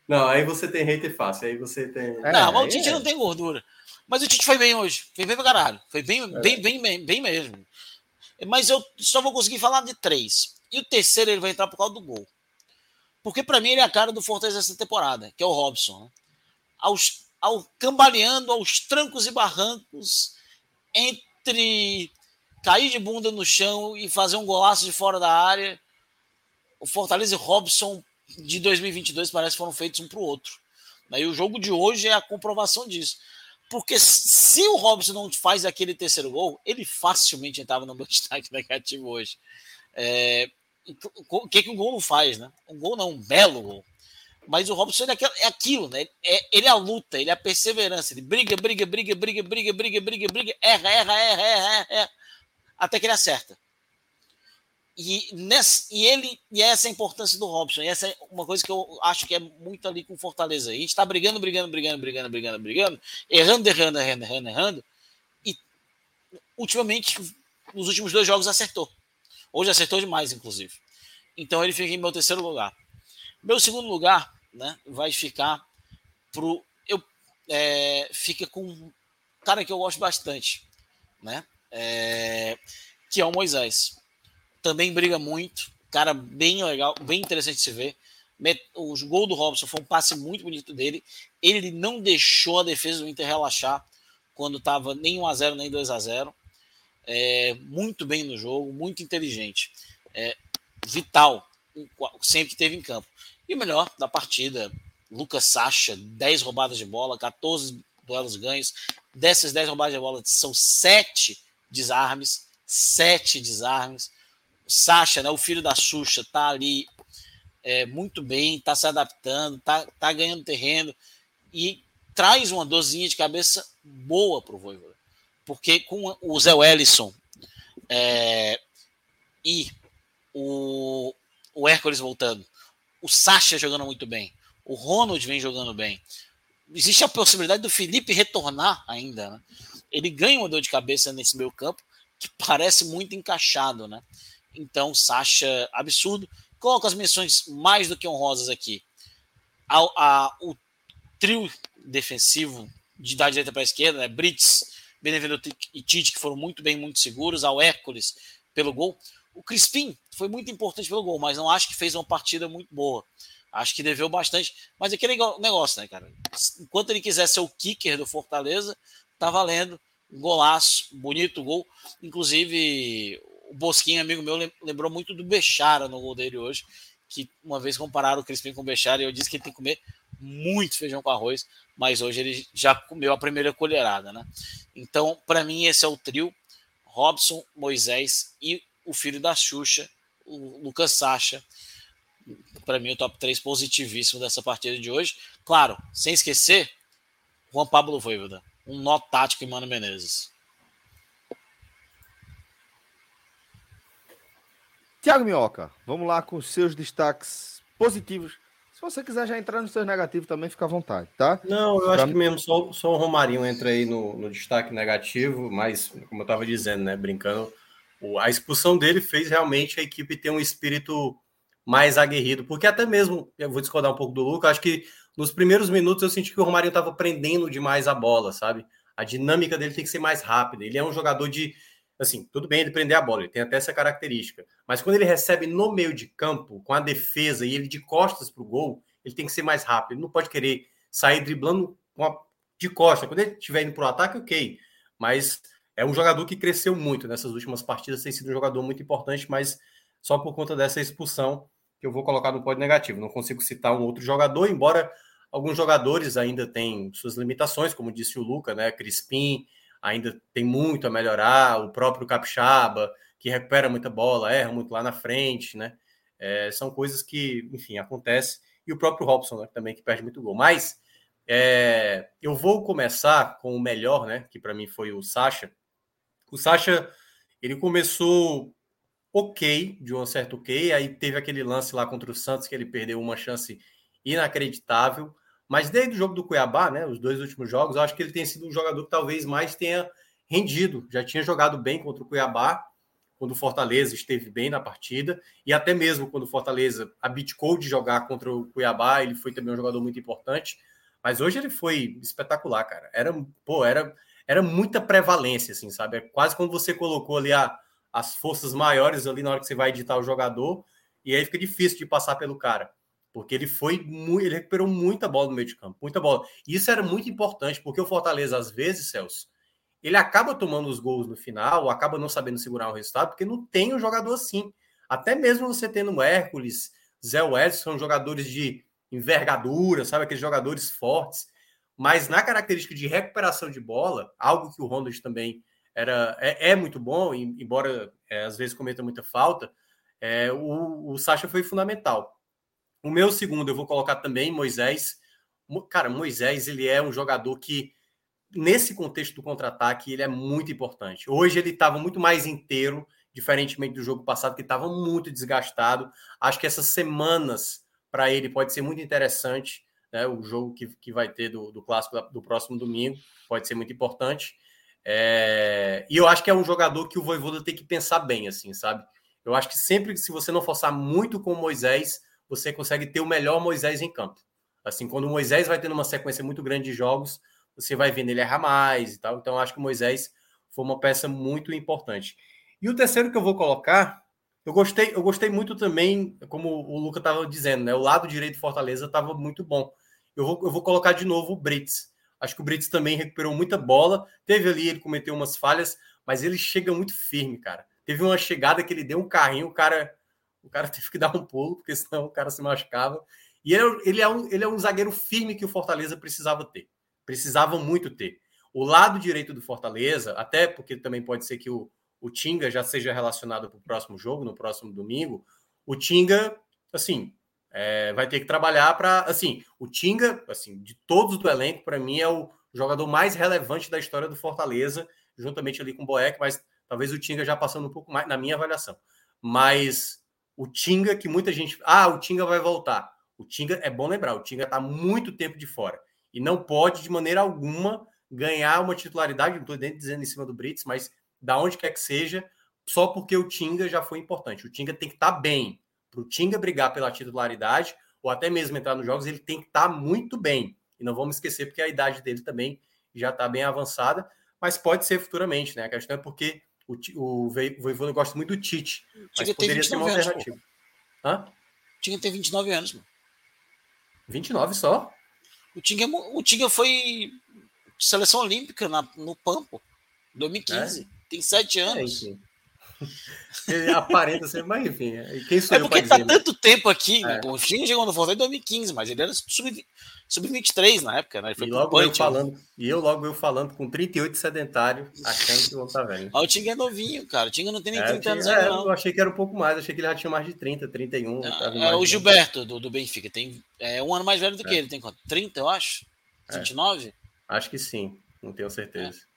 Não, aí você tem hater fácil. Aí você tem. não, mas o Tite não tem gordura. Mas o Tite foi bem hoje. Foi bem pra caralho. Foi bem, bem, bem, bem, bem mesmo. Mas eu só vou conseguir falar de três. E o terceiro ele vai entrar por causa do gol. Porque para mim ele é a cara do Fortaleza essa temporada, que é o Robson. Né? Aos ao cambaleando aos trancos e barrancos entre cair de bunda no chão e fazer um golaço de fora da área. O Fortaleza e Robson de 2022 parece que foram feitos um para o outro. E o jogo de hoje é a comprovação disso. Porque se o Robson não faz aquele terceiro gol, ele facilmente entrava no meu destaque negativo hoje. É, o que, que um gol não faz, né? Um gol não, um belo gol. Mas o Robson é, é aquilo, né? É, ele é a luta, ele é a perseverança. Ele briga, briga, briga, briga, briga, briga, briga, briga, erra, erra, erra, erra, erra, até que ele acerta. E, nessa, e ele e essa é a importância do Robson. E essa é uma coisa que eu acho que é muito ali com Fortaleza. A gente está brigando, brigando, brigando, brigando, brigando, brigando, errando, errando, errando, errando, errando. E ultimamente, nos últimos dois jogos, acertou. Hoje acertou demais, inclusive. Então ele fica em meu terceiro lugar. Meu segundo lugar né, vai ficar pro. Eu, é, fica com um cara que eu gosto bastante, né? É, que é o Moisés. Também briga muito, cara bem legal, bem interessante de se ver. O gol do Robson foi um passe muito bonito dele. Ele não deixou a defesa do Inter relaxar quando estava nem 1x0 nem 2x0. É, muito bem no jogo, muito inteligente. É, vital, sempre que teve em campo. E o melhor da partida, Lucas Sacha, 10 roubadas de bola, 14 duelos ganhos. Dessas 10 roubadas de bola, são 7 desarmes. 7 desarmes. Sacha, né, o filho da Xuxa, tá ali é, muito bem, tá se adaptando, tá, tá ganhando terreno e traz uma dorzinha de cabeça boa pro Voivoda. Porque com o Zé Wellison é, e o, o Hércules voltando, o Sacha jogando muito bem, o Ronald vem jogando bem. Existe a possibilidade do Felipe retornar ainda, né? Ele ganha uma dor de cabeça nesse meio campo que parece muito encaixado, né? Então, Sacha, absurdo. Coloco as menções mais do que honrosas aqui. A, a, o trio defensivo de da direita para a esquerda, né? Brits, Benevenuto e Tite, que foram muito bem, muito seguros. Ao Hércules pelo gol. O Crispim foi muito importante pelo gol, mas não acho que fez uma partida muito boa. Acho que deveu bastante. Mas aquele negócio, né, cara? Enquanto ele quiser ser o kicker do Fortaleza, tá valendo. Golaço, bonito gol. Inclusive, o Bosquinho, amigo meu, lembrou muito do Bechara no gol dele hoje. Que uma vez compararam o Crispim com o Bechara e eu disse que ele tem que comer muito feijão com arroz, mas hoje ele já comeu a primeira colherada, né? Então, para mim, esse é o trio: Robson, Moisés e o filho da Xuxa, o Lucas Sacha. Para mim, o top 3 positivíssimo dessa partida de hoje. Claro, sem esquecer, Juan Pablo Voivoda, um nó tático em Mano Menezes. Tiago Minhoca, vamos lá com os seus destaques positivos. Se você quiser já entrar nos seus negativos também, fica à vontade, tá? Não, eu acho que mesmo só, só o Romarinho entra aí no, no destaque negativo, mas, como eu estava dizendo, né, brincando, a expulsão dele fez realmente a equipe ter um espírito mais aguerrido, porque até mesmo, eu vou discordar um pouco do Lucas, acho que nos primeiros minutos eu senti que o Romarinho estava prendendo demais a bola, sabe? A dinâmica dele tem que ser mais rápida. Ele é um jogador de. Assim, tudo bem ele prender a bola, ele tem até essa característica. Mas quando ele recebe no meio de campo, com a defesa e ele de costas para o gol, ele tem que ser mais rápido. Ele não pode querer sair driblando de costas. Quando ele estiver indo para o ataque, ok. Mas é um jogador que cresceu muito nessas últimas partidas, tem sido um jogador muito importante, mas só por conta dessa expulsão que eu vou colocar no pódio negativo. Não consigo citar um outro jogador, embora alguns jogadores ainda tenham suas limitações, como disse o Luca, né? Crispim ainda tem muito a melhorar, o próprio Capixaba, que recupera muita bola, erra muito lá na frente, né? É, são coisas que, enfim, acontece. E o próprio Robson, né, também, que perde muito gol. Mas é, eu vou começar com o melhor, né? Que para mim foi o Sacha. O Sacha, ele começou ok, de um certo ok, aí teve aquele lance lá contra o Santos que ele perdeu uma chance inacreditável. Mas desde o jogo do Cuiabá, né, os dois últimos jogos, eu acho que ele tem sido um jogador que talvez mais tenha rendido. Já tinha jogado bem contra o Cuiabá, quando o Fortaleza esteve bem na partida, e até mesmo quando o Fortaleza abdicou de jogar contra o Cuiabá, ele foi também um jogador muito importante. Mas hoje ele foi espetacular, cara. Era, pô, era, era muita prevalência, assim, sabe? É quase como você colocou ali a, as forças maiores ali na hora que você vai editar o jogador, e aí fica difícil de passar pelo cara. Porque ele foi muito, ele recuperou muita bola no meio de campo, muita bola. E isso era muito importante, porque o Fortaleza, às vezes, Celso, ele acaba tomando os gols no final, acaba não sabendo segurar o resultado, porque não tem um jogador assim. Até mesmo você tendo o Hércules, Zé Welles, são jogadores de envergadura, sabe? Aqueles jogadores fortes. Mas na característica de recuperação de bola, algo que o Ronald também era, é, é muito bom, embora é, às vezes cometa muita falta, é, o, o Sacha foi fundamental. O meu segundo eu vou colocar também Moisés. Cara, Moisés ele é um jogador que nesse contexto do contra-ataque ele é muito importante. Hoje ele estava muito mais inteiro, diferentemente do jogo passado que estava muito desgastado. Acho que essas semanas para ele pode ser muito interessante. Né? O jogo que, que vai ter do, do clássico do próximo domingo pode ser muito importante. É... E eu acho que é um jogador que o Voivoda tem que pensar bem, assim, sabe? Eu acho que sempre que se você não forçar muito com o Moisés, você consegue ter o melhor Moisés em campo. Assim, quando o Moisés vai tendo uma sequência muito grande de jogos, você vai vendo ele errar mais e tal. Então, acho que o Moisés foi uma peça muito importante. E o terceiro que eu vou colocar, eu gostei, eu gostei muito também, como o Luca estava dizendo, né? O lado direito de Fortaleza estava muito bom. Eu vou, eu vou colocar de novo o Brits. Acho que o Brits também recuperou muita bola. Teve ali, ele cometeu umas falhas, mas ele chega muito firme, cara. Teve uma chegada que ele deu um carrinho, o cara o cara teve que dar um pulo, porque senão o cara se machucava. E ele, ele, é um, ele é um zagueiro firme que o Fortaleza precisava ter. Precisava muito ter. O lado direito do Fortaleza, até porque também pode ser que o, o Tinga já seja relacionado para o próximo jogo, no próximo domingo. O Tinga, assim, é, vai ter que trabalhar para. Assim, o Tinga, assim, de todos do elenco, para mim é o jogador mais relevante da história do Fortaleza, juntamente ali com o Boeck, mas talvez o Tinga já passando um pouco mais na minha avaliação. Mas o Tinga, que muita gente. Ah, o Tinga vai voltar. O Tinga, é bom lembrar, o Tinga está muito tempo de fora. E não pode, de maneira alguma, ganhar uma titularidade, não estou dizendo em cima do Brits, mas da onde quer que seja, só porque o Tinga já foi importante. O Tinga tem que estar tá bem. Para o Tinga brigar pela titularidade, ou até mesmo entrar nos jogos, ele tem que estar tá muito bem. E não vamos esquecer, porque a idade dele também já está bem avançada, mas pode ser futuramente, né? A questão é porque o, o Voivoda gosta muito do Tite. Mas poderia ser uma alternativa. Anos, Hã? Tinha que ter 29 anos, mano. 29 só? O Tinga, o Tinga foi seleção olímpica na, no Pampo, 2015. É? Tem 7 anos. É, ele aparenta ser, mas enfim. Quem sou é porque tá tanto tempo aqui. É. O Tinga chegou no Fortaleza em 2015, mas ele era sub, sub-23 na época, né? Ele foi e logo eu falando, e eu logo eu falando com 38 sedentário, achando que estar tá velho. Ah, o Tinga é novinho, cara. O Tinga não tem nem é, 30 anos. É, não. Eu achei que era um pouco mais, achei que ele já tinha mais de 30, 31. Ah, é o Gilberto do, do Benfica, tem é, um ano mais velho do que é. ele, tem quanto? 30, eu acho? 29? É. Acho que sim, não tenho certeza.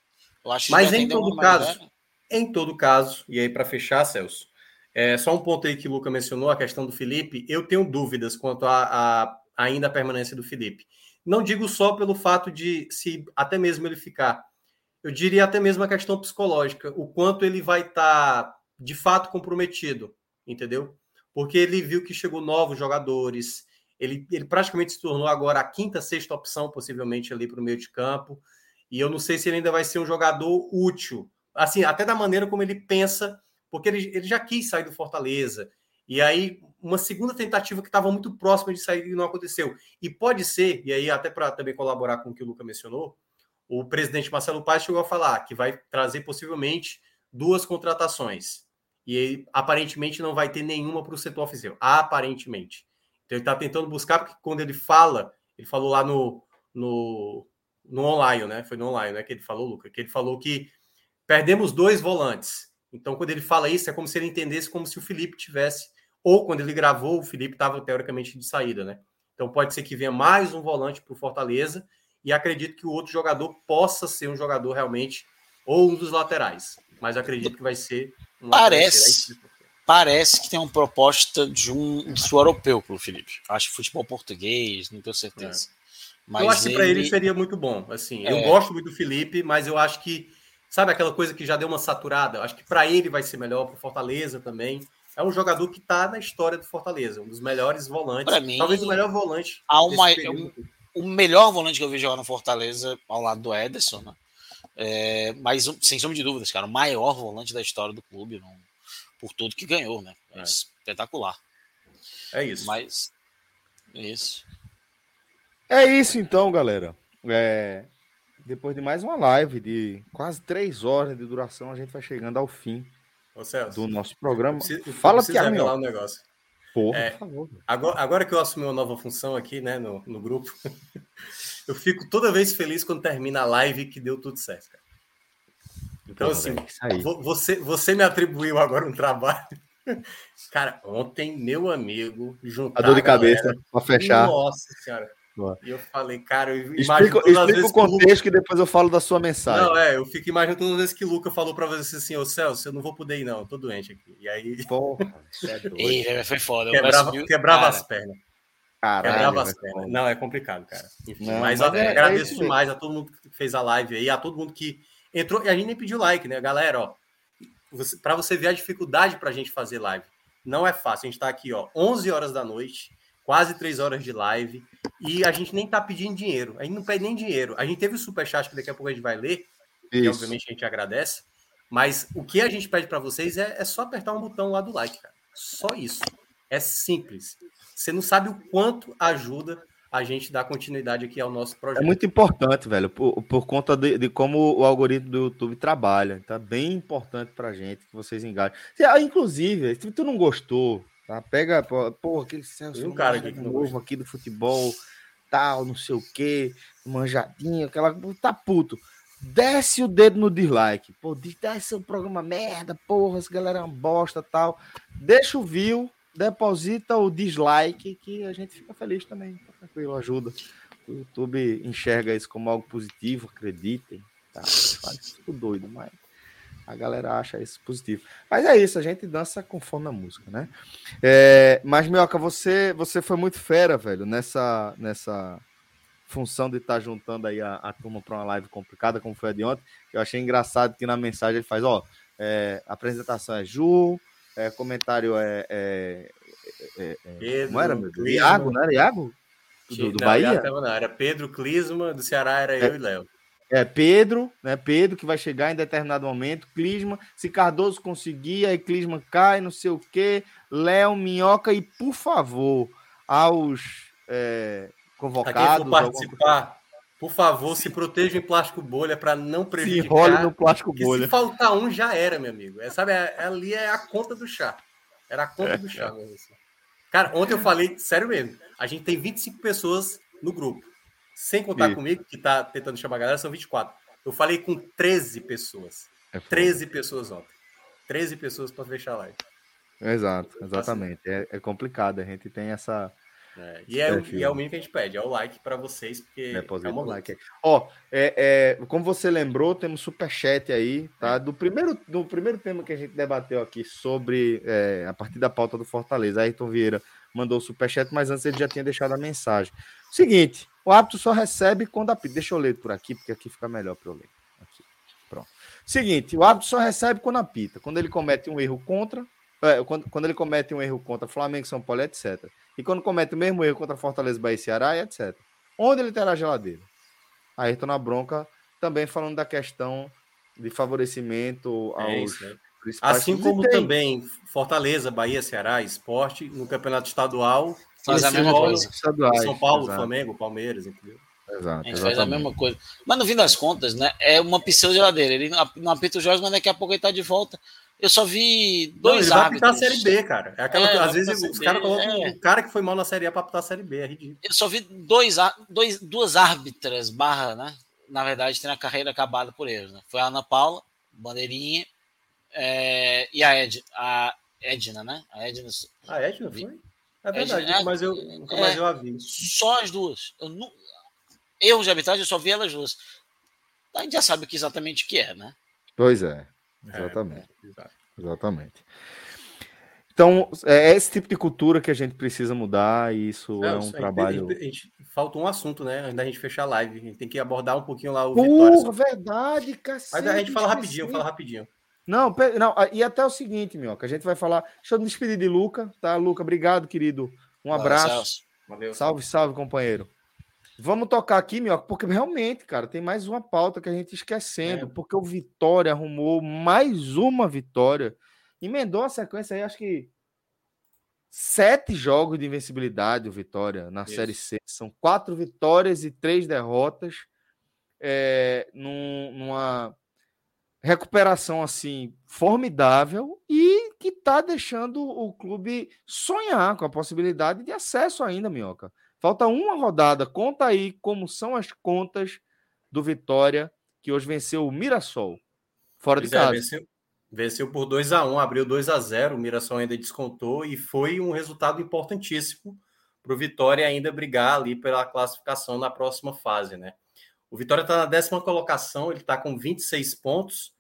Mas em todo caso, em todo caso, e aí para fechar, Celso, é, só um ponto aí que o Luca mencionou, a questão do Felipe, eu tenho dúvidas quanto a ainda a permanência do Felipe. Não digo só pelo fato de se até mesmo ele ficar, eu diria até mesmo a questão psicológica, o quanto ele vai estar tá, de fato comprometido, entendeu? Porque ele viu que chegou novos jogadores, Ele, ele praticamente se tornou agora a quinta, sexta opção, possivelmente, ali para o meio de campo. E eu não sei se ele ainda vai ser um jogador útil. Assim, até da maneira como ele pensa, porque ele, ele já quis sair do Fortaleza. E aí, uma segunda tentativa que estava muito próxima de sair e não aconteceu. E pode ser, e aí até para também colaborar com o que o Luca mencionou, o presidente Marcelo Paz chegou a falar que vai trazer possivelmente duas contratações. E aparentemente não vai ter nenhuma para o setor oficial. Aparentemente. Então ele está tentando buscar, porque quando ele fala, ele falou lá no, no, no online, né? Foi no online, né? Que ele falou, Luca, que ele falou que perdemos dois volantes. Então, quando ele fala isso, é como se ele entendesse como se o Felipe tivesse, ou quando ele gravou, o Felipe estava teoricamente de saída, né? Então pode ser que venha mais um volante para o Fortaleza e acredito que o outro jogador possa ser um jogador realmente ou um dos laterais, mas acredito que vai ser um parece parece que tem uma proposta de um de europeu para o Felipe. Acho que futebol português, não tenho certeza. É. Mas eu acho que para ele seria muito bom. Assim, é. eu gosto muito do Felipe, mas eu acho que sabe aquela coisa que já deu uma saturada. Eu acho que para ele vai ser melhor para Fortaleza também. É um jogador que está na história do Fortaleza, um dos melhores volantes. Mim, talvez o melhor volante. Há uma, o melhor volante que eu vi jogar no Fortaleza ao lado do Ederson, né? É, mas sem sombra de dúvidas, cara, o maior volante da história do clube, não, por tudo que ganhou, né? É. Espetacular. É isso. Mas é isso. É isso então, galera. É, depois de mais uma live de quase três horas de duração, a gente vai chegando ao fim Ô, Celso, do nosso programa. Preciso, Fala, Tiago. um negócio. Porra, é, por favor. Agora, agora, que eu assumi uma nova função aqui, né, no, no grupo, eu fico toda vez feliz quando termina a live que deu tudo certo, cara. Então, Porra, assim, você, você me atribuiu agora um trabalho. Cara, ontem, meu amigo, juntar a dor de cabeça para fechar. Nossa senhora. E eu falei, cara, eu explica, explica o contexto que, Luca... que, depois eu falo da sua mensagem. Não, é, eu fico imaginando todas as vezes que o Luca falou para você assim, ô Celso, eu não vou poder ir não, eu tô doente aqui. E aí... Porra, é foi foda. Quebrava, quebrava as pernas. Caralho, quebrava as pernas. Não, é complicado, cara. Enfim, não, mas, mas é, agradeço é demais a todo mundo que fez a live aí, a todo mundo que entrou, e a gente nem pediu like, né, galera, ó, para você ver a dificuldade para a gente fazer live. Não é fácil, a gente está aqui, ó, 11 horas da noite, quase três horas de live, e a gente nem tá pedindo dinheiro. A gente não pede nem dinheiro. A gente teve o superchat que daqui a pouco a gente vai ler, Isso. e obviamente a gente agradece. Mas o que a gente pede para vocês é, é, só apertar um botão lá do like, cara. Só isso. É simples. Você não sabe o quanto ajuda a gente dar continuidade aqui ao nosso projeto. É muito importante, velho, por, por conta de, de, como o algoritmo do YouTube trabalha. Tá bem importante pra gente que vocês engajem. Inclusive, se tu não gostou, Tá? Pega, pô, aquele Celso um cara aqui novo aqui do futebol, tal, não sei o que, manjadinho, aquela. Tá puto. Desce o dedo no dislike. Pô, desce o programa merda, porra, essa galera é uma bosta tal. Deixa o view, deposita o dislike, que a gente fica feliz também. Tá tranquilo, ajuda. O YouTube enxerga isso como algo positivo, acreditem. Tá, faz doido, mas a galera acha isso positivo. Mas é isso, a gente dança conforme a música, né? É, mas, Mioca, você, você foi muito fera, velho, nessa, nessa função de estar tá juntando aí a, a turma para uma live complicada, como foi a de ontem. Eu achei engraçado que na mensagem ele faz, ó, é, apresentação é Ju, é, comentário é, é, é, é Pedro, como era, meu Deus? Iago, não era Iago? Do, do não, Bahia? Era Pedro Clisma, do Ceará era eu e Léo. É Pedro, né? Pedro que vai chegar em determinado momento. Clisma, se Cardoso conseguir, aí Clisma cai, não sei o quê. Léo, Minhoca e, por favor, aos é, convocados. participar, por favor, se proteja em plástico bolha para não prejudicar. Se enrole no plástico bolha. Se faltar um, já era, meu amigo. É, sabe, é, ali é a conta do chá. Era a conta é, do chá. É. Cara, ontem eu falei, sério mesmo, a gente tem 25 pessoas no grupo. Sem contar Isso. comigo, que tá tentando chamar a galera, são 24. Eu falei com 13 pessoas. É 13 pessoas ontem. 13 pessoas para fechar a live. Exato, exatamente. É, é, complicado, a gente tem essa. É, e, é, e é o mínimo que a gente pede, é o like para vocês, porque é, é uma like. Ó, é, é, como você lembrou, temos superchat aí, tá? Do primeiro, do primeiro tema que a gente debateu aqui sobre é, a partir da pauta do Fortaleza. Ayrton Vieira mandou o superchat, mas antes ele já tinha deixado a mensagem. Seguinte, o árbitro só recebe quando apita. Deixa eu ler por aqui, porque aqui fica melhor para eu ler. Aqui. Pronto. Seguinte, o árbitro só recebe quando apita. Quando ele comete um erro contra, É, quando, quando ele comete um erro contra Flamengo, São Paulo, etc. E quando comete o mesmo erro contra Fortaleza, Bahia e Ceará, etc. Onde ele terá geladeira? Ayrton na bronca, também falando da questão de favorecimento é aos. É Assim como também Fortaleza, Bahia, Ceará, esporte, no campeonato estadual, faz a mesma coisa. São Paulo, exato. Flamengo, Palmeiras, entendeu? Exato, a gente faz a mesma coisa. Mas no fim das contas, né? É uma pseudo-geladeira. Ele não apita os jogos, mas daqui a pouco ele tá de volta. Eu só vi dois não, ele árbitros. Vai apitar a Série B, cara. É aquela, é, às vezes os caras colocam é. o cara que foi mal na Série A para apitar a Série B, é ridículo. Eu só vi dois, dois, duas árbitras, barra, né? Na verdade, tem a carreira acabada por eles, né? Foi a Ana Paula, bandeirinha, é, e a, Ed, a Edna, né? A Edna. A Edna foi? É verdade, Edna, mas eu, nunca mais eu a vi. Só as duas. Eu não, erros de arbitragem, eu só vi elas duas. A gente já sabe o que exatamente que é, né? Pois é. Exatamente. É, Exatamente. Então, é esse tipo de cultura que a gente precisa mudar e isso é um a trabalho. A gente, falta um assunto, né? Ainda a gente fechar a live. A gente tem que abordar um pouquinho lá o Porra, Vitória. verdade, cacete. Mas a gente fala rapidinho, fala rapidinho. Não, não, e até o seguinte, Minhoca, a gente vai falar. Deixa eu me despedir de Luca, tá? Luca, obrigado, querido. Um abraço. Valeu, salve, salve, companheiro. Vamos tocar aqui, Minhoca, porque realmente, cara, tem mais uma pauta que a gente esquecendo, é. porque o Vitória arrumou mais uma vitória, emendou a sequência aí, acho que sete jogos de invencibilidade o Vitória na Isso. Série C. São quatro vitórias e três derrotas é, num, numa recuperação assim formidável e que está deixando o clube sonhar com a possibilidade de acesso ainda, Minhoca. Falta uma rodada. Conta aí como são as contas do Vitória, que hoje venceu o Mirassol, fora pois de é, casa. venceu, venceu, por 2 a 1 abriu 2 a 0 o Mirassol ainda descontou e foi um resultado importantíssimo para o Vitória ainda brigar ali pela classificação na próxima fase, né? O Vitória está na décima colocação, ele está com 26 pontos.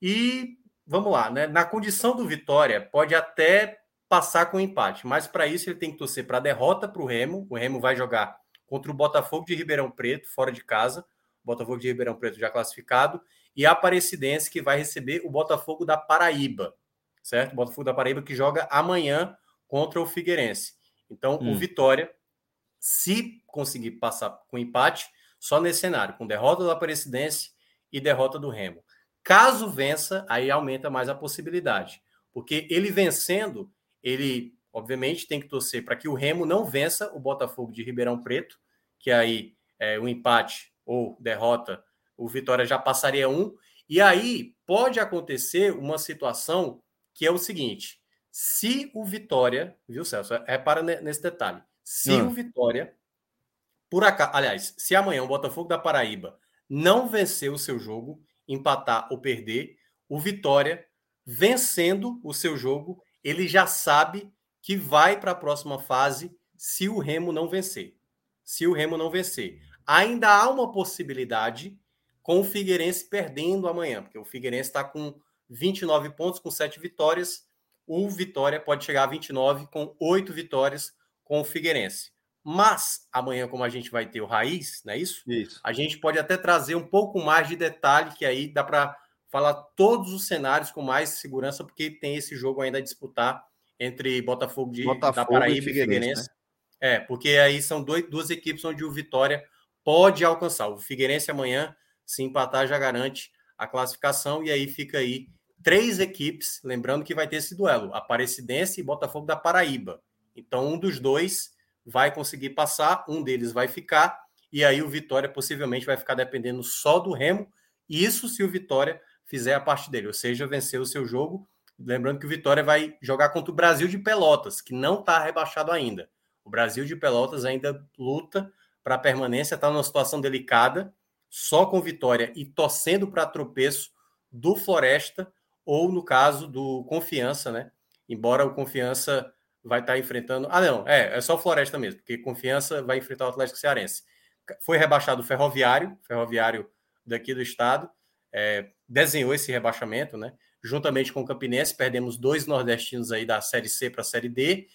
E vamos lá, né? Na condição do Vitória, pode até passar com empate. Mas para isso ele tem que torcer para a derrota para o Remo. O Remo vai jogar contra o Botafogo de Ribeirão Preto, fora de casa. Botafogo de Ribeirão Preto já classificado. E a Aparecidense que vai receber o Botafogo da Paraíba, certo? O Botafogo da Paraíba que joga amanhã contra o Figueirense. Então, hum. o Vitória, se conseguir passar com empate, só nesse cenário, com derrota do Aparecidense e derrota do Remo. Caso vença, aí aumenta mais a possibilidade. Porque ele vencendo, ele, obviamente, tem que torcer para que o Remo não vença o Botafogo de Ribeirão Preto, que aí é, o empate ou derrota, o Vitória já passaria um. E aí pode acontecer uma situação que é o seguinte: se o Vitória, viu, Celso? Repara nesse detalhe. Se hum. o Vitória, por acaso, aliás, se amanhã o Botafogo da Paraíba não vencer o seu jogo, empatar ou perder, o Vitória, vencendo o seu jogo, ele já sabe que vai para a próxima fase se o Remo não vencer. Se o Remo não vencer. Ainda há uma possibilidade com o Figueirense perdendo amanhã, porque o Figueirense está com 29 pontos, com 7 vitórias. O Vitória pode chegar a 29 com 8 vitórias com o Figueirense. Mas amanhã, como a gente vai ter o Raiz, não é isso? Isso. A gente pode até trazer um pouco mais de detalhe, que aí dá para falar todos os cenários com mais segurança, porque tem esse jogo ainda a disputar entre Botafogo, de, Botafogo da Paraíba e Figueirense. E Figueirense. Né? É, porque aí são dois, duas equipes onde o Vitória pode alcançar. O Figueirense amanhã, se empatar, já garante a classificação, e aí fica aí três equipes, lembrando que vai ter esse duelo, Aparecidense e Botafogo da Paraíba. Então, um dos dois vai conseguir passar, um deles vai ficar, e aí o Vitória possivelmente vai ficar dependendo só do Remo, isso se o Vitória fizer a parte dele, ou seja, vencer o seu jogo. Lembrando que o Vitória vai jogar contra o Brasil de Pelotas, que não está rebaixado ainda. O Brasil de Pelotas ainda luta para a permanência, está numa situação delicada, só com vitória e torcendo para tropeço do Floresta, ou no caso do Confiança, né? Embora o Confiança vai estar tá enfrentando. Ah, não, é, é só Floresta mesmo, porque Confiança vai enfrentar o Atlético Cearense. Foi rebaixado o Ferroviário, Ferroviário daqui do estado, é, desenhou esse rebaixamento, né? Juntamente com o Campinense, perdemos dois nordestinos aí da Série C para a Série D.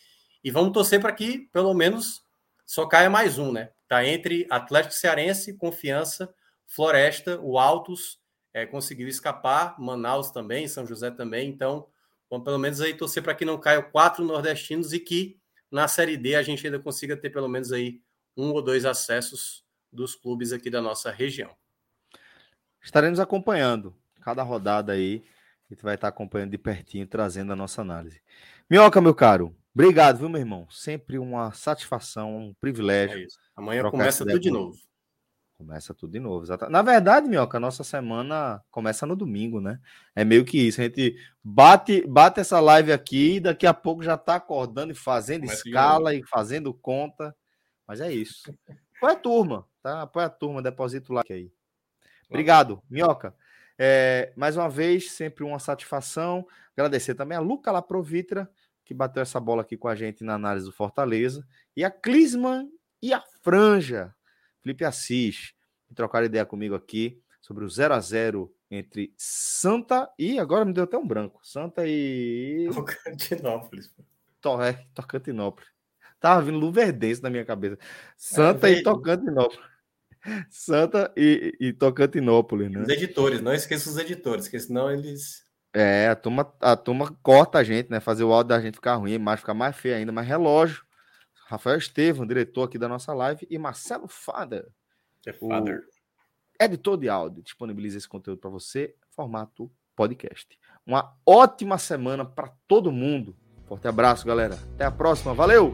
E vamos torcer para que, pelo menos, só caia mais um, né? Tá entre Atlético Cearense, Confiança, Floresta, o Altos é, conseguiu escapar, Manaus também, São José também. Então, Vamos pelo menos aí torcer para que não caiam quatro nordestinos e que na Série D a gente ainda consiga ter pelo menos aí um ou dois acessos dos clubes aqui da nossa região. Estaremos acompanhando cada rodada aí. A gente vai estar acompanhando de pertinho, trazendo a nossa análise. Minhoca, meu caro, obrigado, viu, meu irmão? Sempre uma satisfação, um privilégio. É Amanhã começa tudo de novo. Começa tudo de novo. Na verdade, Minhoca, a nossa semana começa no domingo, né? É meio que isso. A gente bate, bate essa live aqui e daqui a pouco já tá acordando e fazendo começa escala e fazendo conta. Mas é isso. Apoia a turma, tá? Apoia a turma, deposita o like aí. Obrigado, Minhoca. É, mais uma vez, sempre uma satisfação. Agradecer também a Luca Laprovitra, que bateu essa bola aqui com a gente na análise do Fortaleza. E a Clisman e a Franja, Felipe Assis, que trocaram ideia comigo aqui sobre o 0 a 0 entre Santa e agora me deu até um branco. Santa e Tocantinópolis. To, é, Tocantinópolis. Tava vindo Luverdense na minha cabeça. Santa é, e Tocantinópolis. Santa e, e Tocantinópolis, né? Os editores, não esqueça os editores, porque senão eles. É, a turma, a turma corta a gente, né? Fazer o áudio da gente ficar ruim, imagem ficar mais feia ainda, mas relógio. Rafael Estevam, diretor aqui da nossa live, e Marcelo Fader, Father. editor de áudio, disponibiliza esse conteúdo para você, formato podcast. Uma ótima semana para todo mundo. Forte abraço, galera. Até a próxima. Valeu!